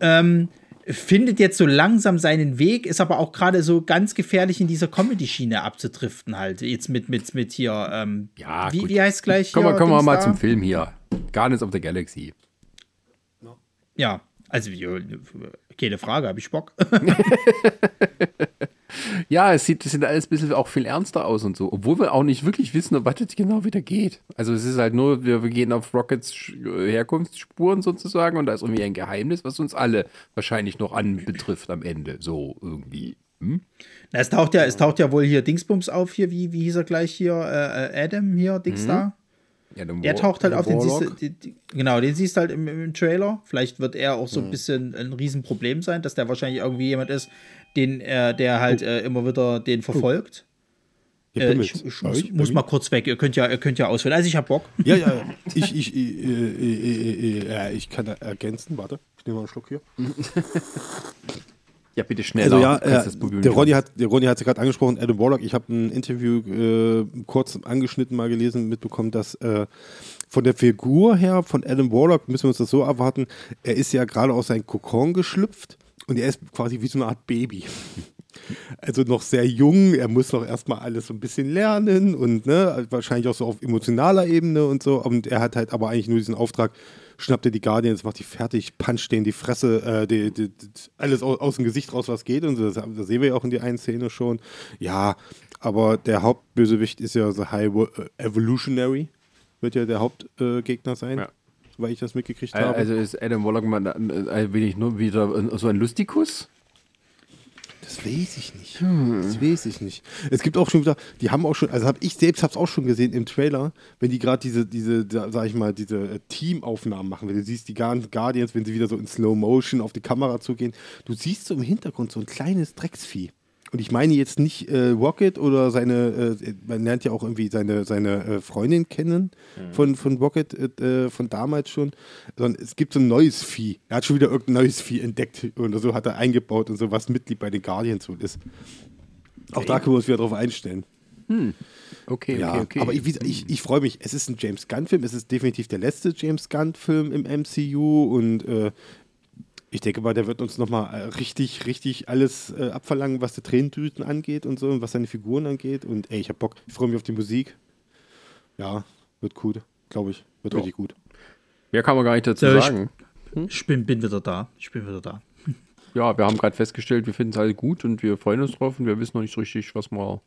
ähm, findet jetzt so langsam seinen Weg, ist aber auch gerade so ganz gefährlich in dieser Comedy-Schiene abzudriften halt. Jetzt mit, mit, mit hier, ähm, Ja, wie, gut. wie heißt gleich Kommen wir, hier? kommen wir mal da? zum Film hier. Guardians of the Galaxy. Ja, also keine Frage, habe ich Bock. Ja, es sieht, es sieht alles ein bisschen auch viel ernster aus und so, obwohl wir auch nicht wirklich wissen, um was es genau wieder geht. Also es ist halt nur, wir, wir gehen auf Rockets Sch- Herkunftsspuren sozusagen und da ist irgendwie ein Geheimnis, was uns alle wahrscheinlich noch anbetrifft am Ende. So irgendwie. Hm? Na, es taucht ja, es taucht ja wohl hier Dingsbums auf hier, wie, wie hieß er gleich hier, äh, äh, Adam hier, Dings da. Ja, Der War- taucht halt auf, den siehst, du- die, die, genau, den siehst du halt im, im Trailer. Vielleicht wird er auch so ein bisschen ein Riesenproblem sein, dass der wahrscheinlich irgendwie jemand ist, den, äh, der halt äh, immer wieder den verfolgt. Ihr Äh, ich ich Bei muss, muss mal kurz weg. Ihr könnt ja, ihr könnt ja auswählen. Also ich hab Bock. Ja, ja, ja. ich, ich, äh, äh, äh, äh, äh, ich kann ergänzen, warte, ich nehme mal einen Schluck hier. Ja, bitte schneller. Also ja, äh, der Ronny hat der Ronny hat es gerade angesprochen, Adam Warlock. Ich habe ein Interview äh, kurz angeschnitten mal gelesen, mitbekommen, dass äh, von der Figur her von Adam Warlock müssen wir uns das so erwarten. Er ist ja gerade aus seinem Kokon geschlüpft und er ist quasi wie so eine Art Baby. Also noch sehr jung, er muss noch erstmal alles so ein bisschen lernen und ne, wahrscheinlich auch so auf emotionaler Ebene und so. Und er hat halt aber eigentlich nur diesen Auftrag, schnappt er die Guardians, macht die fertig, puncht denen die Fresse, äh, die, die, die, alles aus, aus dem Gesicht raus, was geht. Und so, das, das sehen wir ja auch in der einen Szene schon. Ja, aber der Hauptbösewicht ist ja so High Wo- äh, Evolutionary, wird ja der Hauptgegner äh, sein, Ja. weil ich das mitgekriegt habe. Also ist Adam Warlock mal äh, ein wenig nur wieder so ein Lustikus? Das weiß ich nicht. Das weiß ich nicht. Es gibt auch schon wieder, die haben auch schon, also habe ich selbst habe es auch schon gesehen im Trailer, wenn die gerade diese, diese, sag ich mal, diese äh, Teamaufnahmen machen, wenn du siehst die Guar- Guardians, wenn sie wieder so in Slow Motion auf die Kamera zugehen, du siehst so im Hintergrund so ein kleines Drecksvieh. Und ich meine jetzt nicht äh, Rocket oder seine, äh, man lernt ja auch irgendwie seine, seine äh, Freundin kennen von, von Rocket äh, von damals schon, sondern es gibt so ein neues Vieh. Er hat schon wieder irgendein neues Vieh entdeckt oder so hat er eingebaut und so, was Mitglied bei den Guardians wohl ist. Auch da können wir uns wieder drauf einstellen. Okay, Ja, okay, okay. aber ich, ich, ich freue mich. Es ist ein James Gunn-Film. Es ist definitiv der letzte James Gunn-Film im MCU und äh, ich denke mal, der wird uns nochmal äh, richtig, richtig alles äh, abverlangen, was die Tränendrüsen angeht und so und was seine Figuren angeht. Und ey, ich hab Bock. Ich freue mich auf die Musik. Ja, wird gut, glaube ich. Wird Ja. richtig gut. Mehr kann man gar nicht dazu Ja, ich- sagen. Ich bin, bin wieder da. Ich bin wieder da. Ja, wir haben gerade festgestellt, wir finden es alle gut und wir freuen uns drauf und wir wissen noch nicht so richtig, was wir.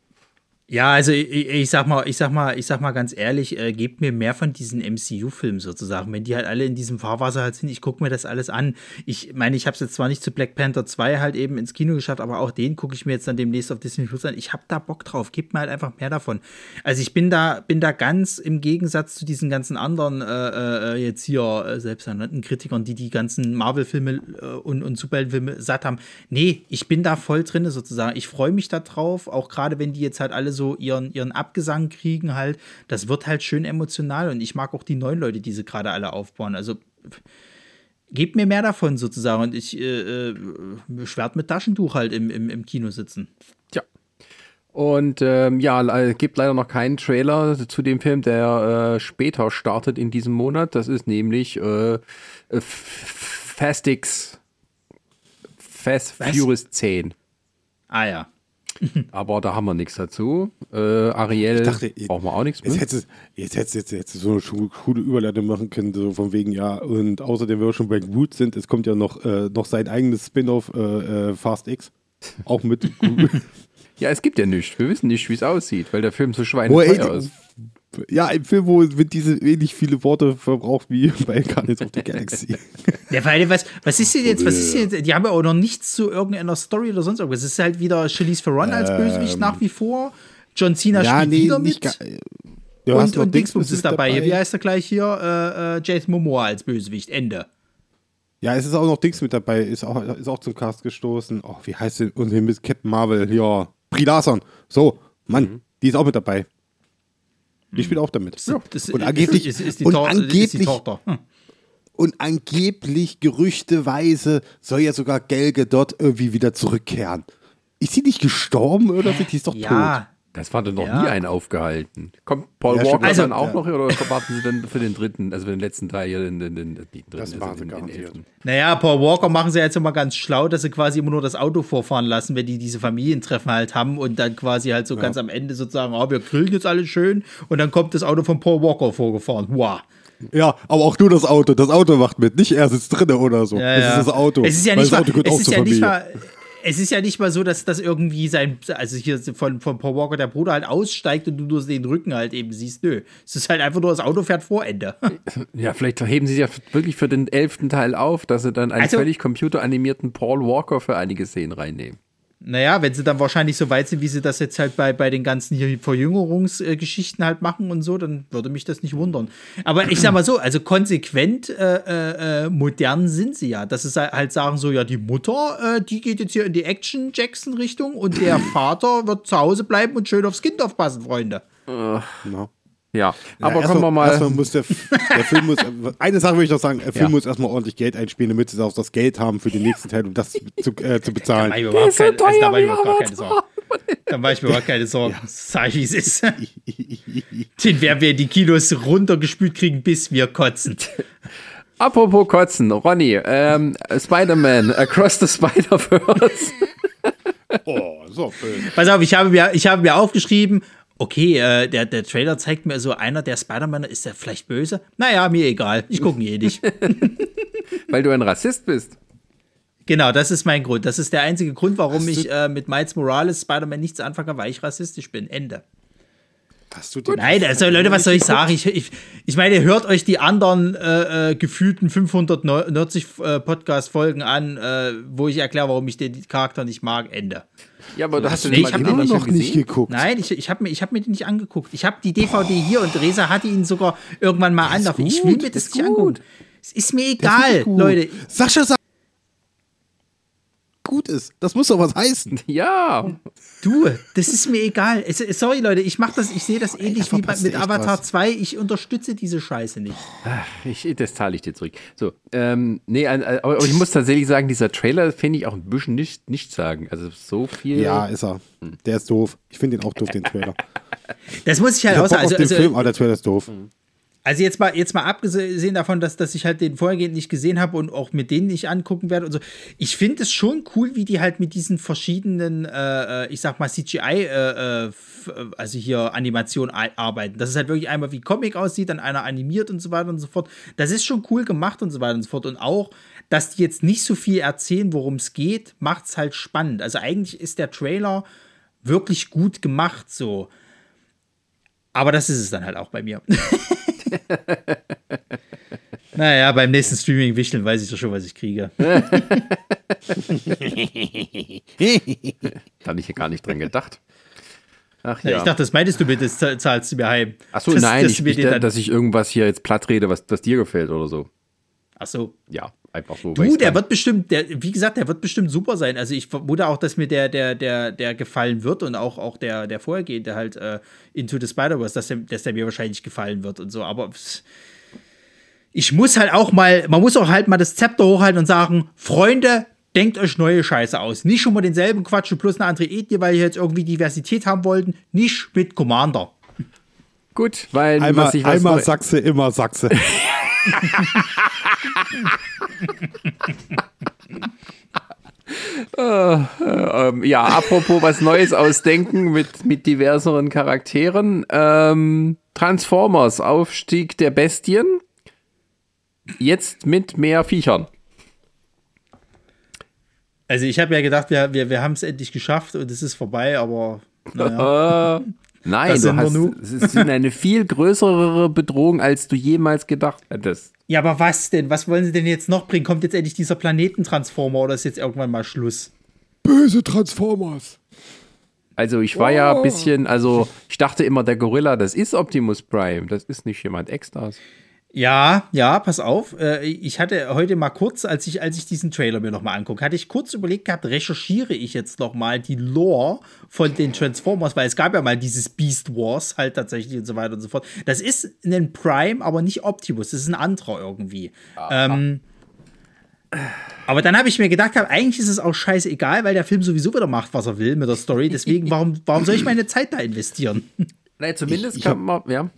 Ja, also ich, ich sag mal, ich sag mal, ich sag mal ganz ehrlich, äh, gebt mir mehr von diesen MCU-Filmen sozusagen. Wenn die halt alle in diesem Fahrwasser halt sind, ich gucke mir das alles an. Ich meine, ich habe es jetzt zwar nicht zu Black Panther 2 halt eben ins Kino geschafft, aber auch den gucke ich mir jetzt dann demnächst auf Disney Plus an. Ich habe da Bock drauf. Gebt mir halt einfach mehr davon. Also ich bin da, bin da ganz im Gegensatz zu diesen ganzen anderen äh, äh, jetzt hier äh, selbsternannten Kritikern, die die ganzen Marvel-Filme äh, und, und Superheldenfilme satt haben. Nee, ich bin da voll drin sozusagen. Ich freue mich da drauf, auch gerade wenn die jetzt halt alle so ihren, ihren Abgesang kriegen halt. Das wird halt schön emotional und ich mag auch die neuen Leute, die sie gerade alle aufbauen. Also gebt mir mehr davon sozusagen und ich äh, äh, werde mit Taschentuch halt im, im, im Kino sitzen. Tja. Und ähm, ja, le- gibt leider noch keinen Trailer zu dem Film, der äh, später startet in diesem Monat. Das ist nämlich äh, äh, Fastix Fast Was? Furious 10. Ah ja. Aber da haben wir nichts dazu. Äh, Ariel dachte, brauchen wir auch nichts Jetzt mehr. hättest du jetzt hättest, jetzt, jetzt so eine coole Überleitung machen können, so von wegen, ja, und außerdem, wenn wir schon bei Groot sind, es kommt ja noch, äh, noch sein eigenes Spin-off äh, äh, Fast X. Auch mit. Ja, es gibt ja nichts. Wir wissen nicht, wie es aussieht, weil der Film so schweineteuer er, ist. Ja, ein Film, wo wird diese ähnlich viele Worte verbraucht wie bei Guardians of the Galaxy. Ja, allem, was, was ist denn jetzt, was ist denn jetzt, die haben ja auch noch nichts zu irgendeiner Story oder sonst irgendwas. Es ist halt wieder Charlize Theron als Bösewicht nach wie vor. John Cena spielt wieder mit. hast und und Dingsbums mit ist dabei. Wie heißt er gleich hier? Äh, äh, Jason Momoa als Bösewicht. Ende. Ja, es ist auch noch Dings mit dabei, ist auch, ist auch zum Cast gestoßen. Oh, wie heißt denn? Und mit Captain Marvel, ja. Brie Larson. So, Mann, Mhm. die ist auch mit dabei. Die spielt auch damit. Und angeblich, ist, ist, und ist angeblich. Hm. und angeblich, gerüchteweise, soll ja sogar Gal Gadot irgendwie wieder zurückkehren. Ist sie nicht gestorben oder so? Die ist doch Ja, Das war doch noch Ja. nie einen aufgehalten. Kommt Paul Ja, Walker. Also- dann auch Ja. noch oder warten Sie dann für den dritten, also für den letzten Teil hier, den, den, den, den dritten, Das also sie den, den garantiert. elften. Naja, Paul Walker machen sie jetzt immer ganz schlau, dass sie quasi immer nur das Auto vorfahren lassen, wenn die diese Familientreffen halt haben und dann quasi halt so ganz am Ende sozusagen, oh, wir grillen jetzt alles schön und dann kommt das Auto von Paul Walker vorgefahren. Wow. Ja, aber auch nur das Auto. Das Auto macht mit. Nicht er sitzt drinne oder so. Ja, das ja. ist das Auto. Es ist ja nicht es ist ja mal, es ist ja nicht mal so, dass das irgendwie sein, also hier von, von Paul Walker der Bruder halt aussteigt und du nur den Rücken halt eben siehst. Nö. Es ist halt einfach nur das Auto fährt vor Ende. Ja, vielleicht heben sie ja wirklich für den elften Teil auf, dass sie dann einen Also- völlig computeranimierten Paul Walker für einige Szenen reinnehmen. Naja, wenn sie dann wahrscheinlich so weit sind, wie sie das jetzt halt bei, bei den ganzen hier Verjüngerungsgeschichten halt machen und so, dann würde mich das nicht wundern. Aber ich sag mal so, also konsequent äh, äh, äh, modern sind sie ja. Dass sie sa- halt sagen so, ja, die Mutter, äh, die geht jetzt hier in die Action-Jackson-Richtung und der Vater wird zu Hause bleiben und schön aufs Kind aufpassen, Freunde. Ja. Ja, Ja, aber erstmal- kommen wir mal. Erstmal muss der, der Film muss, eine Sache will ich noch sagen, der Film Ja. muss erstmal ordentlich Geld einspielen, damit sie auch das Geld haben für den nächsten Teil, um das zu, äh, zu bezahlen. Da mach ich mir überhaupt so keine, also, überhaupt. Sorgen. Da mache ich mir überhaupt keine Sorgen. Sag ich, wie es ist. Den werden wir in die Kinos runtergespült kriegen, bis wir kotzen. Apropos Kotzen, Ronny, ähm, Spider-Man, Across the Spider-Verse. Oh, so böse. Pass auf, ich habe mir, ich habe mir aufgeschrieben, okay, äh, der, der Trailer zeigt mir so, einer der Spider-Man, ist der vielleicht böse? Naja, mir egal. Ich gucke ihn eh nicht. Weil du ein Rassist bist. genau, das ist mein Grund. Das ist der einzige Grund, warum ich äh, mit Miles Morales Spider-Man nichts anfangen kann, weil ich rassistisch bin. Ende. Hast du den Nein, also Leute, was soll ich sagen? Ich, ich, ich meine, hört euch die anderen äh, äh, gefühlten 590 äh, Podcast-Folgen an, äh, wo ich erkläre, warum ich den Charakter nicht mag. Ende. Ja, aber du hast du mal mal immer noch nicht geguckt? Nein, ich, ich habe mir, ich hab mir den nicht angeguckt. Ich habe die DVD hier und Resa hatte ihn sogar irgendwann mal an. ist Ich will mir das ist nicht gut. angucken. Es ist mir ist egal, gut. Leute. Sascha sagt, gut ist. Das muss doch was heißen. Ja, Du, das ist mir egal. Sorry, Leute, ich mache das, ich sehe das ähnlich wie bei, verpasst mit Avatar was. 2. Ich unterstütze diese Scheiße nicht. ich, das zahle ich dir zurück. So, ähm, nee, aber ich muss tatsächlich sagen, dieser Trailer finde ich auch ein bisschen nicht, nicht sagen. Also so viel. Ja, ist er. Der ist doof. Ich finde den auch doof, den Trailer. Das muss ich Ich halt hab auch Bock sagen. auf Also, den also, Film, aber der Trailer ist doof. Also jetzt mal, jetzt mal abgesehen davon, dass, dass ich halt den vorhergehend nicht gesehen habe und auch mit denen nicht angucken werde und so. Ich finde es schon cool, wie die halt mit diesen verschiedenen, äh, äh, ich sag mal, CGI, äh, äh, äh, also hier Animation arbeiten. Dass es halt wirklich einmal wie Comic aussieht, dann einer animiert und so weiter und so fort. Das ist schon cool gemacht und so weiter und so fort. Und auch, dass die jetzt nicht so viel erzählen, worum es geht, macht es halt spannend. Also eigentlich ist der Trailer wirklich gut gemacht so. Aber das ist es dann halt auch bei mir. naja, beim nächsten Streaming-Wichteln weiß ich doch schon, was ich kriege. Da hatte ich ja gar nicht dran gedacht. Ach Ja. Ich dachte, das meintest du mir, das zahl- zahlst du mir heim. Ach so, Dass- nein, dass ich, ich, den dann- dass ich irgendwas hier jetzt platt rede, was, was dir gefällt oder so. Ach so. Ja, einfach so. Du, der wird bestimmt, der, wie gesagt, der wird bestimmt super sein. Also ich vermute auch, dass mir der, der, der, der gefallen wird und auch, auch der, der vorhergehende halt äh, Into the Spider-Verse, dass der, dass der mir wahrscheinlich gefallen wird und so. Aber ich muss halt auch mal, man muss auch halt mal das Zepter hochhalten und sagen, Freunde, denkt euch neue Scheiße aus. Nicht schon mal denselben Quatsch und plus eine andere Ethnie, weil ihr jetzt irgendwie Diversität haben wollten. Nicht mit Commander. Gut, weil Einmal, was ich was einmal Sachse, immer Sachse. ähm, ja, apropos was Neues ausdenken mit, mit diverseren Charakteren. Ähm, Transformers, Aufstieg der Bestien. Jetzt mit mehr Viechern. Also ich habe ja gedacht, wir, wir, wir haben es endlich geschafft und es ist vorbei, aber naja. Nein, Das du sind hast, es ist eine viel größere Bedrohung, als du jemals gedacht hättest. Ja, aber was denn? Was wollen sie denn jetzt noch bringen? Kommt jetzt endlich dieser Planetentransformer oder ist jetzt irgendwann mal Schluss? Böse Transformers. Also ich war ja ein bisschen, also ich dachte immer, der Gorilla, das ist Optimus Prime, das ist nicht jemand extras. Ja, ja, pass auf. Äh, Ich hatte heute mal kurz, als ich, als ich diesen Trailer mir nochmal angucke, hatte ich kurz überlegt gehabt, recherchiere ich jetzt nochmal die Lore von den Transformers, weil es gab ja mal dieses Beast Wars halt tatsächlich und so weiter und so fort. Das ist ein Prime, aber nicht Optimus, das ist ein anderer irgendwie. Ähm, aber dann habe ich mir gedacht, gehabt, eigentlich ist es auch scheißegal, weil der Film sowieso wieder macht, was er will mit der Story. Deswegen, warum, warum soll ich meine Zeit da investieren? Nein, zumindest Ich- ich kann man, ja.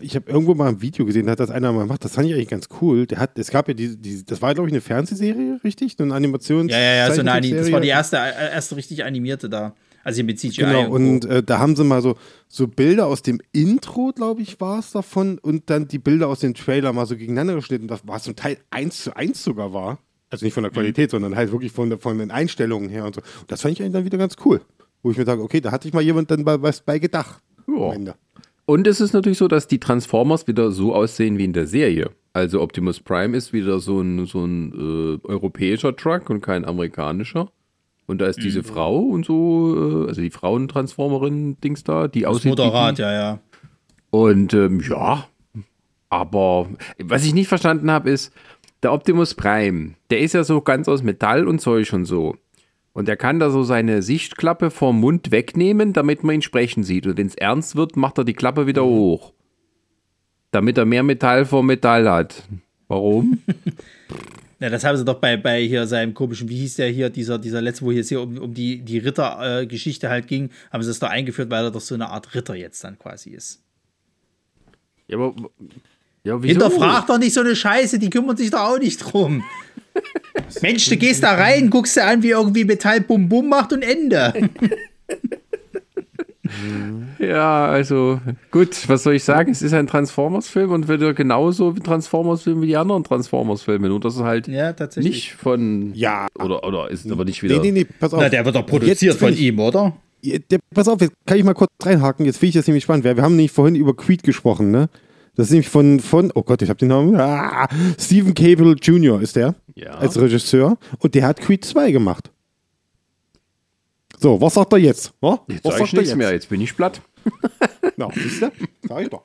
Ich habe irgendwo mal ein Video gesehen, da hat das einer mal gemacht. Das fand ich eigentlich ganz cool. Der hat, es gab ja die, die das war glaube ich eine Fernsehserie, richtig? Eine Animations. Ja, ja, ja, so eine das war die erste, äh, erste richtig animierte da. Also mit CGI. Genau, Co. und äh, da haben sie mal so, so Bilder aus dem Intro, glaube ich, war es davon, und dann die Bilder aus dem Trailer mal so gegeneinander geschnitten, das war zum Teil eins zu eins sogar war. Also nicht von der Qualität, sondern halt wirklich von, von den Einstellungen her und so. Und das fand ich eigentlich dann wieder ganz cool. Wo ich mir sage, okay, da hatte ich mal jemand dann bei, was bei gedacht. Ja. Und es ist natürlich so, dass die Transformers wieder so aussehen wie in der Serie. Also Optimus Prime ist wieder so ein, so ein äh, europäischer Truck und kein amerikanischer. Und da ist diese Frau und so, äh, also die Frauentransformerin-Dings da, die Das aussieht. Motorrad, ja, ja. Und ähm, ja, aber was ich nicht verstanden habe, ist, der Optimus Prime, der ist ja so ganz aus Metall und Zeug und so. Und er kann da so seine Sichtklappe vom Mund wegnehmen, damit man ihn sprechen sieht. Und wenn es ernst wird, macht er die Klappe wieder hoch. Damit er mehr Metall vor Metall hat. Warum? Ja, das haben sie doch bei, bei hier seinem komischen, wie hieß der hier, dieser, dieser letzte, wo es hier um, um die, die Ritter-Geschichte halt ging, haben sie das doch eingeführt, weil er doch so eine Art Ritter jetzt dann quasi ist. ja, aber, ja, wieso? Hinterfrag doch nicht so eine Scheiße, die kümmern sich doch auch nicht drum. Mensch, du gehst da rein, guckst dir an, wie irgendwie Metall Bum Bum macht und Ende. Ja, also gut, was soll ich sagen? Es ist ein Transformers-Film und wird ja genauso wie Transformers-Film wie die anderen Transformers-Filme. Nur dass es halt Ja, tatsächlich. nicht von. Ja. Oder, oder ist es aber nicht wieder. Nee, nee, nee, pass auf. Na, der wird doch produziert Jetzt von ich- ihm, oder? Ja, Der, pass auf, jetzt kann ich mal kurz reinhaken. Jetzt finde ich das nämlich spannend. Wir wir haben nämlich vorhin über Creed gesprochen, ne? Das ist nämlich von, von oh Gott, ich habe den Namen. Ah, Stephen Cable Jr. ist der. Ja. Als Regisseur. Und der hat Creed 2 gemacht. So, was sagt er jetzt? Wa? Jetzt was sag ich nichts mehr, jetzt bin ich platt. Na, siehst du? Sag ich doch.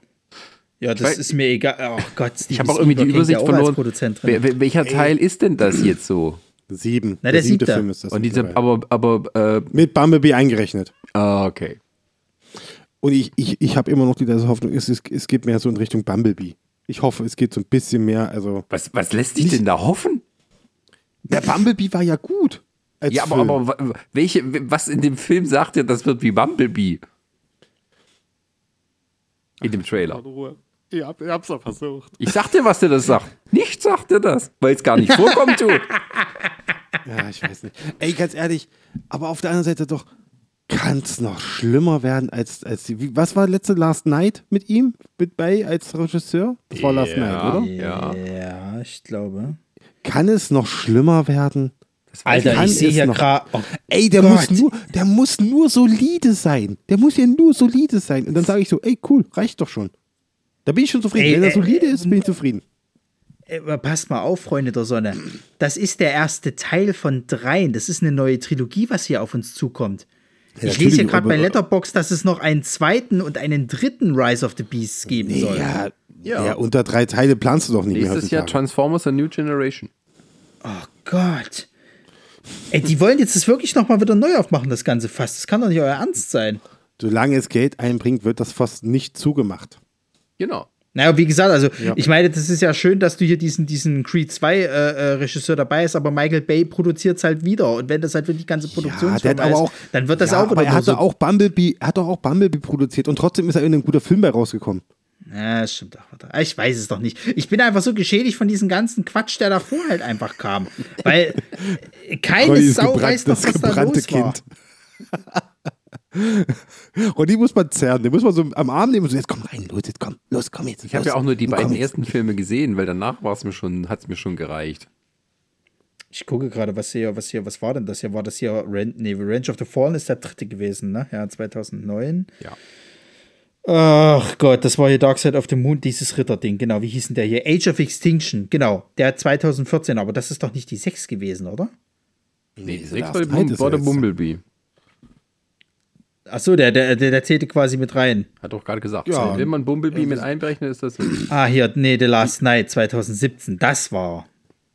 Ja, das weiß- ist mir egal. Oh Gott, Ich habe auch irgendwie die Übersicht verloren. Wer, welcher Teil ist denn das jetzt so? Sieben. Na, der siebte siebte. Film ist das. Und diese, aber, aber, äh, Mit Bumblebee eingerechnet. ah, okay. Und ich, ich, ich habe immer noch die diese Hoffnung, es, es, es geht mehr so in Richtung Bumblebee. Ich hoffe, es geht so ein bisschen mehr. Also, Was, was lässt sich denn da hoffen? Der Bumblebee war ja gut. Ja, aber, Film. aber welche, was in dem Film sagt ihr, das wird wie Bumblebee? In dem Trailer. Ich, hab, ich hab's doch versucht. Ich sag dir, was der das sagt. Nicht sagt er das, weil es gar nicht vorkommt, du. Ja, ich weiß nicht. Ey, ganz ehrlich, aber auf der anderen Seite doch, kann es noch schlimmer werden als, als die. Wie, was war letzte Last Night mit ihm? Mit bei als Regisseur? Das war Last Night, oder? Ja. Ja, ich glaube. Kann es noch schlimmer werden? Alter, ich sehe hier gerade. Oh, Ey, der Gott. muss, nur, der muss nur solide sein. Der muss ja nur solide sein. Und dann sage ich so, ey, cool, reicht doch schon. Da bin ich schon zufrieden. Ey, Wenn er äh, solide ist, bin ich zufrieden. Äh, aber passt mal auf, Freunde der Sonne. Das ist der erste Teil von dreien. Das ist eine neue Trilogie, was hier auf uns zukommt. Ich lese hier gerade bei aber- Letterbox, dass es noch einen zweiten und einen dritten Rise of the Beasts geben soll. Ja, Ja. ja. unter drei Teile planst du doch nicht mehr Nächstes Jahr. Transformers A New Generation. Oh Gott. Ey, die wollen jetzt das wirklich nochmal wieder neu aufmachen, das Ganze fast. Das kann doch nicht euer Ernst sein. Solange es Geld einbringt, wird das fast nicht zugemacht. Genau. Naja, wie gesagt, also ich meine, das ist ja schön, dass du hier diesen, diesen Creed 2 äh, äh, Regisseur dabei hast, aber Michael Bay produziert es halt wieder. Und wenn das halt für die ganze hat aber ist, dann wird das ja, auch aber er hatte so. auch Bumblebee, er hat doch auch Bumblebee produziert und trotzdem ist er in ein guter Film bei rausgekommen. Ja, stimmt auch. Ich weiß es doch nicht. Ich bin einfach so geschädigt von diesem ganzen Quatsch, der davor halt einfach kam. Weil keine Sau weiß das was da los war. Und die muss man zerren, den muss man so am Arm nehmen und so, jetzt komm rein, los, jetzt komm, los, komm jetzt. Ich habe ja auch nur die beiden ersten Filme gesehen, weil danach war es mir schon, hat es mir schon gereicht. Ich gucke gerade, was hier, was hier, was war denn das hier? War das hier Rent, nee, Revenge of the Fallen ist der dritte gewesen, ne? Ja, 2009. Ja. Ach Gott, das war hier Dark Side of the Moon, dieses Ritterding, genau. Wie hieß denn der hier? Age of Extinction, genau. Der 2014, aber das ist doch nicht die 6 gewesen, oder? Nee, die The sechs Last war, die der jetzt. Bumblebee. Ach so, der, der, der, der zählte quasi mit rein. Hat doch gerade gesagt. Ja. Wenn man Bumblebee mit einberechnet, ist das. Ah, hier, nee, The Last Night 2017, das war.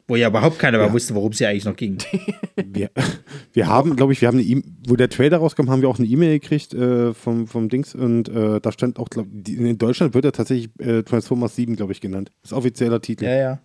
Wo ja überhaupt keiner mehr wusste, worum es hier eigentlich noch ging. Wir, wir haben, glaube ich, wir haben eine E- wo der Trailer rauskam, haben wir auch eine E-Mail gekriegt äh, vom, vom Dings und äh, da stand auch, glaub, in Deutschland wird er tatsächlich äh, Transformers 7, glaube ich, genannt. Das ist offizieller Titel. Ja, ja.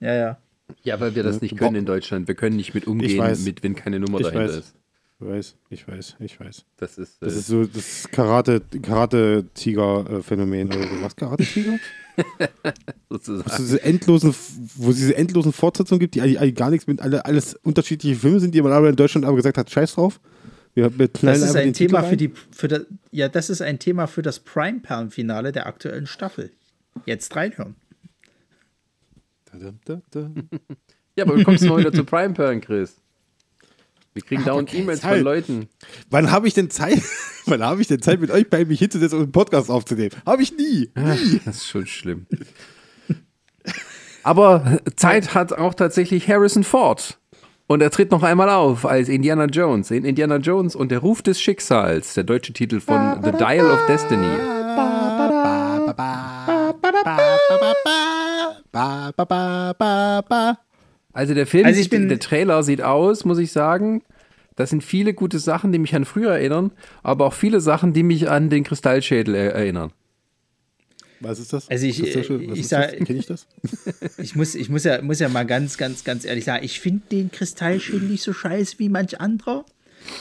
Ja, ja. Ja, weil wir das nicht können in Deutschland. Wir können nicht mit umgehen, mit, wenn keine Nummer Ich dahinter weiß. ist. Ich weiß, ich weiß, ich weiß. Das ist. Äh, Das ist so das Karate, Karate-Tiger-Phänomen oder so. Was, Karate-Tiger? sozusagen. Wo es diese endlosen, wo es diese endlosen Fortsetzungen gibt, die eigentlich eigentlich gar nichts mit alle, alles unterschiedliche Filme sind, die man aber in Deutschland aber gesagt hat, scheiß drauf. Wir, wir Das ist ein Thema für die, für das, ja, das ist ein Thema für das Prime-Perlen-Finale der aktuellen Staffel. Jetzt reinhören. Da, da, da, da. Ja, aber du kommst mal wieder zu Prime Perlen, Chris. Wir kriegen dauernd E-Mails von Leuten. Wann habe ich denn Zeit? Wann habe ich denn Zeit, mit euch beiden mich hinzusetzen und einen Podcast aufzunehmen? Habe ich nie. Das ist schon schlimm. Aber Zeit hat auch tatsächlich Harrison Ford. Und er tritt noch einmal auf als Indiana Jones in Indiana Jones und der Ruf des Schicksals, der deutsche Titel von The Dial of Destiny. Ba, ba, ba, ba, ba. Also der Film, Also ich bin- der Trailer sieht aus, muss ich sagen. Das sind viele gute Sachen, die mich an früher erinnern, aber auch viele Sachen, die mich an den Kristallschädel er erinnern. Was ist das? Also ich- das ich sag- ich das? Ich muss, ich muss ja, muss ja mal ganz, ganz, ganz ehrlich sagen, ich finde den Kristallschädel nicht so scheiße wie manch anderer.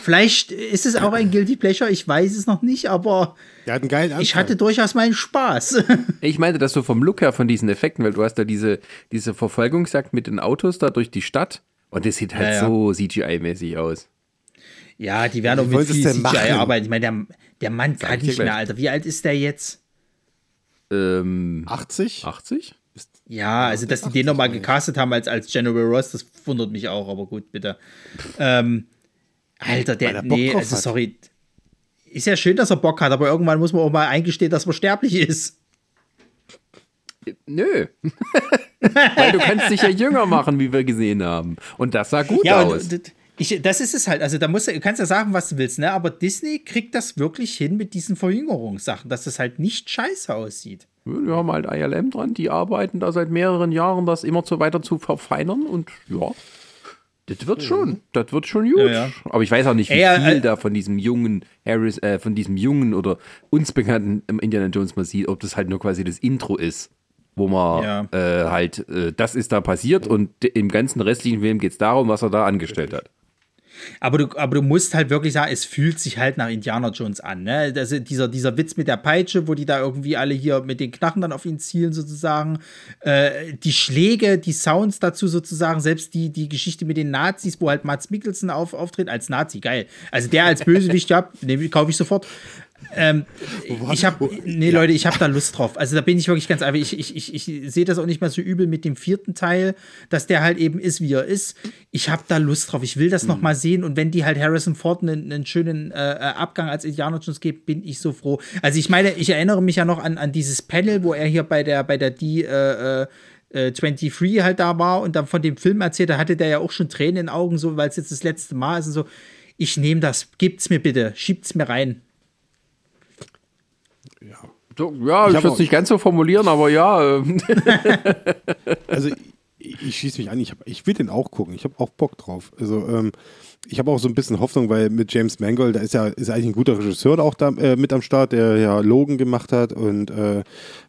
Vielleicht ist es auch ein Guilty Pleasure, ich weiß es noch nicht, aber Der hat einen geilen Anfang. ich hatte durchaus meinen Spaß. Ich meinte das so vom Look her von diesen Effekten, weil du hast da diese, diese Verfolgungsjagd mit den Autos da durch die Stadt und das sieht halt Ja, ja. so CGI-mäßig aus. Ja, die werden auch Wie mit viel CGI machen? arbeiten. Ich meine, der, der Mann kann ich dir nicht mehr, gleich. Alter. Wie alt ist der jetzt? Ähm, 80? 80? Ja, also dass die den nochmal gecastet haben als, als General Ross, das wundert mich auch, aber gut, bitte. Ähm, Alter, der, er Bock nee, also hat. sorry. Ist ja schön, dass er Bock hat, aber irgendwann muss man auch mal eingestehen, dass man sterblich ist. Nö. weil du kannst dich ja jünger machen, wie wir gesehen haben. Und das sah gut Ja, aus. und ich, das ist es halt. Also da musst du, du kannst ja sagen, was du willst, ne? Aber Disney kriegt das wirklich hin mit diesen Verjüngerungssachen, dass das halt nicht scheiße aussieht. Wir haben halt ILM dran, die arbeiten da seit mehreren Jahren, das immer so weiter zu verfeinern und ja, das wird schon, das wird schon gut. Ja, ja. Aber ich weiß auch nicht, wie Ey, viel äh, da von diesem jungen Harris, äh, von diesem jungen oder uns bekannten Indiana Jones mal sieht, ob das halt nur quasi das Intro ist, wo man Ja. äh, halt, äh, das ist da passiert und im ganzen restlichen Film geht es darum, was er da angestellt hat. Aber du, aber du musst halt wirklich sagen, es fühlt sich halt nach Indiana Jones an. Ne? Das dieser, dieser Witz mit der Peitsche, wo die da irgendwie alle hier mit den Knarren dann auf ihn zielen, sozusagen. Äh, die Schläge, die Sounds dazu sozusagen, selbst die, die Geschichte mit den Nazis, wo halt Mats Mikkelsen auf, auftritt als Nazi, geil. Also der als Bösewicht, ja, kaufe ich sofort. Ähm, ich habe, nee, Leute, ich habe da Lust drauf. Also da bin ich wirklich ganz einfach. Ich, ich, ich, ich sehe das auch nicht mehr so übel mit dem vierten Teil, dass der halt eben ist, wie er ist. Ich habe da Lust drauf. Ich will das noch mal sehen. Und wenn die halt Harrison Ford einen, einen schönen äh, Abgang als Indiana Jones geben, bin ich so froh. Also ich meine, ich erinnere mich ja noch an, an dieses Panel, wo er hier bei der, bei der D, äh, äh, 23 halt da war und dann von dem Film erzählt, da hatte der ja auch schon Tränen in den Augen, so, weil es jetzt das letzte Mal ist und so. Ich nehme das, gibt's mir bitte, schiebt's mir rein. Ja, ich, hab würde es nicht ganz so formulieren, aber ja, ähm, Also ich, ich schieße mich an, ich, hab, ich will den auch gucken, ich habe auch Bock drauf. Also ähm, ich habe auch so ein bisschen Hoffnung, weil mit James Mangold, da ist ja ist eigentlich ein guter Regisseur auch da äh, mit am Start, der ja Logan gemacht hat und äh,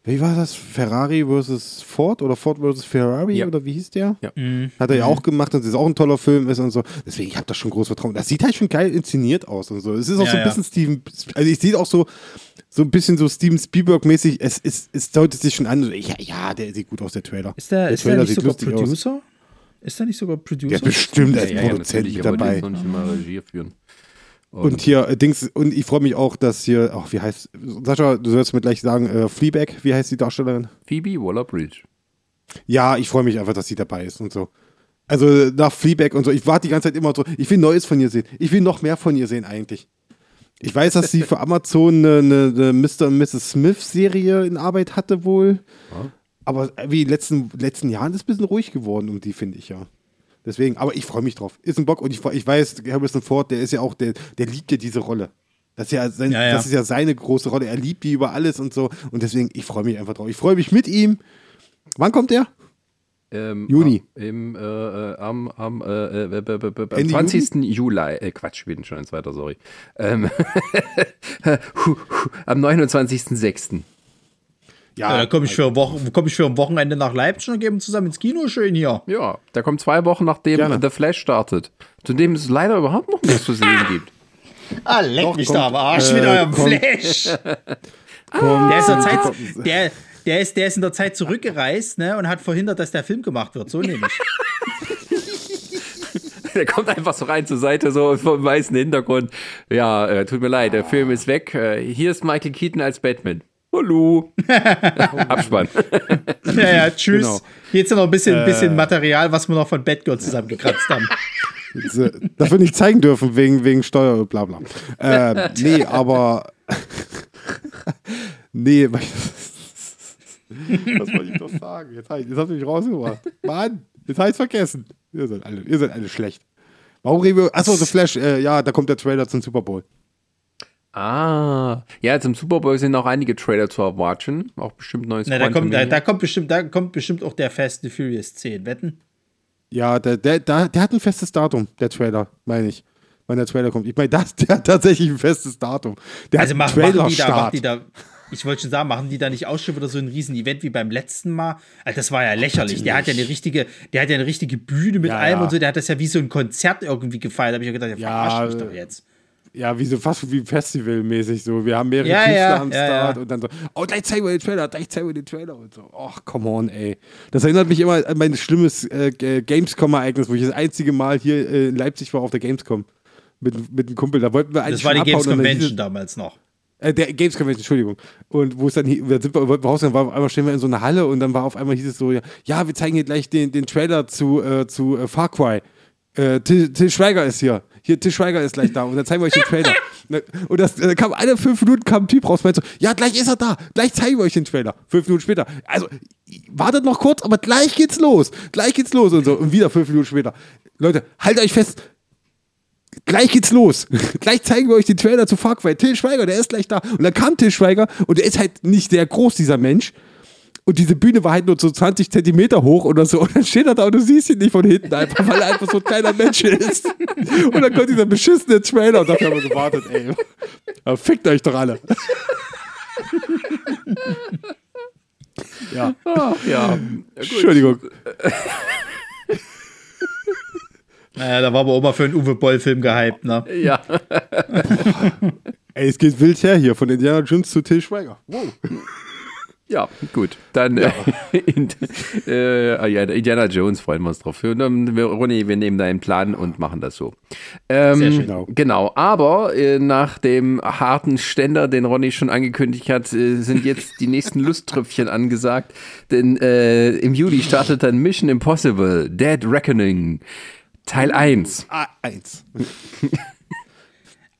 wie war das? Ferrari versus Ford oder Ford versus Ferrari Ja. oder wie hieß der? Ja. Hat er ja auch gemacht und es ist auch ein toller Film ist und so. Deswegen, ich habe da schon groß Vertrauen. Das sieht halt schon geil inszeniert aus und so. Es ist auch Ja, so ein ja. bisschen Steven, also ich sehe auch so, so ein bisschen so Steven Spielberg-mäßig. Es, es, es deutet sich schon an, ja, ja, der sieht gut aus, der Trailer. Ist der, der ist der Trailer nicht sieht sogar lustig aus. Ist der nicht sogar Producer? Der bestimmt als Ja, ja, Produzent natürlich, mit dabei. ist noch nicht immer Regie führen. Und hier, äh, Dings, und ich freue mich auch, dass hier, ach, wie heißt, Sascha, du sollst mir gleich sagen, äh, Fleabag, wie heißt die Darstellerin? Phoebe Waller-Bridge. Ja, ich freue mich einfach, dass sie dabei ist und so. Also nach Fleabag und so, ich warte die ganze Zeit immer so, ich will Neues von ihr sehen. Ich will noch mehr von ihr sehen eigentlich. Ich weiß, dass sie für Amazon eine, eine, eine Mr. und Mrs. Smith-Serie in Arbeit hatte wohl. Aber wie in den letzten, letzten Jahren ist es ein bisschen ruhig geworden um die, finde ich ja. Deswegen, aber ich freue mich drauf. Ist ein Bock und ich, ich weiß, Harrison Ford, der ist ja auch, der, der liebt ja diese Rolle. Das ist ja, sein, Ja, ja. das ist ja seine große Rolle. Er liebt die über alles und so. Und deswegen, ich freue mich einfach drauf. Ich freue mich mit ihm. Wann kommt der? Ähm, Juni. Am, im, äh, äh, am, am, äh, äh, b- b- b- am Ende 20. Juli. Äh, Quatsch, wir sind schon ins weiter, sorry. Ähm, am 29.06. Ja, da komme ich, für Wochen- komm ich für ein Wochenende nach Leipzig und gehen zusammen ins Kino schön hier. Ja, da kommt zwei Wochen, nachdem Gerne. The Flash startet. Zu dem es leider überhaupt noch nichts zu sehen gibt. Ah, leck Doch, mich kommt, da am Arsch äh, mit eurem kommt- Flash. Kommt, Der ist, in der Zeit, der, der, ist, der ist in der Zeit zurückgereist ne, und hat verhindert, dass der Film gemacht wird. So nämlich. Der kommt einfach so rein zur Seite, so vom weißen Hintergrund. Ja, äh, tut mir leid, der Film ist weg. Äh, hier ist Michael Keaton als Batman. Hallo. Abspann. ja, ja, tschüss. Genau. Jetzt noch ein bisschen, bisschen Material, was wir noch von Batgirl zusammengekratzt haben. Äh, Das wir nicht zeigen dürfen wegen, wegen Steuer, bla bla. Äh, nee, aber. nee, was wollte ich doch sagen? Jetzt, hab ich- jetzt hast du mich rausgebracht. Mann, jetzt habe ich vergessen. Ihr seid, alle, ihr seid alle schlecht. Warum reden wir. Achso, The Flash, äh, ja, da kommt der Trailer zum Super Bowl. Ah, ja, zum Super Bowl sind auch einige Trailer zu erwarten. Auch bestimmt neues Na, da, kommt, da, da, kommt bestimmt, da kommt bestimmt auch der Fast and Furious 10. Wetten? Ja, der, der, der, der hat ein festes Datum, der Trailer, meine ich. Wann der Trailer kommt. Ich meine, das, der hat tatsächlich ein festes Datum. Der Also hat machen, die da, machen die da, ich wollte schon sagen, machen die da nicht auch schon wieder so ein riesen Event wie beim letzten Mal? Also das war ja lächerlich. Der hat ja eine richtige, der hat ja eine richtige Bühne mit Ja, allem ja. und so. Der hat das ja wie so ein Konzert irgendwie gefeiert. Da habe ich ja gedacht, der Ja, verarscht mich doch jetzt. Ja, wie so fast wie Festivalmäßig so. Wir haben mehrere Ja, Künstler ja, am Start ja. und dann so, oh, gleich zeigen wir den Trailer, gleich zeigen wir den Trailer und so. Ach, come on, ey. Das erinnert mich immer an mein schlimmes äh, Gamescom-Ereignis, wo ich das einzige Mal hier äh, in Leipzig war auf der Gamescom. Mit, mit einem Kumpel. Da wollten wir eigentlich Das war die Games Convention damals noch. Äh, der Games Convention, Entschuldigung. Und wo es dann, hier- da sind wir, wollten wir raus, dann war auf einmal stehen wir in so einer Halle und dann war auf einmal hieß es so, ja, ja wir zeigen hier gleich den, den Trailer zu, äh, zu äh, Far Cry. Äh, Till, Till Schweiger ist hier. Hier, Till Schweiger ist gleich da und dann zeigen wir euch den Trailer. Und das äh, kam alle fünf Minuten kam ein Typ raus meinte so, ja, gleich ist er da, gleich zeigen wir euch den Trailer. Fünf Minuten später. Also, wartet noch kurz, aber gleich geht's los. Gleich geht's los und so. Und wieder fünf Minuten später. Leute, haltet euch fest, gleich geht's los. gleich zeigen wir euch den Trailer zu Far Cry. Till Schweiger, der ist gleich da. Und dann kam Till Schweiger und der ist halt nicht sehr groß, dieser Mensch. Und diese Bühne war halt nur so 20 Zentimeter hoch oder so. Und dann steht er da und du siehst ihn nicht von hinten einfach, weil er einfach so ein kleiner Mensch ist. Und dann kommt dieser beschissene Trailer und dafür haben wir gewartet, ey. Aber fickt euch doch alle. ja, Ja, Entschuldigung. Naja, da war aber auch mal für einen Uwe Boll-Film gehypt, ne? ja. Ey, es geht wild her hier, von Indiana Jones zu Till Schweiger. Wow. Ja, gut. Dann äh, in, äh, ja, Indiana Jones freuen wir uns drauf. Und, ähm, wir, Ronny, wir nehmen deinen Plan und machen das so. Ähm, Sehr schön. Genau. Genau, aber äh, nach dem harten Ständer, den Ronny schon angekündigt hat, äh, sind jetzt die nächsten Lusttröpfchen angesagt. Denn äh, im Juli startet dann Mission Impossible Dead Reckoning Teil 1. Ah, eins.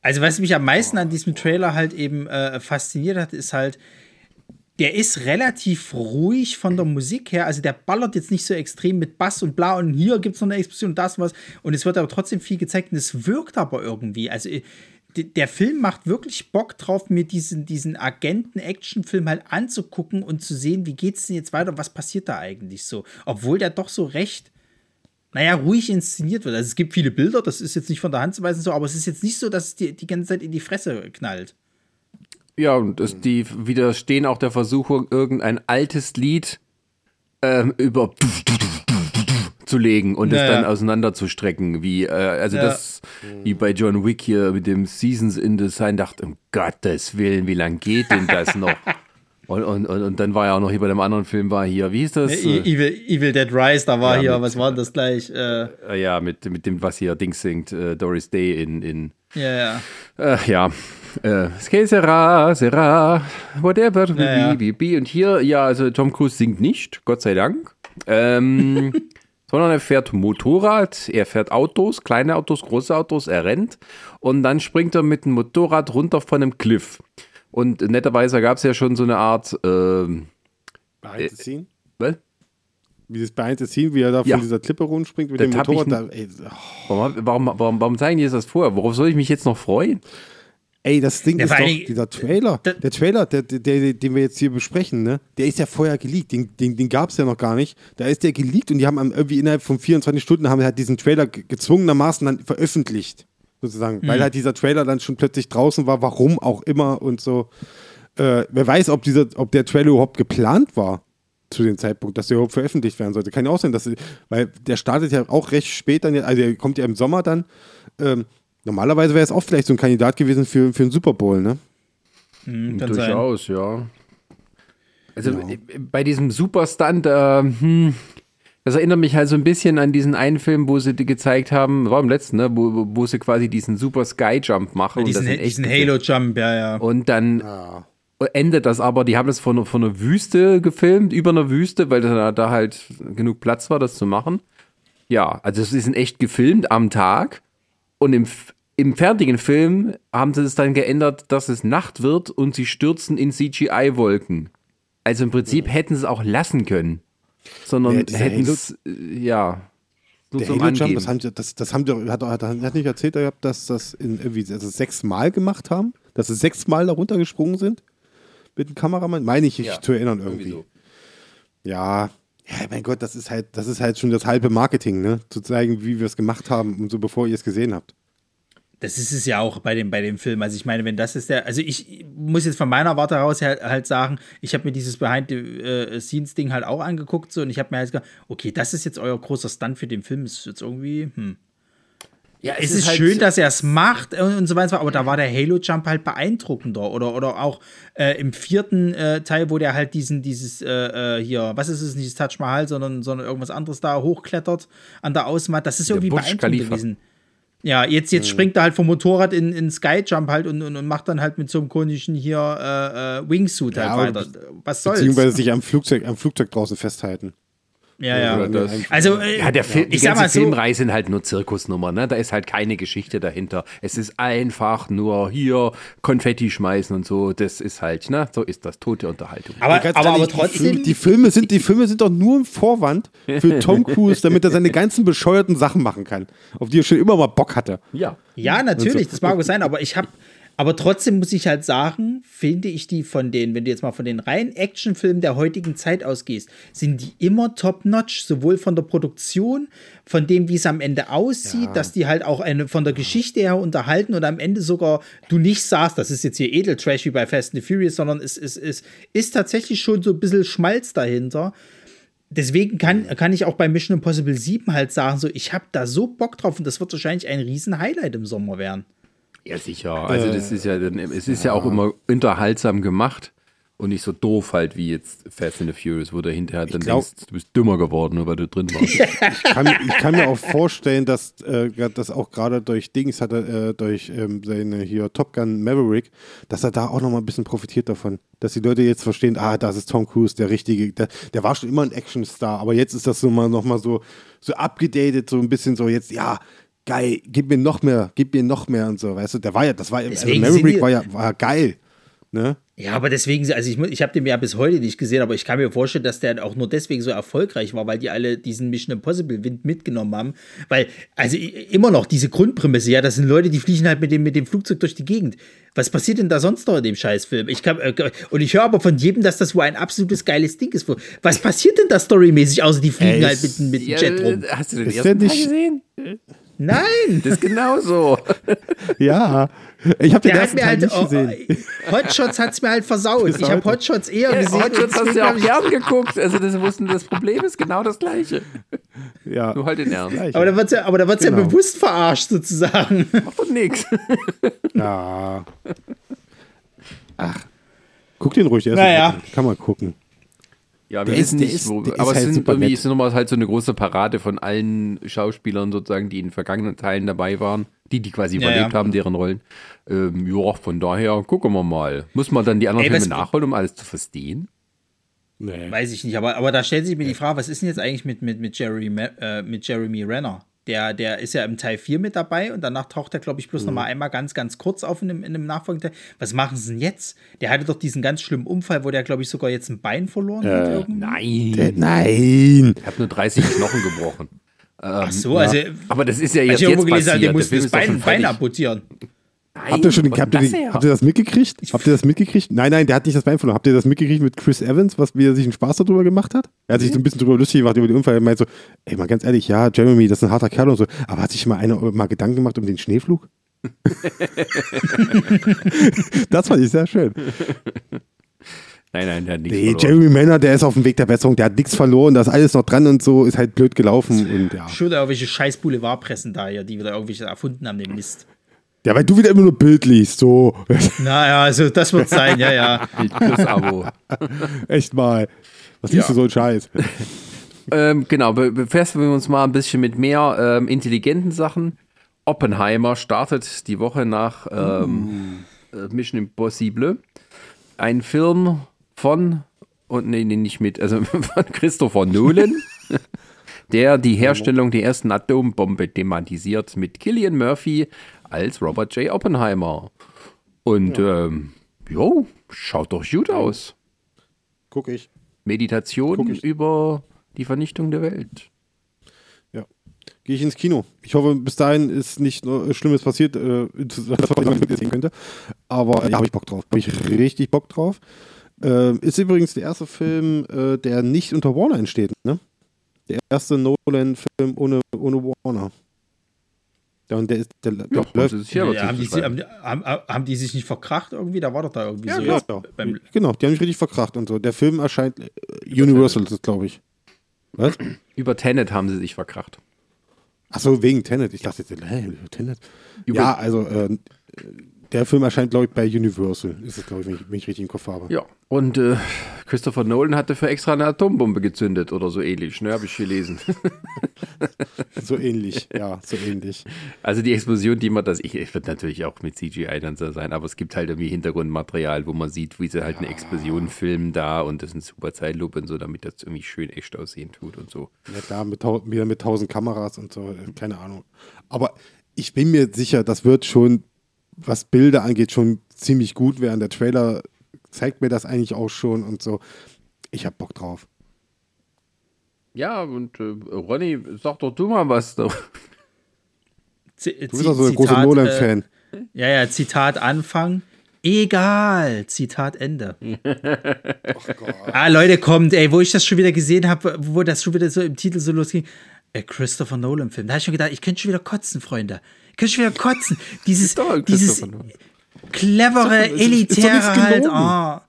Also, was mich am meisten an diesem Trailer halt eben äh, fasziniert hat, ist halt, der ist relativ ruhig von der Musik her. Also, der ballert jetzt nicht so extrem mit Bass und bla und hier gibt es noch eine Explosion und das und was. Und es wird aber trotzdem viel gezeigt und es wirkt aber irgendwie. Also, äh, der Film macht wirklich Bock drauf, mir diesen, diesen Agenten-Action-Film halt anzugucken und zu sehen, wie geht's denn jetzt weiter, was passiert da eigentlich so. Obwohl der doch so recht naja, ruhig inszeniert wird. Also es gibt viele Bilder, das ist jetzt nicht von der Hand zu weisen so, aber es ist jetzt nicht so, dass es dir die ganze Zeit in die Fresse knallt. Ja, und das, die widerstehen auch der Versuchung, irgendein altes Lied ähm, über zu legen und es Ja, dann auseinanderzustrecken, wie, äh, also Ja. das, wie bei John Wick hier mit dem Seasons in the Sign, dachte, um Gottes Willen, wie lang geht denn das noch? Und, und, und, und dann war ja auch noch hier bei dem anderen Film, war hier, wie hieß das? Evil, Evil Dead Rise, da war Ja, hier, mit- was war denn das gleich? Äh, Äh, ja, mit, mit dem, was hier Dings singt, äh, Doris Day in, in ja, ja. äh, ja, äh, sera, sera, whatever Ja, be, will be. Und hier, ja, also Tom Cruise singt nicht, Gott sei Dank. Ähm, sondern er fährt Motorrad, er fährt Autos, kleine Autos, große Autos, er rennt und dann springt er mit dem Motorrad runter von einem Cliff. Und netterweise gab es ja schon so eine Art, ähm, Behind the scene? was? Wie das Behind the scene, wie er da Ja. von dieser Klippe runterspringt mit Das dem Motorrad. Da, ey, oh. Warum, warum, warum, warum zeigen die das vor? Worauf soll ich mich jetzt noch freuen? Ey, das Ding Ja, ist doch, Dingen- dieser Trailer, Da- der Trailer, der, der, der, den wir jetzt hier besprechen, ne, der ist ja vorher geleakt, den, den, den gab es ja noch gar nicht. Da ist der geleakt und die haben irgendwie innerhalb von 24 Stunden haben halt diesen Trailer ge- gezwungenermaßen dann veröffentlicht, sozusagen, Mhm. weil halt dieser Trailer dann schon plötzlich draußen war, warum auch immer und so. Äh, wer weiß, ob, dieser, ob der Trailer überhaupt geplant war zu dem Zeitpunkt, dass der überhaupt veröffentlicht werden sollte. Kann ja auch sein, dass, weil der startet ja auch recht spät dann, also der kommt ja im Sommer dann. Ähm, normalerweise wäre es auch vielleicht so ein Kandidat gewesen für, für einen Super Bowl, ne? Hm, kann sein. Durchaus, ja. Also äh, bei diesem Superstunt, äh, hm, das erinnert mich halt so ein bisschen an diesen einen Film, wo sie die gezeigt haben, war im letzten, ne, wo, wo- sie quasi diesen Super Skyjump machen. und das Diesen, diesen gefilmt. Halo-Jump, ja, ja. Und dann Ja. endet das aber, die haben das von, von einer Wüste gefilmt, über einer Wüste, weil da, da halt genug Platz war, das zu machen. Ja, also es ist echt gefilmt am Tag und im, im fertigen Film haben sie es dann geändert, dass es Nacht wird und sie stürzen in CGI-Wolken. Also im Prinzip hätten sie es auch lassen können, sondern Ja, hätten es, äh, ja, nur Der Halo Jump, das haben, die- das, das haben die, hat, hat, hat nicht erzählt, gehabt, dass das in irgendwie sie sechsmal gemacht haben, dass sie sechsmal da runtergesprungen sind? Mit dem Kameramann, meine ich, Ja, zu erinnern irgendwie. so. Ja, ja, mein Gott, das ist halt, das ist halt schon das halbe Marketing, ne? Zu zeigen, wie wir es gemacht haben und so, bevor ihr es gesehen habt. Das ist es ja auch bei dem, bei dem Film. Also ich meine, wenn das ist der, also ich muss jetzt von meiner Warte heraus halt, halt sagen, ich habe mir dieses Behind the äh, Scenes Ding halt auch angeguckt so und ich habe mir halt gesagt, okay, das ist jetzt euer großer Stunt für den Film. Ist jetzt irgendwie, hm. Ja, Es ist halt- schön, dass er es macht und, so weiter, aber da war der Halo-Jump halt beeindruckender. Oder, oder auch äh, im vierten äh, Teil, wo der halt diesen, dieses, äh, äh, hier, was ist es, nicht das Taj Mahal, sondern, sondern irgendwas anderes da hochklettert an der Außenmatte. Das ist irgendwie Burj beeindruckend Khalifa. gewesen. Ja, jetzt, jetzt springt er halt vom Motorrad in, in Skyjump halt und, und, und macht dann halt mit so einem konischen hier äh, äh, Wingsuit Ja, halt weiter. Was soll's? Beziehungsweise sich am Flugzeug, am Flugzeug draußen festhalten. Ja, ja. Oder das. Also, äh, Ja, der Film, die ich sag ganze mal so, Filmreihe sind halt nur Zirkusnummer, ne? Da ist halt keine Geschichte dahinter. Es ist einfach nur hier Konfetti schmeißen und so. Das ist halt, ne? So ist das, tote Unterhaltung. aber, aber, aber ehrlich, die trotzdem. Filme, die, Filme sind, die Filme sind doch nur ein Vorwand für Tom Cruise, damit er seine ganzen bescheuerten Sachen machen kann, auf die er schon immer mal Bock hatte. ja. Ja, natürlich, das mag auch sein, aber ich habe, aber trotzdem muss ich halt sagen, finde ich die von den, wenn du jetzt mal von den reinen Actionfilmen der heutigen Zeit ausgehst, sind die immer top-notch, sowohl von der Produktion, von dem, wie es am Ende aussieht, dass die halt auch eine, von der Geschichte her unterhalten und am Ende sogar du nicht sagst, das ist jetzt hier Edeltrash wie bei Fast and the Furious, sondern es, es, es ist tatsächlich schon so ein bisschen Schmalz dahinter. Deswegen kann, kann ich auch bei Mission Impossible 7 halt sagen, so, ich habe da so Bock drauf und das wird wahrscheinlich ein riesen Highlight im Sommer werden. Ja, sicher. Also das ist ja, dann- es ist ja auch immer unterhaltsam gemacht und nicht so doof halt wie jetzt Fast and the Furious, wo du hinterher dann glaub- denkst, du bist dümmer geworden, nur weil du drin warst. kann, ich kann mir auch vorstellen, dass äh, das auch gerade durch Dings hat er, äh, durch ähm, seine hier Top Gun Maverick, dass er da auch noch mal ein bisschen profitiert davon. Dass die Leute jetzt verstehen, ah, das ist Tom Cruise, der richtige, der, der war schon immer ein Actionstar, aber jetzt ist das so mal noch mal so, so abgedatet, so ein bisschen so jetzt, ja, geil, gib mir noch mehr, gib mir noch mehr und so, weißt du, der war ja, das war ja, also Deswegen sind Maverick war ja, war geil. Ne? Ja, aber deswegen, also ich, ich habe den ja bis heute nicht gesehen, aber ich kann mir vorstellen, dass der auch nur deswegen so erfolgreich war, weil die alle diesen Mission Impossible Wind mitgenommen haben. Weil, also immer noch diese Grundprämisse, ja, das sind Leute, die fliegen halt mit dem, mit dem Flugzeug durch die Gegend. Was passiert denn da sonst noch in dem Scheißfilm? Ich kann, äh, und ich höre aber von jedem, dass das wohl ein absolutes geiles Ding ist. Was passiert denn da storymäßig, außer die fliegen Ey, halt mit, mit dem Jet rum? Hast du den Ist ersten nicht- gesehen? Nein! Das ist genauso. Ja. Ich habe den Der hat ersten mir Teil halt, nicht oh, gesehen. oh, Hotshots hat's mir halt versaut. Ich habe Hotshots eher Ja, gesehen. Hotshots hast du ja auch ich- gern geguckt. Also das, wussten, das Problem ist genau das gleiche. Ja. Nur halt in Ernst. Aber da wird's ja, aber da wird's Genau. ja bewusst verarscht, sozusagen. Macht doch nix. Ja. Ach. Guck den ruhig erst. Naja. mal. Kann man gucken. Ja, wir Der wissen ist- nicht, ist- wo. ist aber es halt sind super irgendwie es sind nochmal halt so eine große Parade von allen Schauspielern sozusagen, die in vergangenen Teilen dabei waren. Die, die quasi Ja, überlebt ja. haben, deren Rollen. Ähm, ja, von daher gucken wir mal. Muss man dann die anderen Ey, Filme nachholen, um alles zu verstehen? Nee. Weiß ich nicht, aber, aber da stellt sich mir die Frage, was ist denn jetzt eigentlich mit, mit, mit, Jeremy, äh, mit Jeremy Renner? Der, der ist ja im Teil 4 mit dabei und danach taucht er, glaube ich, bloß noch mal einmal ganz, ganz kurz auf in einem, in einem nachfolgenden Teil. Was machen sie denn jetzt? Der hatte doch diesen ganz schlimmen Unfall, wo der, glaube ich, sogar jetzt ein Bein verloren hat. irgendwie. Nein. Der, nein. Ich habe nur 30 Knochen gebrochen. Ach so, also. Aber das ist ja jetzt, Ich habe jetzt gelesen, passiert. der Der musste Film das Bein, Bein amputieren. Nein, Habt ihr, schon, habt, ihr, die, habt ihr das mitgekriegt? Habt ihr das mitgekriegt? Nein, nein, der hat nicht das Bein verloren. Habt ihr das mitgekriegt mit Chris Evans, was wie er sich einen Spaß darüber gemacht hat? Er hat sich so ein bisschen drüber lustig gemacht über den Unfall. Er meint so, ey, mal ganz ehrlich, ja, Jeremy, das ist ein harter Kerl und so, aber hat sich mal einer mal Gedanken gemacht um den Schneeflug? das fand ich sehr schön. Nein, nein, der hat nichts Nee, verloren. Jeremy Manner, der ist auf dem Weg der Besserung, der hat nichts verloren, da ist alles noch dran und so, ist halt blöd gelaufen und ja. Schon irgendwelche scheiß Boulevardpressen da hier, die wieder irgendwelche erfunden haben, den Mist. Ja, weil du wieder immer nur Bild liest, so. Naja, also das wird sein, ja, ja. Plus Abo. Echt mal. Was liest Ja. du so einen Scheiß? ähm, genau, be befestigen wir uns mal ein bisschen mit mehr ähm, intelligenten Sachen. Oppenheimer startet die Woche nach ähm, äh, Mission Impossible. Ein Film von, und nee, nee, nicht mit, also von Christopher Nolan, der die Herstellung der ersten Atombombe thematisiert mit Killian Murphy als Robert J. Oppenheimer. Und ähm, jo, schaut doch gut aus. Guck ich. Meditation Guck ich. über die Vernichtung der Welt. Ja. Gehe ich ins Kino. Ich hoffe, bis dahin ist nicht nur Schlimmes passiert, äh, was man sehen könnte. Aber ja, habe ich Bock drauf. Habe ich richtig Bock drauf. Äh, ist übrigens der erste Film, äh, der nicht unter Warner entsteht. Ne? Der erste Nolan-Film ohne, ohne Warner. Ja, und der ist, der, der Ja, läuft. ist Ja, haben, die, haben, haben, haben die sich nicht verkracht irgendwie? Da war doch da irgendwie Ja, so. genau, jetzt ja. beim, genau, die haben sich richtig verkracht und so. Der Film erscheint äh, Universal, glaube ich. Was? Über Tenet haben sie sich verkracht. Achso, wegen Tenet. Ich dachte, jetzt, hä, Tenet. Über- Ja, also äh, der Film erscheint, glaube ich, bei Universal. Ist es, glaube ich, wenn ich, wenn ich richtig im Kopf habe. Ja, und äh, Christopher Nolan hatte für extra eine Atombombe gezündet oder so ähnlich, ne, habe ich gelesen. So ähnlich, ja, so ähnlich. Also die Explosion, die man das, ich, ich wird natürlich auch mit CGI dann so sein, aber es gibt halt irgendwie Hintergrundmaterial, wo man sieht, wie sie halt eine Explosion filmen da und das ist ein super Zeitlupe und so, damit das irgendwie schön echt aussehen tut und so. Ja klar, mit, wieder mit tausend Kameras und so, keine Ahnung. Aber ich bin mir sicher, das wird schon, was Bilder angeht, schon ziemlich gut werden. Der Trailer zeigt mir das eigentlich auch schon und so. Ich hab Bock drauf. Ja, und äh, Ronny, sag doch du mal was. Doch. Z- Du bist auch so ein großer Zitat, Nolan-Fan. Äh, ja, ja, Zitat Anfang. Egal, Zitat Ende. ah, Leute, kommt, ey, wo ich das schon wieder gesehen habe, wo das schon wieder so im Titel so losging. Äh, Christopher Nolan-Film. Da habe ich schon gedacht, ich könnte schon wieder kotzen, Freunde. Ich könnte schon wieder kotzen. Dieses, dieses clevere, doch elitäre halt. Oh.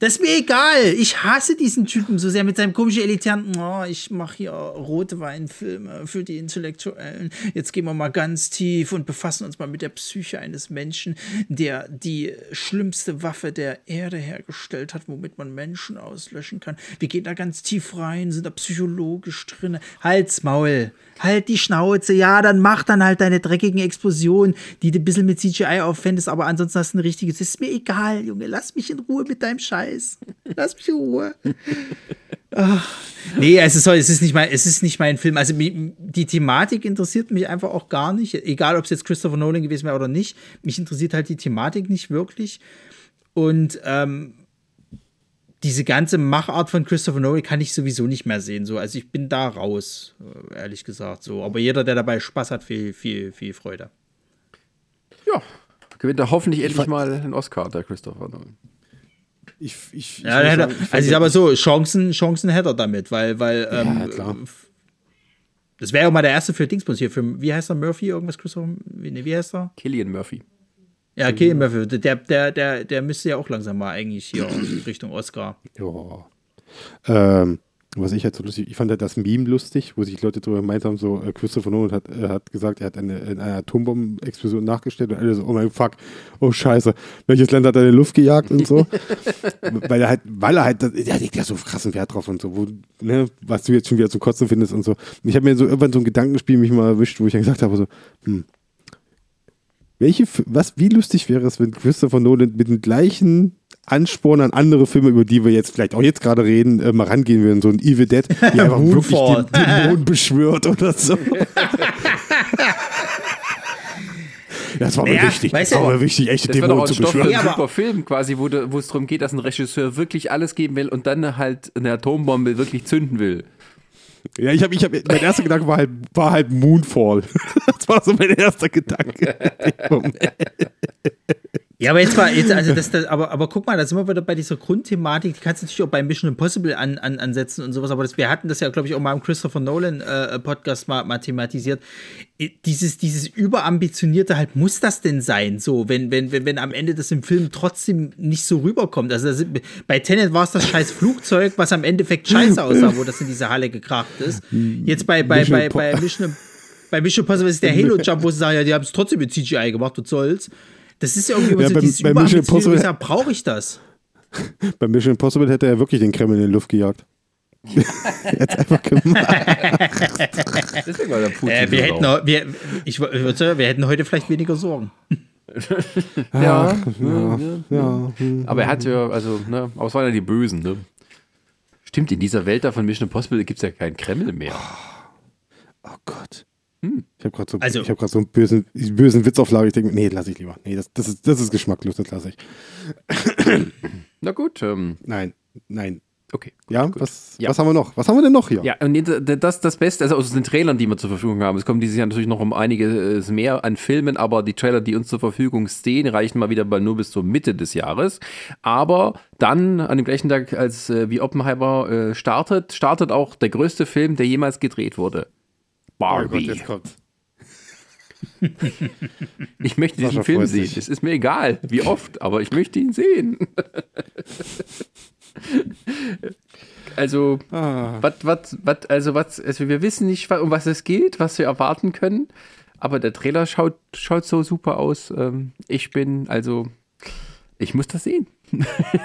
Das ist mir egal. Ich hasse diesen Typen so sehr mit seinem komischen elitären, oh, ich mache hier rote Weinfilme für die Intellektuellen. Jetzt gehen wir mal ganz tief und befassen uns mal mit der Psyche eines Menschen, der die schlimmste Waffe der Erde hergestellt hat, womit man Menschen auslöschen kann. Wir gehen da ganz tief rein, sind da psychologisch drin. Halt's Maul. Halt die Schnauze. Ja, dann mach dann halt deine dreckigen Explosionen, die du ein bisschen mit CGI aufwendest, aber ansonsten hast du ein richtiges. Das ist mir egal, Junge. Lass mich in Ruhe mit deinem Scheiß. Lass mich in Ruhe. Ach. Nee, es ist, es, ist nicht mein, es ist nicht mein Film. Also die Thematik interessiert mich einfach auch gar nicht. Egal, ob es jetzt Christopher Nolan gewesen wäre oder nicht. Mich interessiert halt die Thematik nicht wirklich. Und ähm, diese ganze Machart von Christopher Nolan kann ich sowieso nicht mehr sehen. So. Also ich bin da raus, äh, ehrlich gesagt. So. Aber jeder, der dabei Spaß hat, viel, viel, viel Freude. Ja, gewinnt er hoffentlich endlich mal einen Oscar, der Christopher Nolan. Ich, ich, ich Ja, sagen, ich also ich sag mal so, Chancen, Chancen hätte er damit, weil, weil Ja, ähm, klar. das wäre ja mal der erste für Dingsbus hier, für, wie heißt er, Murphy, irgendwas, Christopher, nee, wie heißt er? Killian Murphy. Ja, okay, Murphy, der, der, der, der müsste ja auch langsam mal eigentlich hier Richtung Oscar. Ja. Ähm, was ich halt so lustig, ich fand halt das Meme lustig, wo sich Leute drüber gemeint haben, so äh, Christopher Nolan hat, äh, hat gesagt, er hat eine, eine Atombombenexplosion nachgestellt und alle so, oh mein Fuck, oh Scheiße, welches Land hat er in die Luft gejagt und so. weil er halt, weil er halt, der legt ja so krassen Wert drauf und so, wo, ne, was du jetzt schon wieder zum Kotzen findest und so. Und ich habe mir so irgendwann so ein Gedankenspiel mich mal erwischt, wo ich dann gesagt habe, so, hm, welche, was, wie lustig wäre es, wenn Christopher Nolan mit dem gleichen Ansporn an andere Filme, über die wir jetzt vielleicht auch jetzt gerade reden, äh, mal rangehen würden, so ein Evil Dead, die einfach wirklich den Dämon beschwört oder so. Ja, das war mir Naja, wichtig. weißt Das du, war mir wichtig, echt Das den wäre doch Dämon auch ein zu Stoff beschwören. einen Ja, aber- super Film quasi, wo es darum geht, dass ein Regisseur wirklich alles geben will und dann halt eine Atombombe wirklich zünden will. Ja, ich habe, ich hab, mein erster Gedanke war halt, war halt Moonfall. Das war so mein erster Gedanke. Ja, aber jetzt war, jetzt, also das, das, aber, aber guck mal, da sind wir wieder bei dieser Grundthematik, die kannst du natürlich auch bei Mission Impossible an, an, ansetzen und sowas, aber das, wir hatten das ja, glaube ich, auch mal im Christopher Nolan äh, Podcast mal, mal thematisiert. Dieses, dieses überambitionierte halt, muss das denn sein, so, wenn, wenn, wenn, wenn am Ende das im Film trotzdem nicht so rüberkommt. Also das, bei Tenet war es das scheiß Flugzeug, was am Endeffekt scheiße aussah, wo das in diese Halle gekracht ist. Jetzt bei, bei, Mission bei, bei Mission bei Mission Impossible ist der Halo-Jump, wo sie sagen, ja, die haben es trotzdem mit CGI gemacht, was soll's. Das ist ja irgendwie Ja, so beim- dieses bei Mission ich Impossible- sag, brauche ich das? Bei Mission Impossible hätte er wirklich den Kreml in die Luft gejagt. Jetzt einfach gemacht. Deswegen war der Putin Äh, wir, so hätten, auch- wir, ich, würde sagen, wir hätten heute vielleicht weniger Sorgen. ja, Ja, ja. Aber er hat ja, also, ne, aber es waren ja die Bösen, ne? Stimmt, in dieser Welt da von Mission Impossible gibt es ja keinen Kreml mehr. Oh Gott. Ich habe gerade so, Also- ich hab so einen bösen, bösen Witz auf Lager. Ich denke, nee, lass ich lieber. Nee, das, das, ist, das ist geschmacklos, das lasse ich. Na gut, ähm, Nein, nein. okay. Gut, Ja, gut. was, Ja. was haben wir noch? Was haben wir denn noch hier? Ja, und äh, das das Beste, also aus den Trailern, die wir zur Verfügung haben. Es kommen dieses Jahr natürlich noch um einiges mehr an Filmen, aber die Trailer, die uns zur Verfügung stehen, reichen mal wieder nur bis zur Mitte des Jahres. Aber dann, an dem gleichen Tag, als äh, wie Oppenheimer äh, startet, startet auch der größte Film, der jemals gedreht wurde. Oh Gott, Barbie. jetzt kommt's. ich möchte diesen Film sehen. sich. Es ist mir egal, wie oft, aber ich möchte ihn sehen. also, Ah. was, was, was, also was, also wir wissen nicht, um was es geht, was wir erwarten können, aber der Trailer schaut, schaut so super aus. Ähm, ich bin, also, ich muss das sehen.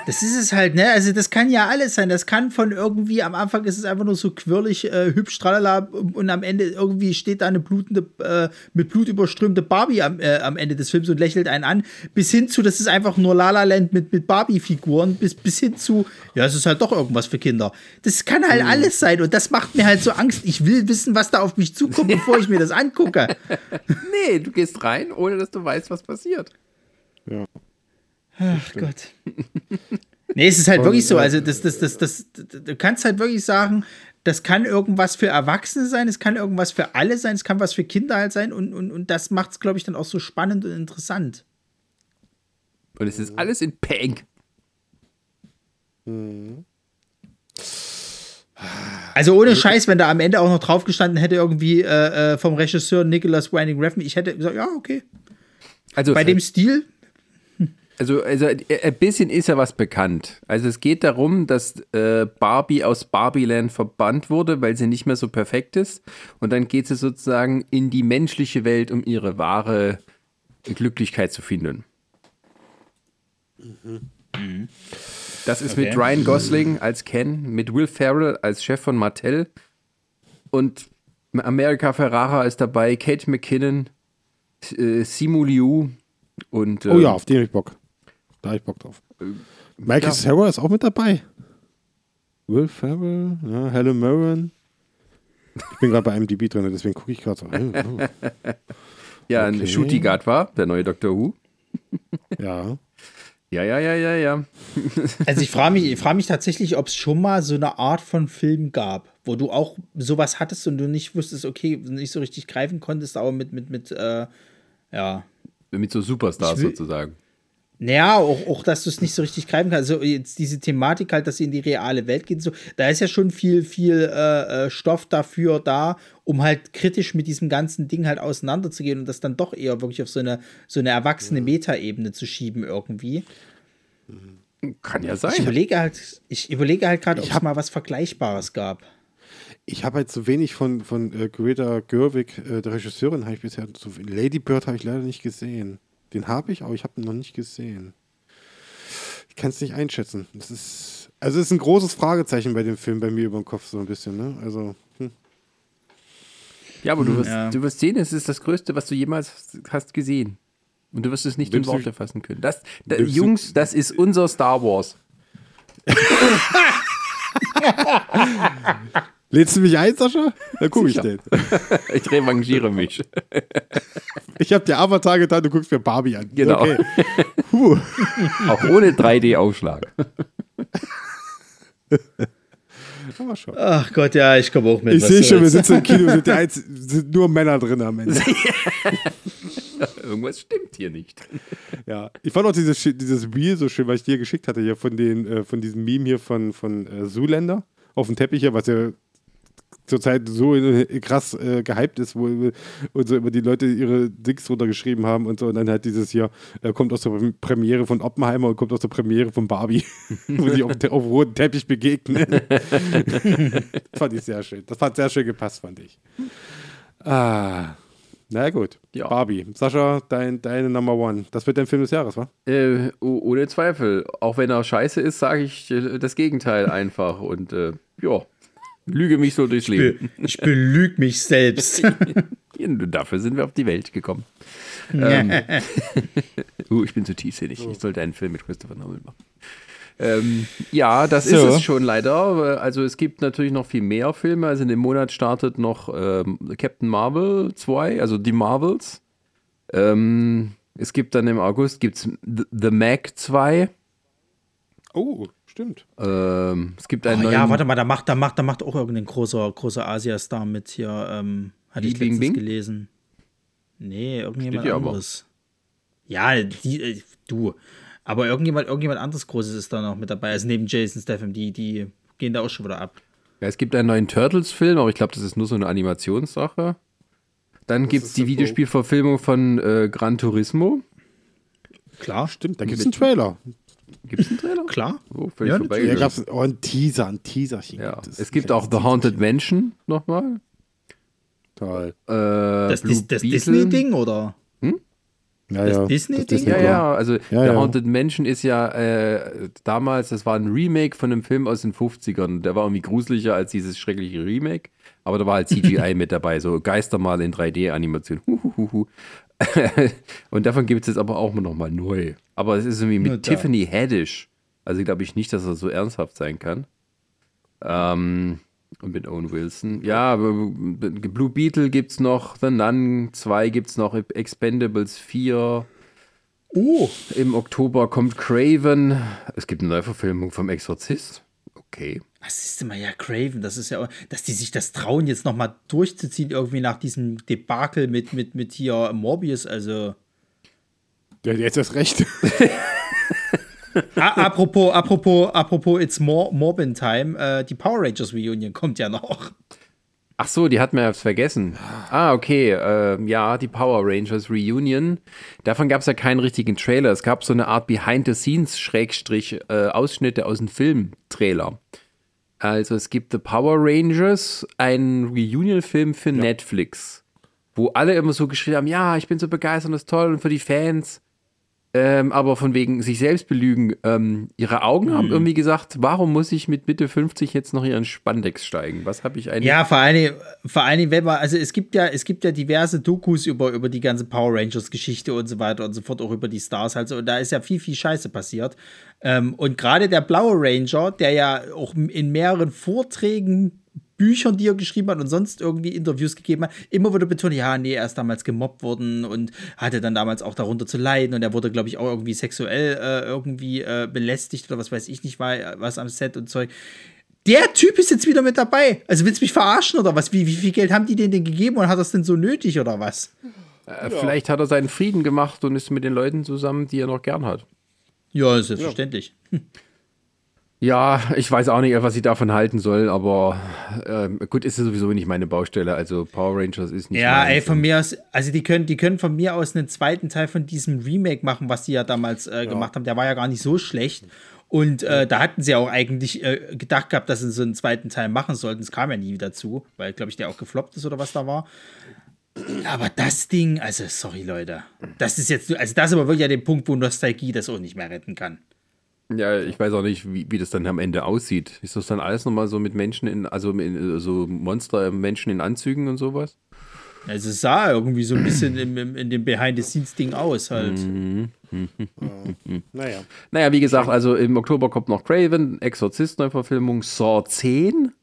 Das ist es halt, ne? Also, das kann ja alles sein. Das kann von irgendwie, am Anfang ist es einfach nur so quirlig, äh, hübsch, tralala, und am Ende irgendwie steht da eine blutende, äh, mit Blut überströmte Barbie am, äh, am Ende des Films und lächelt einen an, bis hin zu, das ist einfach nur La La Land mit, mit Barbie-Figuren, bis, bis hin zu, ja, es ist halt doch irgendwas für Kinder. Das kann halt alles sein und das macht mir halt so Angst. Ich will wissen, was da auf mich zukommt, bevor ich mir das angucke. Nee, du gehst rein, ohne dass du weißt, was passiert. Ja. Ach Gott. Nee, es ist halt Und, wirklich so. äh, Also, das, das, das, das, du kannst halt wirklich sagen, das kann irgendwas für Erwachsene sein, es kann irgendwas für alle sein, es kann was für Kinder halt sein und, und, und das macht es, glaube ich, dann auch so spannend und interessant. Und es ist alles in Pink. Also ohne Scheiß, wenn da am Ende auch noch drauf gestanden hätte, irgendwie äh, äh, vom Regisseur Nicholas Winding Refn, ich hätte gesagt, ja, okay. Also, Bei dem Stil, Also, also äh, ein bisschen ist ja was bekannt. Also es geht darum, dass äh, Barbie aus Barbieland verbannt wurde, weil sie nicht mehr so perfekt ist. Und dann geht sie sozusagen in die menschliche Welt, um ihre wahre Glücklichkeit zu finden. Das ist mit Okay. Ryan Gosling als Ken, mit Will Ferrell als Chef von Mattel und America Ferrara ist dabei, Kate McKinnon, äh, Simu Liu und Oh ähm, ja, auf den ich Bock. Da hab ich Bock drauf. Michael ja. Cera ist auch mit dabei. Will Ferrell, ja, Helen Mirren. Ich bin gerade bei IMDb drin, deswegen gucke ich gerade so. Oh, oh. Ja, Okay. ein Shooty Guard war, der neue Doctor Who. Ja. Ja, ja, ja, ja, ja. Also ich frage mich, ich frage mich tatsächlich, ob es schon mal so eine Art von Film gab, wo du auch sowas hattest und du nicht wusstest, okay, nicht so richtig greifen konntest, aber mit, mit, mit, äh, ja. Mit so Superstars will- sozusagen. Naja, auch, auch dass du es nicht so richtig greifen kannst. Also jetzt diese Thematik halt, dass sie in die reale Welt geht, so, da ist ja schon viel, viel äh, äh, Stoff dafür da, um halt kritisch mit diesem ganzen Ding halt auseinanderzugehen und das dann doch eher wirklich auf so eine, so eine erwachsene Metaebene zu schieben irgendwie. Kann ja Ich sein. überlege halt, ich überlege halt gerade, ob Ich es mal was Vergleichbares gab. Ich habe halt so wenig von, von äh, Greta Gerwig, äh, der Regisseurin, habe ich bisher so Lady Bird habe ich leider nicht gesehen. Den habe ich, aber ich habe ihn noch nicht gesehen. Ich kann es nicht einschätzen. Das ist, also es ist ein großes Fragezeichen bei dem Film bei mir über den Kopf so ein bisschen, ne? Also, hm. Ja, aber du wirst, Ja. du wirst sehen, es ist das Größte, was du jemals hast- gesehen. Und du wirst es nicht Nimmst in Worte fassen können. Das, da, Jungs, das ist unser Star Wars. Lädst du mich ein, Sascha? Dann gucke ich den. Ich revanchiere mich. Ich habe dir Avatar getan, du guckst mir Barbie an. Genau. Okay. Puh. Auch ohne 3D-Aufschlag. Aber schon. Ach Gott, ja, ich komme auch mit. Ich sehe schon, wir sitzen im Kino, sind, die Einz sind nur Männer drin am Ende. Irgendwas stimmt hier nicht. Ja, ich fand auch dieses, dieses Reel so schön, was ich dir geschickt hatte hier von, den, äh, von diesem Meme hier von, von äh, Zoolander auf dem Teppich hier, was ja zurzeit so äh, krass äh, gehypt ist, wo und so immer die Leute ihre Dings drunter geschrieben haben und so. Und dann halt dieses hier, äh, kommt aus der Premiere von Oppenheimer und kommt aus der Premiere von Barbie, wo sie auf, auf roten Teppich begegnen. fand ich sehr schön. Das hat sehr schön gepasst, fand ich. Ah. Na gut. Ja. Barbie. Sascha, dein, deine Number One. Das wird dein Film des Jahres, wa? Äh, oh- ohne Zweifel. Auch wenn er scheiße ist, sage ich äh, das Gegenteil einfach. Und ja, lüge mich so durchs Leben. Ich belüge mich selbst. Dafür sind wir auf die Welt gekommen. ähm, uh, ich bin zu tiefsinnig. Ich sollte einen Film mit Christopher Nolan machen. Ähm, ja, das So. ist es schon leider. Also es gibt natürlich noch viel mehr Filme. Also in dem Monat startet noch ähm, Captain Marvel 2, also die Marvels. Ähm, es gibt dann im August gibt's The, The Mac 2. Oh, stimmt. Ähm, es gibt Oh, einen neuen ja, warte mal, da macht, da macht, da macht auch irgendein großer, großer Asia-Star mit hier. Ähm, hatte Li ich Bing letztens Bing? gelesen. Nee, irgendjemand Steht hier aber. anderes. Ja, die, äh, du. Aber irgendjemand, irgendjemand anderes Großes ist da noch mit dabei. Also neben Jason Statham, die, die gehen da auch schon wieder ab. Ja, es gibt einen neuen Turtles-Film, aber ich glaube, das ist nur so eine Animationssache. Dann gibt es die Videospielverfilmung von äh, Gran Turismo. Klar, Stimmt, da gibt es einen Trailer. Gibt es einen Trailer? klar. Oh, völlig Ja, Ja, vorbeigegangen. gab's, oh, ein Teaser, ein Teaserchen. Ja, gibt es gibt auch The Haunted Mansion nochmal. Toll. Äh, Das, das Beetle. Disney-Ding, oder? Ja, Das ja. Disney-Ding? Disney Ja, ja, also Ja, The ja. Haunted Mansion ist ja äh, damals, das war ein Remake von einem Film aus den 50ern. Der war irgendwie gruseliger als dieses schreckliche Remake, aber da war halt CGI mit dabei, so Geistermal in 3D-Animation. Huhuhuhu. Und davon gibt es jetzt aber auch nochmal neu. Aber es ist irgendwie mit. Tiffany Haddish. Also glaube ich nicht, dass er so ernsthaft sein kann. Ähm, und mit Owen Wilson. Ja, Blue Beetle gibt's noch, The Nun 2 gibt's noch, Expendables 4. Oh, Im Oktober kommt Craven. Es gibt eine Neuverfilmung vom Exorzist. Okay. was ist denn mal ja Craven? Das ist ja, dass die sich das trauen, jetzt noch mal durchzuziehen, irgendwie nach diesem Debakel mit, mit, mit hier Morbius. Also, Der hat jetzt erst recht. A apropos, apropos, apropos, it's more Morbin Time. Äh, die Power Rangers Reunion kommt ja noch. Ach so, die hatten wir jetzt vergessen. Ah, okay. ähm, ja, die Power Rangers Reunion. Davon gab es ja keinen richtigen Trailer. Es gab so eine Art Behind-the-Scenes-Ausschnitte aus dem Film-Trailer. Also es gibt The Power Rangers, einen Reunion-Film für Netflix, wo alle immer so geschrieben haben, ja, ich bin so begeistert und das ist toll und für die Fans. Ähm, aber von wegen sich selbst belügen. Ähm, ihre Augen haben irgendwie gesagt, warum muss ich mit Mitte 50 jetzt noch ihren Spandex steigen? Was habe ich eigentlich? Ja, vor allen Dingen, vor allen Dingen, wenn man, also es gibt ja, es gibt ja diverse Dokus über, über die ganze Power Rangers Geschichte und so weiter und so fort, auch über die Stars halt so. Und da ist ja viel, viel Scheiße passiert. Ähm, und gerade der blaue Ranger, der ja auch in mehreren Vorträgen Büchern, die er geschrieben hat und sonst irgendwie Interviews gegeben hat, immer wieder betont, ja, nee, er ist damals gemobbt worden und hatte dann damals auch darunter zu leiden und er wurde, glaube ich, auch irgendwie sexuell äh, irgendwie äh, belästigt oder was weiß ich nicht, war was am Set und Zeug. Der Typ ist jetzt wieder mit dabei. Also willst du mich verarschen oder was? Wie, wie viel Geld haben die denen denn gegeben und hat das denn so nötig oder was? Äh, Vielleicht hat er seinen Frieden gemacht und ist mit den Leuten zusammen, die er noch gern hat. Ja, selbstverständlich. Ja. Ja, ich weiß auch nicht, was ich davon halten soll, aber äh, gut, ist ja sowieso nicht meine Baustelle. Also Power Rangers ist nicht. Ja, ey, von mir aus, also die können, die können von mir aus einen zweiten Teil von diesem Remake machen, was die ja damals äh, ja. gemacht haben. Der war ja gar nicht so schlecht. Und äh, da hatten sie auch eigentlich äh, gedacht gehabt, dass sie so einen zweiten Teil machen sollten. Es kam ja nie dazu, weil, glaube ich, der auch gefloppt ist oder was da war. Aber das Ding, also sorry Leute, das ist jetzt, also das ist aber wirklich ja der Punkt, wo Nostalgie das auch nicht mehr retten kann. Ja, ich weiß auch nicht, wie, wie das dann am Ende aussieht. Ist das dann alles nochmal so mit Menschen in, also in, so Monster-Menschen in Anzügen und sowas? Also es sah irgendwie so ein bisschen in, in, in dem Behind-the-Scenes-Ding aus halt. Mhm. Naja. Naja, wie gesagt, also im Oktober kommt noch Craven, Exorzist-Neuverfilmung, Saw 10.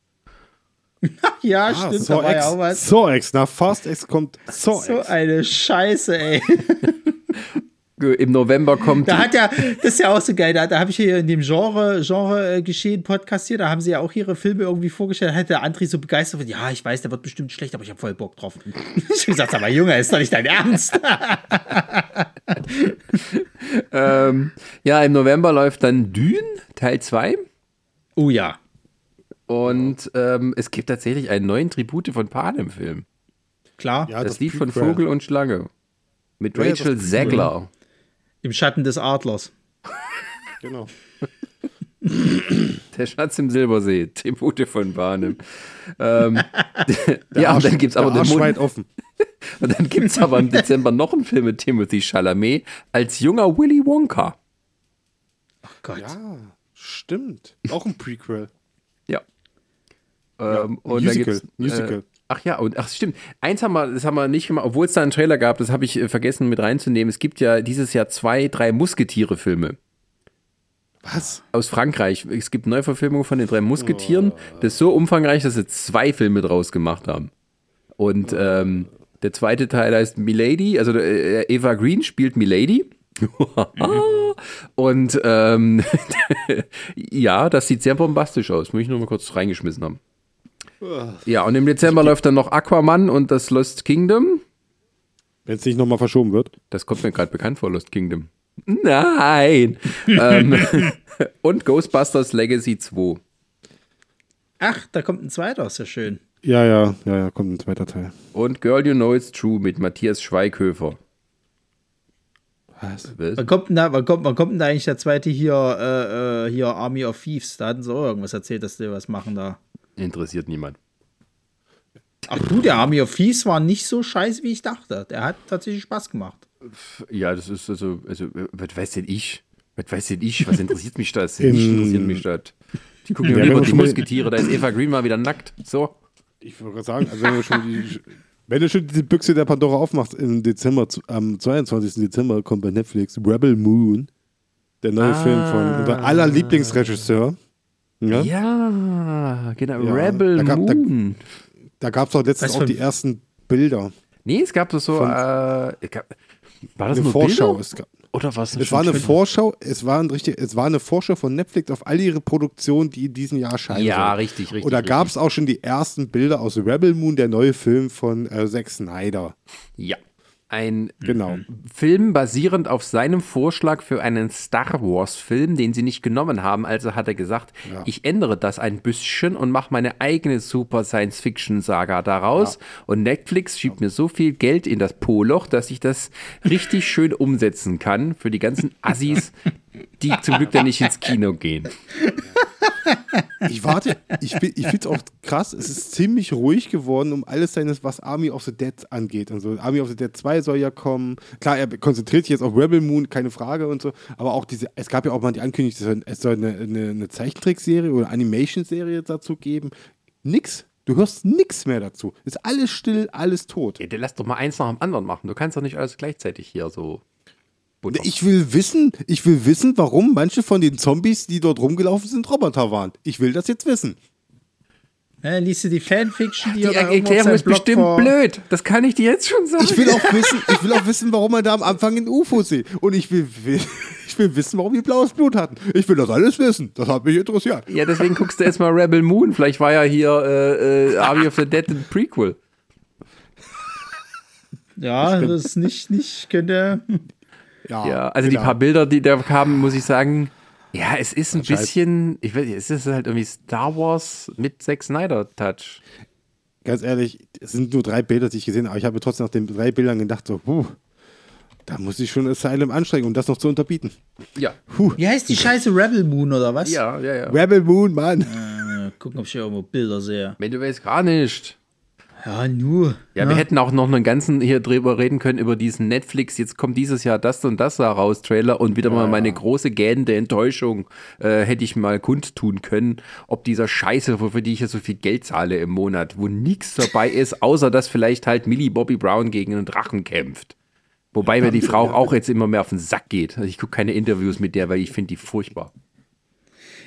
ja, ah, stimmt, Saw da war X, ja auch was. Saw X, nach Fast X kommt Saw X. So eine Scheiße, ey. im November kommt. Da hat ja, das ist ja auch so geil, da, da habe ich hier in dem Genre, Genre äh, geschehen Podcast hier, da haben sie ja auch ihre Filme irgendwie vorgestellt, da hat der André so begeistert, ja, ich weiß, der wird bestimmt schlecht, aber ich habe voll Bock drauf. ich habe gesagt, aber Junge, ist doch nicht dein Ernst. ähm, ja, im November läuft dann Dune, Teil 2. Oh ja. Und ähm, es gibt tatsächlich einen neuen Tribute von Panem-Film. Klar. Ja, das, das Lied von Vogel und Schlange. Mit Rachel ja, Zegler. Im Schatten des Adlers. genau. Der Schatz im Silbersee, Tribute von Barnum. ähm, ja, und dann gibt es aber den Mund. offen. Und dann gibt es aber im Dezember noch einen Film mit Timothy Chalamet als junger Willy Wonka. Ach Gott. Ja, stimmt. Auch ein Prequel. ja. Ähm, ja Musical. Äh, Musical. Ach ja, und ach stimmt. Eins haben wir, das haben wir nicht gemacht, obwohl es da einen Trailer gab, das habe ich äh, vergessen mit reinzunehmen. Es gibt ja dieses Jahr zwei, drei Musketiere-Filme. Was? Aus Frankreich. Es gibt Neuverfilmungen von den drei Musketieren. Oh. Das ist so umfangreich, dass sie zwei Filme draus gemacht haben. Und ähm, der zweite Teil heißt Milady, also äh, Eva Green spielt Milady. Und ähm, ja, das sieht sehr bombastisch aus. Muss ich nur mal kurz reingeschmissen haben. Ja, und im Dezember läuft dann noch Aquaman und das Lost Kingdom. Wenn es nicht nochmal verschoben wird. Das kommt mir gerade bekannt vor, Lost Kingdom. Nein! ähm, und Ghostbusters Legacy 2. Ach, da kommt ein zweiter, ist ja schön. Ja, ja, ja, ja, kommt ein zweiter Teil. Und Girl You Know It's True mit Matthias Schweighöfer. Was? Wann kommt denn da, wann kommt, wann kommt denn da eigentlich der zweite hier, äh, äh hier Army of Thieves? Da hatten sie auch irgendwas erzählt, dass die was machen da. Interessiert niemand. Ach du, der Army of Thieves war nicht so scheiße, wie ich dachte. Der hat tatsächlich Spaß gemacht. Ja, das ist also, also was weiß denn ich? Was weiß denn ich? Was interessiert mich das? Nicht interessiert mich das. Die gucken ja, über die Musketiere, da ist Eva Green mal wieder nackt. So. Ich würde gerade sagen, also wenn du schon die, wenn du schon diese Büchse der Pandora aufmachst, im Dezember, am 22. Dezember kommt bei Netflix Rebel Moon, der neue ah. Film von unser aller Lieblingsregisseur. Ja, ja genau. Ja, Rebel da gab, Moon. Da, da gab es doch letztens auch die ersten Bilder. Nee, es gab doch so. Von, äh, war das eine Vorschau? Es gab, oder was? Es war eine Vorschau. Es war ein richtig. Es war eine Vorschau von Netflix auf all ihre Produktionen, die in diesem Jahr erscheinen. Ja, sollen. richtig, richtig. Oder gab es auch schon die ersten Bilder aus Rebel Moon, der neue Film von äh, Zack Snyder? Ja ein genau. Film basierend auf seinem Vorschlag für einen Star Wars-Film, den sie nicht genommen haben. Also hat er gesagt, ja. ich ändere das ein bisschen und mache meine eigene Super Science-Fiction-Saga daraus. Ja. Und Netflix schiebt mir so viel Geld in das Poloch, dass ich das richtig schön umsetzen kann für die ganzen Assis, die zum Glück dann nicht ins Kino gehen. Ich warte, ich, ich finde es auch krass, es ist ziemlich ruhig geworden um alles seines, was Army of the Dead angeht. Und so. Army of the Dead 2 soll ja kommen. Klar, er konzentriert sich jetzt auf Rebel Moon, keine Frage und so. Aber auch diese, es gab ja auch mal die Ankündigung, es soll eine, eine, eine Zeichentrickserie oder Animation-Serie dazu geben. Nix. Du hörst nichts mehr dazu. Ist alles still, alles tot. Ja, lass doch mal eins nach dem anderen machen. Du kannst doch nicht alles gleichzeitig hier so Butter. Ich will wissen, ich will wissen, warum manche von den Zombies, die dort rumgelaufen sind, Roboter waren. Ich will das jetzt wissen. Ja, liest du die Fanfiction, die, Die er Erklärung ist Blog bestimmt vor- blöd. Das kann ich dir jetzt schon sagen. Ich will auch wissen, ich will auch wissen, warum er da am Anfang ein UFO sieht. Und ich will, will, ich will wissen, warum die blaues Blut hatten. Ich will das alles wissen. Das hat mich interessiert. ja, deswegen guckst du erstmal Rebel Moon. Vielleicht war ja hier äh, äh, Army of the Dead ein Prequel. Ja, das ist nicht, nicht, könnte. Ja, also die genau. paar Bilder, die da kamen, muss ich sagen, ja, es ist ein bisschen, ich weiß nicht, es ist halt irgendwie Star Wars mit Zack Snyder Touch. Ganz ehrlich, es sind nur drei Bilder, die ich gesehen habe. Aber ich habe trotzdem nach den drei Bildern gedacht, so, puh, da muss ich schon Asylum anstrengen, um das noch zu unterbieten. Ja. Wie heißt die Scheiße Rebel Moon oder was? Ja, ja, ja. Rebel Moon, Mann. Äh, gucken, ob ich hier irgendwo Bilder sehe. Wenn du weißt gar nicht. Ja, nur. Ja, wir hätten auch noch einen ganzen hier drüber reden können über diesen Netflix. Jetzt kommt dieses Jahr das und das da raus, Trailer. Und wieder mal meine große gähnende Enttäuschung äh, hätte ich mal kundtun können, ob dieser Scheiße, wofür die ich ja so viel Geld zahle im Monat, wo nichts dabei ist, außer dass vielleicht halt Millie Bobby Brown gegen einen Drachen kämpft. Wobei mir die Frau auch jetzt immer mehr auf den Sack geht. Also ich gucke keine Interviews mit der, weil ich finde die furchtbar.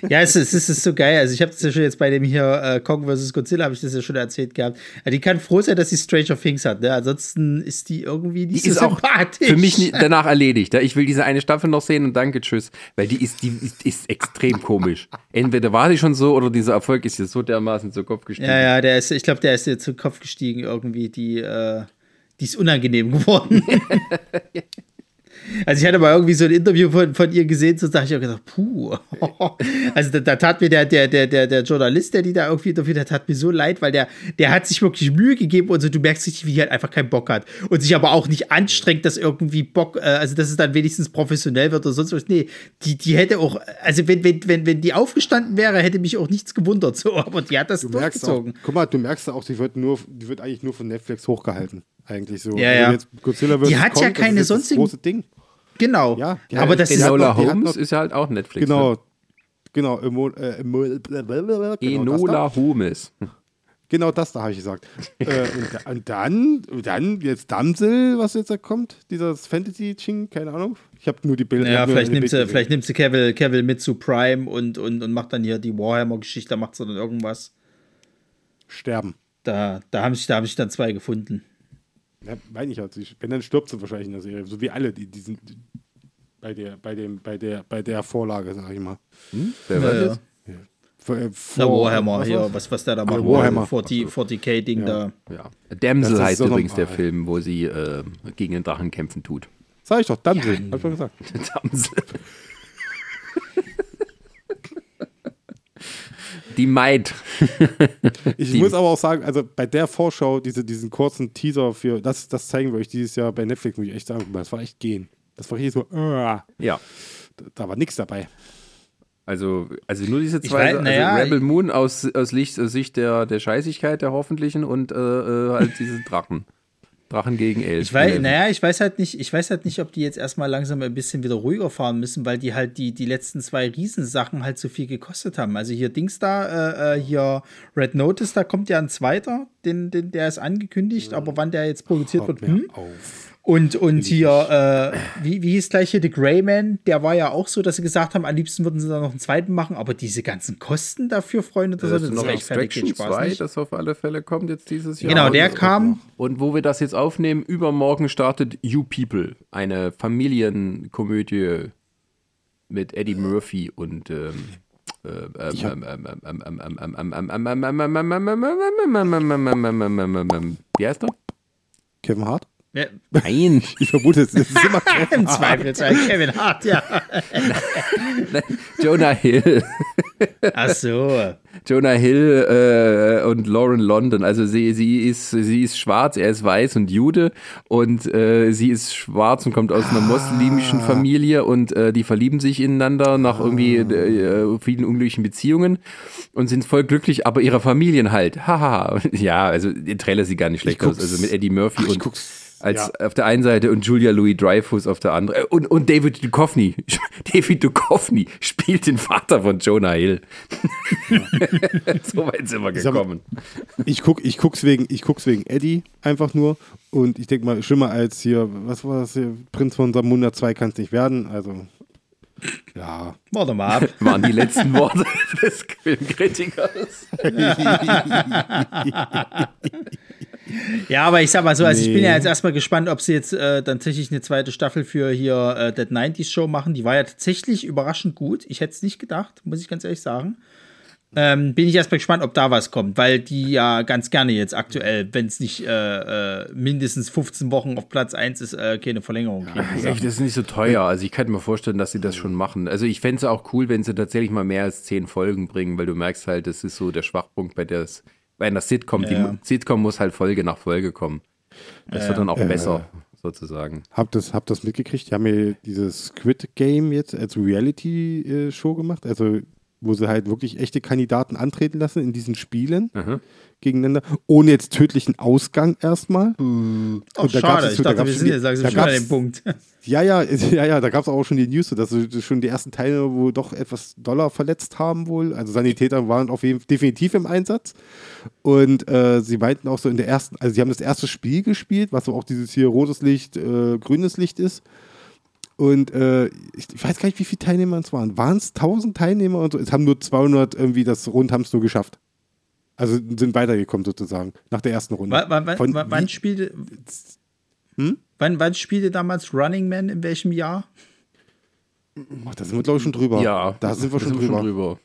Ja, es ist, es ist so geil. Also ich habe das ja schon jetzt bei dem hier äh, Kong vs. Godzilla, habe ich das ja schon erzählt gehabt. Ja, die kann froh sein, dass sie Stranger Things hat. Ne? Ansonsten ist die irgendwie nicht Die so ist auch sympathisch. für mich nie, danach erledigt. Ja, Ich will diese eine Staffel noch sehen und danke, tschüss. Weil die ist, die ist, ist extrem komisch. Entweder war die schon so oder dieser Erfolg ist ihr so dermaßen zu Kopf gestiegen. Ja, ja, der ist, ich glaube, der ist jetzt zu Kopf gestiegen irgendwie. Die, äh, die ist unangenehm geworden. Also ich hatte mal irgendwie so ein Interview von, von ihr gesehen, so da habe ich auch gedacht, puh. Also da, da tat mir der, der, der, der, der Journalist, der die da irgendwie interviewt hat, tat mir so leid, weil der, der hat sich wirklich Mühe gegeben und so, du merkst richtig, wie die halt einfach keinen Bock hat. Und sich aber auch nicht anstrengt, dass irgendwie Bock, äh, also dass es dann wenigstens professionell wird oder sonst was. Nee, die, die hätte auch, also wenn, wenn, wenn, wenn die aufgestanden wäre, hätte mich auch nichts gewundert. So, aber die hat das Du merkst auch, durchgezogen. guck mal, du merkst auch, die wird nur, die wird eigentlich nur von Netflix hochgehalten. Eigentlich so. Ja, Wenn ja. Die hat ja keine ist jetzt das sonstigen- große Ding. Genau. Ja, die aber das ist. Enola Holmes noch- ist ja halt auch Netflix. Genau. Genau, Emo, äh, Emo, genau, Enola Holmes. Das da, genau das da habe ich gesagt. äh, und, und dann, dann jetzt Damsel, was jetzt da kommt, dieses Fantasy-Ching, keine Ahnung. Ich habe nur die Bilder. Ja, vielleicht nimmt, sie, vielleicht nimmt sie Cavill, Cavill mit zu Prime und, und, und macht dann hier die Warhammer-Geschichte, macht sie dann irgendwas. Sterben. Da, da haben sich, da haben sich dann zwei gefunden. Ja, meine ich halt. Wenn, dann stirbt sie wahrscheinlich in der Serie. So wie alle, die, die sind bei der, bei dem, bei der, bei der Vorlage, sag ich mal. Wer war Ja, das? Vor, äh, Der vor- Warhammer was hier, was, was der da macht. Warhammer. 40, 40k-Ding da. Ja. Damsel heißt so übrigens der. Film, wo sie äh, gegen den Drachen kämpfen tut. Sag ich doch, Damsel. hab ich schon gesagt. Damsel. Die Maid. Ich Die- muss aber auch sagen, also bei der Vorschau, diese, diesen kurzen Teaser für, das, das zeigen wir euch dieses Jahr bei Netflix, muss ich echt sagen, das war echt gehen. Das war richtig so, äh, Ja. da war nichts dabei. Also, also nur diese zwei, weiß- also naja, Rebel Moon aus, aus, Licht, aus Sicht der, der Scheißigkeit der hoffentlichen und äh, äh, halt diese Drachen. Drachen gegen Elf. Ich weiß, naja, ich weiß halt nicht, ich weiß halt nicht, ob die jetzt erstmal langsam ein bisschen wieder ruhiger fahren müssen, weil die halt die, die letzten zwei Riesensachen halt so viel gekostet haben. Also hier Dings da, äh, äh, hier Red Notice, da kommt ja ein zweiter, den, den, der ist angekündigt, aber wann der jetzt produziert Hört wird, hm? auf. Und, und hier, äh, wie, wie hieß gleich hier The Grey Man, Der war ja auch so, dass sie gesagt haben, am liebsten würden sie da noch einen zweiten machen, aber diese ganzen Kosten dafür, Freunde, das, das ist noch Extraction geht, 2, nicht. das auf alle Fälle kommt jetzt dieses Jahr. Genau, der kam. Und wo wir das jetzt aufnehmen, übermorgen startet You People, eine Familienkomödie mit Eddie Murphy und ähm, Wie heißt er? Kevin Hart? Ja, Nein, Ich vermute, es ist immer Kevin Im Zweifelsfall Kevin Hart, ja. Jonah Hill. Ach so. Jonah Hill äh, und Lauren London. Also sie, sie, ist, sie ist schwarz, er ist weiß und Jude und äh, sie ist schwarz und kommt aus einer muslimischen Familie und äh, die verlieben sich ineinander nach irgendwie äh, vielen unglücklichen Beziehungen und sind voll glücklich, aber ihre Familien halt. Haha. ja, also der Trailer sieht gar nicht schlecht aus. Also mit Eddie Murphy Ach, und. Als Ja. auf der einen Seite und Julia Louis Dreyfus auf der anderen. Äh, Und, und David Duchovny. David Duchovny spielt den Vater von Jonah Hill. so weit sind wir gekommen. Ich, guck, ich, guck's wegen, ich guck's wegen Eddie einfach nur. Und ich denke mal, schlimmer als hier, was war das hier? Prinz von Samunda 2 kann es nicht werden. Also, Ja. Warte mal ab. Waren die letzten Worte des Filmkritikers. Ja, aber ich sag mal so, also ich bin Nee. ja jetzt erstmal gespannt, ob sie jetzt äh, dann tatsächlich eine zweite Staffel für hier äh, Dead 90s Show machen. Die war ja tatsächlich überraschend gut. Ich hätte es nicht gedacht, muss ich ganz ehrlich sagen. Ähm, bin ich erstmal gespannt, ob da was kommt, weil die ja ganz gerne jetzt aktuell, wenn es nicht äh, äh, mindestens 15 Wochen auf Platz 1 ist, äh, keine Verlängerung kriegen. Ja, Sachen. das ist nicht so teuer. Also ich könnte mir vorstellen, dass sie das schon machen. Also ich fände es auch cool, wenn sie tatsächlich mal mehr als zehn Folgen bringen, weil du merkst halt, das ist so der Schwachpunkt bei der, bei einer Sitcom. Ja. Die Sitcom muss halt Folge nach Folge kommen. Das wird dann auch Ja. besser, sozusagen. Hab das, hab das mitgekriegt. Die haben ja dieses Squid Game jetzt als Reality-Show gemacht. Also, wo sie halt wirklich echte Kandidaten antreten lassen in diesen Spielen Mhm. gegeneinander, ohne jetzt tödlichen Ausgang erstmal. Ach, Und da schade, es ich so- da dachte, wir sind jetzt langsam schon an dem Punkt. Ja, ja, ja, ja, da gab es auch schon die News, dass sie schon die ersten Teilnehmer wohl doch etwas doller verletzt haben wohl. Also Sanitäter waren auf jeden definitiv im Einsatz. Und äh, sie meinten auch so in der ersten, also sie haben das erste Spiel gespielt, was so auch dieses hier rotes Licht, äh, grünes Licht ist. Und äh, ich, ich weiß gar nicht, wie viele Teilnehmer es waren. Waren es 1000 Teilnehmer und so? Es haben nur 200 irgendwie das Rund haben es nur geschafft. Also sind weitergekommen sozusagen nach der ersten Runde. Wann, wann, wann, Von wann, spielte, Hm? wann, wann spielte damals Running Man in welchem Jahr? Ach, da sind wir glaube ich schon drüber. Ja, da sind wir da schon drüber. drüber.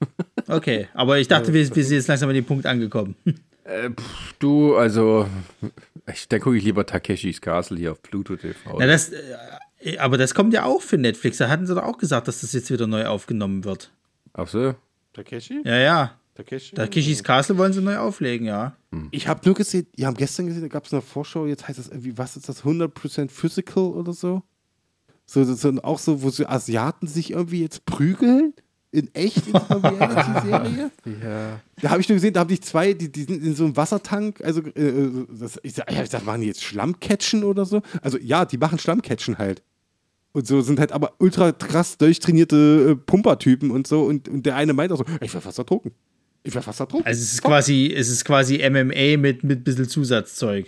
Okay, aber ich dachte, wir, wir sind jetzt langsam an dem Punkt angekommen. Äh, pff, du, also, ich, dann gucke ich lieber Takeshis Castle hier auf Pluto TV. Na, das, äh, aber das kommt ja auch für Netflix. Da hatten sie doch auch gesagt, dass das jetzt wieder neu aufgenommen wird. Ach so. Takeshi? Ja, ja. Takeshi? Da Kishis Castle wollen sie neu auflegen, ja. Ich habe nur gesehen, die haben gestern gesehen, da gab es eine Vorschau, jetzt heißt das irgendwie, was ist das, 100% Physical oder so? So, das sind auch so, wo so Asiaten sich irgendwie jetzt prügeln? In echt in so einer Reality-Serie? Ja. Da habe ich nur gesehen, da haben die zwei, die, die sind in so einem Wassertank, also äh, das, ich sag, ich sag, machen die jetzt Schlammcatchen oder so? Also ja, die machen Schlammcatchen halt. Und so sind halt aber ultra krass durchtrainierte äh, Pumpertypen und so. Und, und der eine meint auch so, ich wäre fast ertrunken. Ich wäre fast ertrunken. Also es ist quasi, es ist quasi MMA mit mit bisschen Zusatzzeug.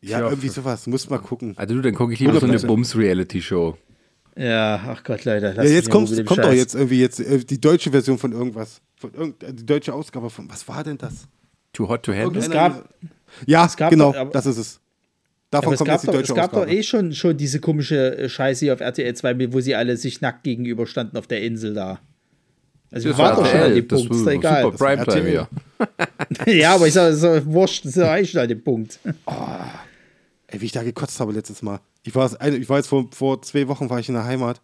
ja, Ja, irgendwie sowas. Muss mal gucken. Also du, dann gucke ich lieber so eine 100%. Bums-Reality-Show. Ja, ach Gott, Leute. Ja, jetzt kommt, kommt doch jetzt irgendwie jetzt äh, die deutsche Version von irgendwas. Von irgend, äh, die deutsche Ausgabe von, was war denn das? Too hot to handle. Es gab, Ja, gab genau, aber- das ist es. Davon es kommt gab, jetzt die doch, deutsche es gab doch Ausgabe. eh schon, schon diese komische äh, Scheiße hier auf RTL 2, wo sie alle sich nackt gegenüberstanden auf der Insel da. Also wir Das war waren doch schon an dem das Punkt, war ist doch egal. Super Primetime hier. ja, aber ich sag, das ist doch wurscht, das ist doch eigentlich schon an dem Punkt. Ey, wie ich da gekotzt habe letztes Mal. Ich war, eine, ich war jetzt vor, vor zwei Wochen war ich in der Heimat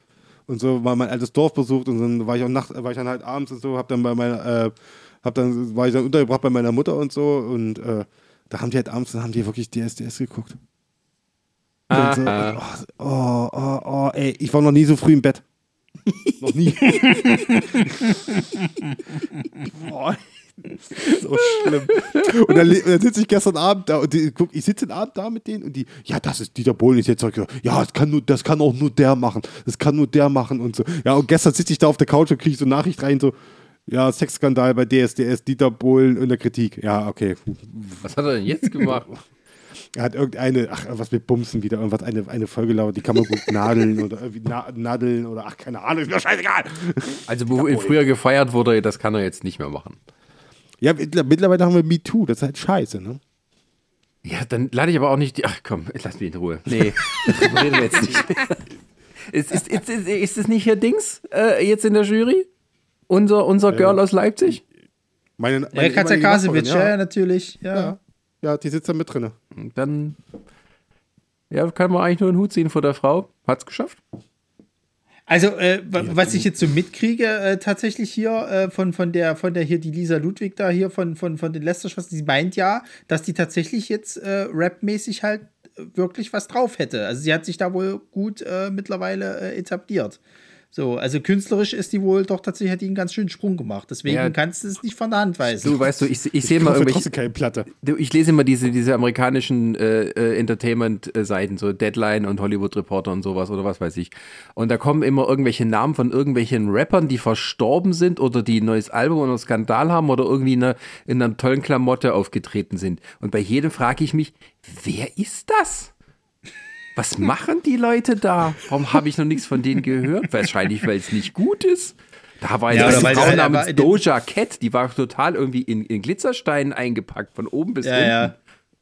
und so war mein altes Dorf besucht und dann war ich auch nacht, war ich dann halt abends und so, hab dann bei meiner, äh, hab dann, war ich dann untergebracht bei meiner Mutter und so und äh, da haben die halt abends, dann haben die wirklich DSDS geguckt. Und so, und, oh, oh, oh, ey, ich war noch nie so früh im Bett. noch nie. Boah, so schlimm. Und dann, dann sitze ich gestern Abend da und die, guck, ich sitze den Abend da mit denen und die, ja, das ist Dieter Bohlen, ist jetzt so, ja, das kann, nur, das kann auch nur der machen. Das kann nur der machen und so. Ja, und gestern sitze ich da auf der Couch und kriege so eine Nachricht rein, so, ja, Sexskandal bei DSDS, Dieter Bohlen in der Kritik. Ja, okay. Was hat er denn jetzt gemacht? Er hat irgendeine, ach, was mit Bumsen wieder, irgendwas, eine, eine Folge lautet, die kann man gut nadeln oder irgendwie na, nadeln oder ach, keine Ahnung, ist mir scheißegal. Also wo in früher gefeiert wurde, das kann er jetzt nicht mehr machen. Ja, mittler- mittlerweile haben wir MeToo, das ist halt scheiße, ne? Ja, dann lade ich aber auch nicht die. Ach komm, lass mich in Ruhe. Nee, darüber reden wir jetzt nicht. Ist, ist, ist, ist, ist es nicht hier Dings äh, jetzt in der Jury? Unser, unser Girl aus Leipzig? Meine, Ja, meine Katja ehemalige Kasewitsch, ja. Ja, natürlich. Ja. Ja. Die sitzt da mit drin. Dann ja, kann man eigentlich nur einen Hut ziehen vor der Frau. Hat's geschafft. Also, äh, wa- was ich jetzt so mitkriege, äh, tatsächlich hier äh, von, von der, von der hier, die Lisa Ludwig da hier von, von, von den Lester-Schwestern, sie meint ja, dass die tatsächlich jetzt äh, rapmäßig halt wirklich was drauf hätte. Also sie hat sich da wohl gut äh, mittlerweile äh, etabliert. So, also künstlerisch ist die wohl doch tatsächlich, hat die einen ganz schönen Sprung gemacht. Deswegen Ja. kannst du es nicht von der Hand weisen. Du weißt du, ich, ich sehe Ich mal kaufe irgendwelche. keine Platte. Ich lese immer diese, diese amerikanischen äh, äh, Entertainment-Seiten, so Deadline und Hollywood Reporter und sowas oder was weiß ich. Und da kommen immer irgendwelche Namen von irgendwelchen Rappern, die verstorben sind oder die ein neues Album oder einen Skandal haben oder irgendwie in einer, in einer tollen Klamotte aufgetreten sind. Und bei jedem frage ich mich, wer ist das? Was machen die Leute da? Warum habe ich noch nichts von denen gehört? Wahrscheinlich, weil es nicht gut ist. Da war Ja, eine Frau sie- namens Doja Cat, die war total irgendwie in, in Glitzersteinen eingepackt, von oben bis Ja, unten. ja.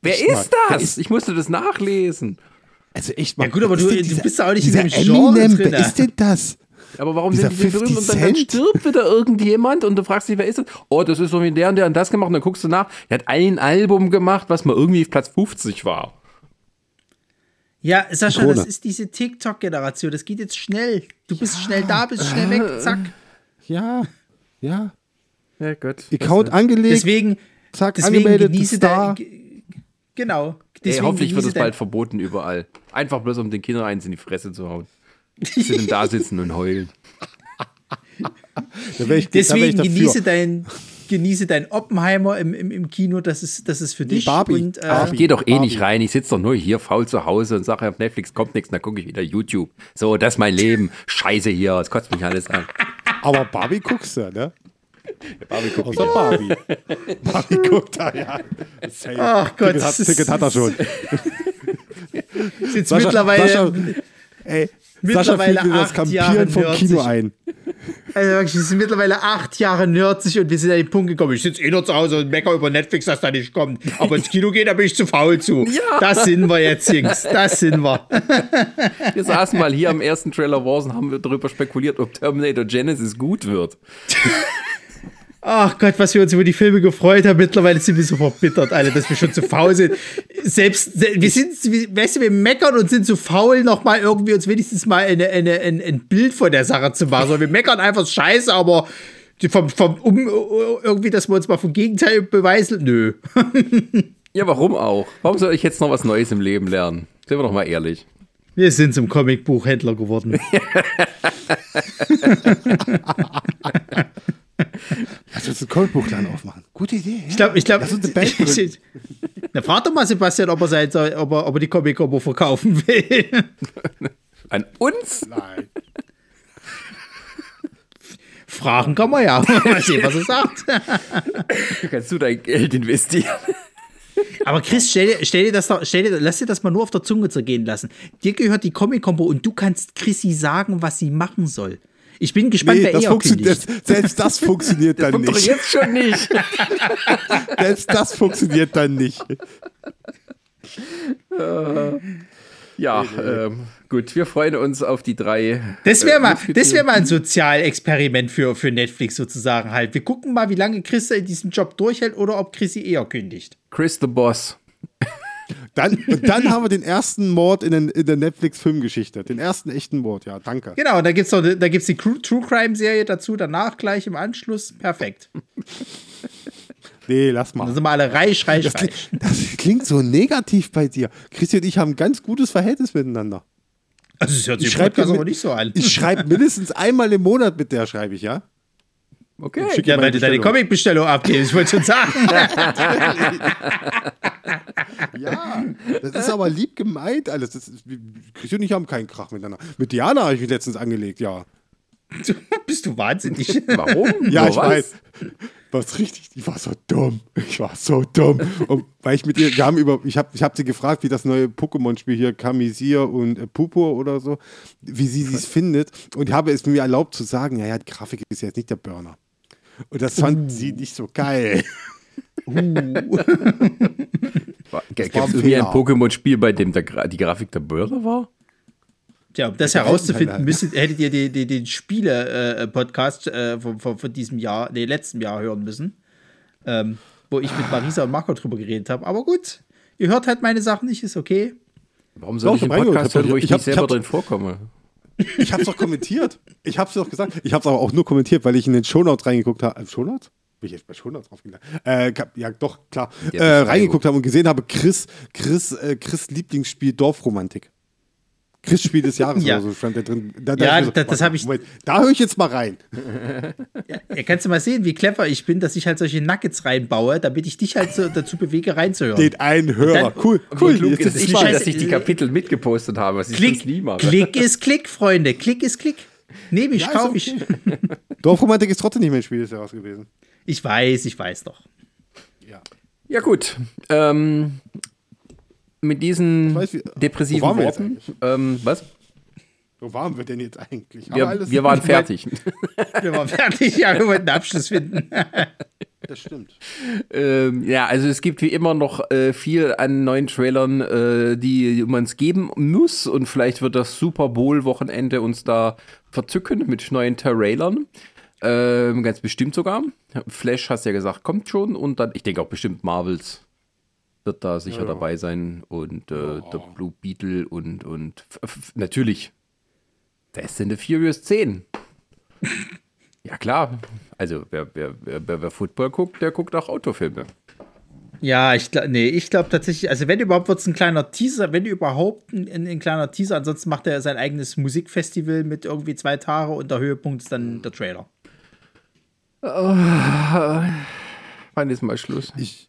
Wer mal. ist Wer das? ist- Ich musste das nachlesen. Also echt mal. Ja, gut, aber du- denn du dieser- bist ja auch nicht in dieser dem Genre Eminem, drin, Wer ist denn das? Aber warum Dieser sind die denn berühmt? 50 Und dann, dann stirbt wieder irgendjemand und du fragst dich, wer ist das? Oh, das ist so wie der und der und das gemacht. Und dann guckst du nach. Der hat ein Album gemacht, was mal irgendwie auf Platz 50 war. Ja, Sascha, Krone. das ist diese TikTok-Generation. Das geht jetzt schnell. Du bist schnell da, bist schnell weg, zack. Ja, ja. Ja, Gott. Account angelegt. Deswegen, zack, deswegen angemeldet, genieße Star. dein. ge- Genau. Ey, Deswegen hoffentlich wird es bald verboten überall. Einfach bloß, um den Kindern eins in die Fresse zu hauen. Sie sind da sitzen und heulen. Da ich, da Deswegen dafür. genieße dein, genieße dein Oppenheimer im, im, im Kino, das ist, das ist für dich. Barbie. Und, äh, Barbie. Ich gehe doch eh Barbie. nicht rein. Ich sitze doch nur hier faul zu Hause und sage, auf Netflix kommt nichts, dann gucke ich wieder YouTube. So, das ist mein Leben. Scheiße hier, es kotzt mich alles an. Aber Barbie guckst du, ne? Barbie guckt Außer Barbie. Barbie guckt da, ja. Safe. Ach Gott, Ticket hat, Ticket hat er schon. Sascha, mittlerweile. Sascha, ey, mittlerweile Sascha fühlt mir das acht Jahre Kampieren vom Kino ein. Also wirklich, wir sind mittlerweile acht Jahre nerdsig und wir sind an den Punkt gekommen. Ich sitze eh nur zu Hause und mecker über Netflix, dass da nicht kommt. Aber ins Kino gehen, da bin ich zu faul zu. Ja. Das sind wir jetzt, Jungs. Das sind wir. Wir saßen mal hier am ersten Trailer Wars und haben wir darüber spekuliert, ob Terminator Genesis gut wird. Ach Gott, was wir uns über die Filme gefreut haben. Mittlerweile sind wir so verbittert, alle, dass wir schon zu faul sind. Selbst, se- wir sind, weißt du, wir meckern und sind zu faul, noch mal irgendwie uns wenigstens mal eine, eine, ein, ein Bild von der Sache zu machen. Also wir meckern einfach scheiße, aber vom, vom, um, irgendwie, dass wir uns mal vom Gegenteil beweisen, nö. Ja, warum auch? Warum soll ich jetzt noch was Neues im Leben lernen? Sind wir doch mal ehrlich. Wir sind zum Comicbuchhändler geworden. Lass uns einen Coldbuchladen aufmachen. Gute Idee. Ich glaube, ich glaube, Lass uns eine Band gründen. Na, frag doch mal Sebastian, ob er, sein ob er, ob er die Comic-Combo verkaufen will. An uns? Nein. Fragen kann man ja. Mal sehen, was er sagt. Kannst du dein Geld investieren? Aber Chris, stell dir, stell dir das doch, stell dir, lass dir das mal nur auf der Zunge zergehen lassen. Dir gehört die Comic-Combo und du kannst Chrissy sagen, was sie machen soll. Ich bin gespannt, Nee, wer das eher funktioniert, kündigt. selbst das funktioniert dann Kommt doch nicht. jetzt schon nicht. Selbst das funktioniert dann nicht. Ja, ähm, gut, wir freuen uns auf die drei. Das wäre äh, mal, das wär mal ein Sozialexperiment für, für Netflix sozusagen halt. Wir gucken mal, wie lange Chris in diesem Job durchhält oder ob Chrissy eher kündigt. Chris the Boss. Dann, dann haben wir den ersten Mord in, den, in der Netflix-Filmgeschichte. Den ersten echten Mord, ja, danke. Genau, da gibt's noch, da gibt's die True, True Crime Serie dazu, danach gleich im Anschluss. Perfekt. Nee, lass Dann mal. sind wir alle reich, reich, Das, reich. das klingt so negativ bei dir. Christi und ich haben ein ganz gutes Verhältnis miteinander. Also, es hört sich Ich schreibe aber nicht so an. Ich schreibe mindestens einmal im Monat mit der, schreibe ich, ja? Okay. Schick Ja, weil du deine Bestellung. Comic-Bestellung abgibst, ich wollte schon sagen. Ja, das ist aber lieb gemeint alles. Das ist, Christi und ich haben keinen Krach miteinander. Mit Diana habe ich mich letztens angelegt, ja. Bist du wahnsinnig? Warum? Ja, Nur ich was? weiß. Was richtig, ich war so dumm. Ich war so dumm. Und weil ich mit ihr, wir haben über, ich habe ich hab sie gefragt, wie das neue Pokémon-Spiel hier, Kamisir und äh, Pupo oder so, wie sie es findet. Und ich habe es mir erlaubt zu sagen, ja, ja, die Grafik ist jetzt nicht der Burner. Und das fand sie nicht so geil. Gibt war ein es irgendwie ein. Pokémon-Spiel, bei dem der Gra die Grafik der Burner war? Tja, um das herauszufinden, müsstet, hättet ihr die, die, den Spiele-Podcast äh, von, von, von diesem Jahr, nee, letzten Jahr hören müssen. Ähm, wo ich mit Marisa und Marco drüber geredet habe. Aber gut, ihr hört halt meine Sachen nicht, ist okay. Warum soll Doch, ich hab Podcast hören, wo ich, Ich hab- nicht selber ich hab- drin vorkomme? Ich habe es doch kommentiert. Ich habe es doch gesagt. Ich habe es aber auch nur kommentiert, weil ich in den Shownotes reingeguckt habe. Äh, Shownotes? Bin ich jetzt bei Shownotes draufgegangen? Äh, ja, doch, klar. Äh, reingeguckt habe und gesehen habe, Chris, Chris, äh, Chris Lieblingsspiel Dorfromantik. Chris Spiel des Jahres Ja. oder so stand da drin. Da, da Ja, ich mir das- das warte, hab ich- Moment, da höre ich jetzt mal rein. Ja, kannst du mal sehen, wie clever ich bin, dass ich halt solche Nuggets reinbaue, damit ich dich halt so dazu bewege, reinzuhören. Den einen Hörer. dann- cool, Cool, cool. klug jetzt ist es nicht, dass ich die Kapitel mitgepostet habe, was ich Klick, sonst nie mache. Klick ist Klick, Freunde. Klick ist Klick. Nehme ich, Ja, kaufe ich. okay. Dorfromantik ist trotzdem nicht mein Spiel des Jahres gewesen. Ich weiß, ich weiß doch. Ja. Ja, gut. Ähm, mit diesen weiß, wie- depressiven Worten. Ähm, was? Wo waren wir denn jetzt eigentlich? Wir, wir waren fertig. Wir waren fertig, ja, wir wollten einen Abschluss finden. Das stimmt. ähm, ja, also es gibt wie immer noch äh, viel an neuen Trailern, äh, die man es geben muss. Und vielleicht wird das Super Bowl-Wochenende uns da verzücken mit neuen Trailern. Ähm, ganz bestimmt sogar. Flash, hast ja gesagt, kommt schon. Und dann, ich denke auch bestimmt Marvels wird da sicher dabei sein. Und äh, der Blue Beetle und, und natürlich Fast and the Furious 10. ja, klar. Also, wer, wer, wer, wer, Football guckt, der guckt auch Autofilme. Ja, ich glaube, nee, ich glaube tatsächlich, also wenn überhaupt wird es ein kleiner Teaser, wenn überhaupt ein, ein, ein kleiner Teaser, ansonsten macht er sein eigenes Musikfestival mit irgendwie zwei Tage und der Höhepunkt ist dann der Trailer. Wann ist mal Schluss? Ich,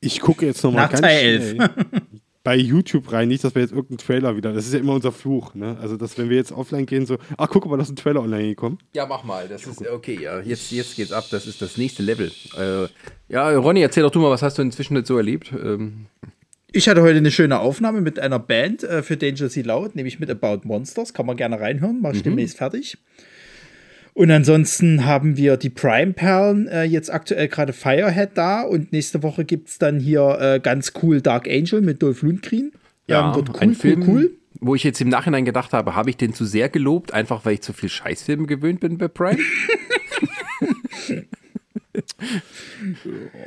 ich gucke jetzt nochmal ganz Teil schnell bei YouTube rein. Nicht, dass wir jetzt irgendeinen Trailer wieder. Das ist ja immer unser Fluch. Ne? Also, dass wenn wir jetzt offline gehen, so, ach, guck mal, da ist ein Trailer online gekommen. Ja, mach mal. Das ist okay. Ja, jetzt, jetzt geht's ab. Das ist das nächste Level. Äh, ja, Ronny, erzähl doch du mal, was hast du inzwischen jetzt so erlebt? Ähm, Ich hatte heute eine schöne Aufnahme mit einer Band äh, für Dangerously Loud, nämlich mit About Monsters. Kann man gerne reinhören, mach ich demnächst fertig. Und ansonsten haben wir die Prime-Perlen äh, jetzt aktuell gerade Firehead da und nächste Woche gibt es dann hier äh, ganz cool Dark Angel mit Dolph Lundgren. ja, ähm, wird cool, ein Film, cool, cool. wo ich jetzt im Nachhinein gedacht habe, habe ich den zu sehr gelobt, einfach weil ich zu viel Scheißfilme gewöhnt bin bei Prime?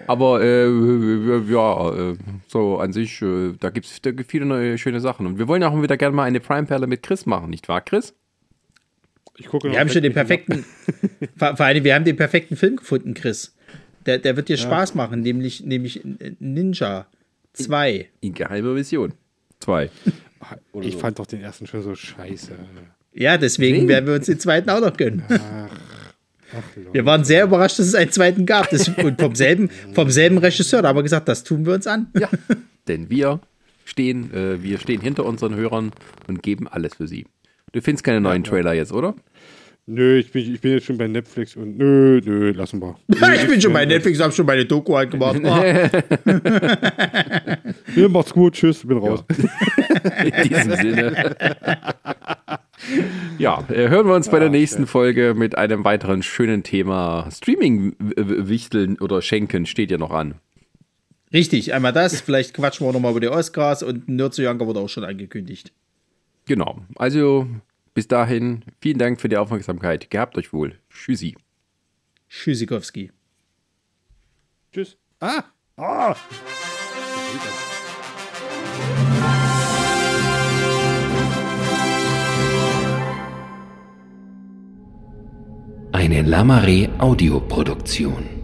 Aber äh, ja, äh, so an sich, äh, da gibt es viele neue schöne Sachen. Und wir wollen auch wieder gerne mal eine Prime-Perle mit Chris machen, nicht wahr, Chris? Ich gucke Wir haben schon den perfekten, vor, vor allem, wir haben den perfekten Film gefunden, Chris. Der, der wird dir Spaß machen, nämlich, nämlich Ninja 2. In geheimer Mission. Zwei. Ich fand doch den ersten schon so scheiße. Ja, deswegen Deswegen. werden wir uns den zweiten auch noch gönnen. Ach, Leute. Wir waren sehr überrascht, dass es einen zweiten gab. Das, und vom selben, vom selben Regisseur. Da haben wir gesagt, das tun wir uns an. Ja, denn wir stehen, äh, wir stehen hinter unseren Hörern und geben alles für sie. Du findest keine neuen Trailer jetzt, oder? Nö, ich bin, ich bin jetzt schon bei Netflix und nö, nö, lassen wir. ich bin schon bei Netflix, habe schon meine Doku angemacht. Oh, Ja, macht's gut, tschüss, bin raus. In diesem Sinne. Ja, äh, hören wir uns bei der nächsten Folge mit einem weiteren schönen Thema. Streaming-Wichteln oder Schenken steht ja noch an. Richtig, einmal das. Vielleicht quatschen wir nochmal über die Oscars und Nerd zu Janka wurde auch schon angekündigt. Genau. Also bis dahin, vielen Dank für die Aufmerksamkeit. Gehabt euch wohl. Tschüssi. Tschüssikowski. Tschüss. Ah! Ah! Eine Lamare Audioproduktion.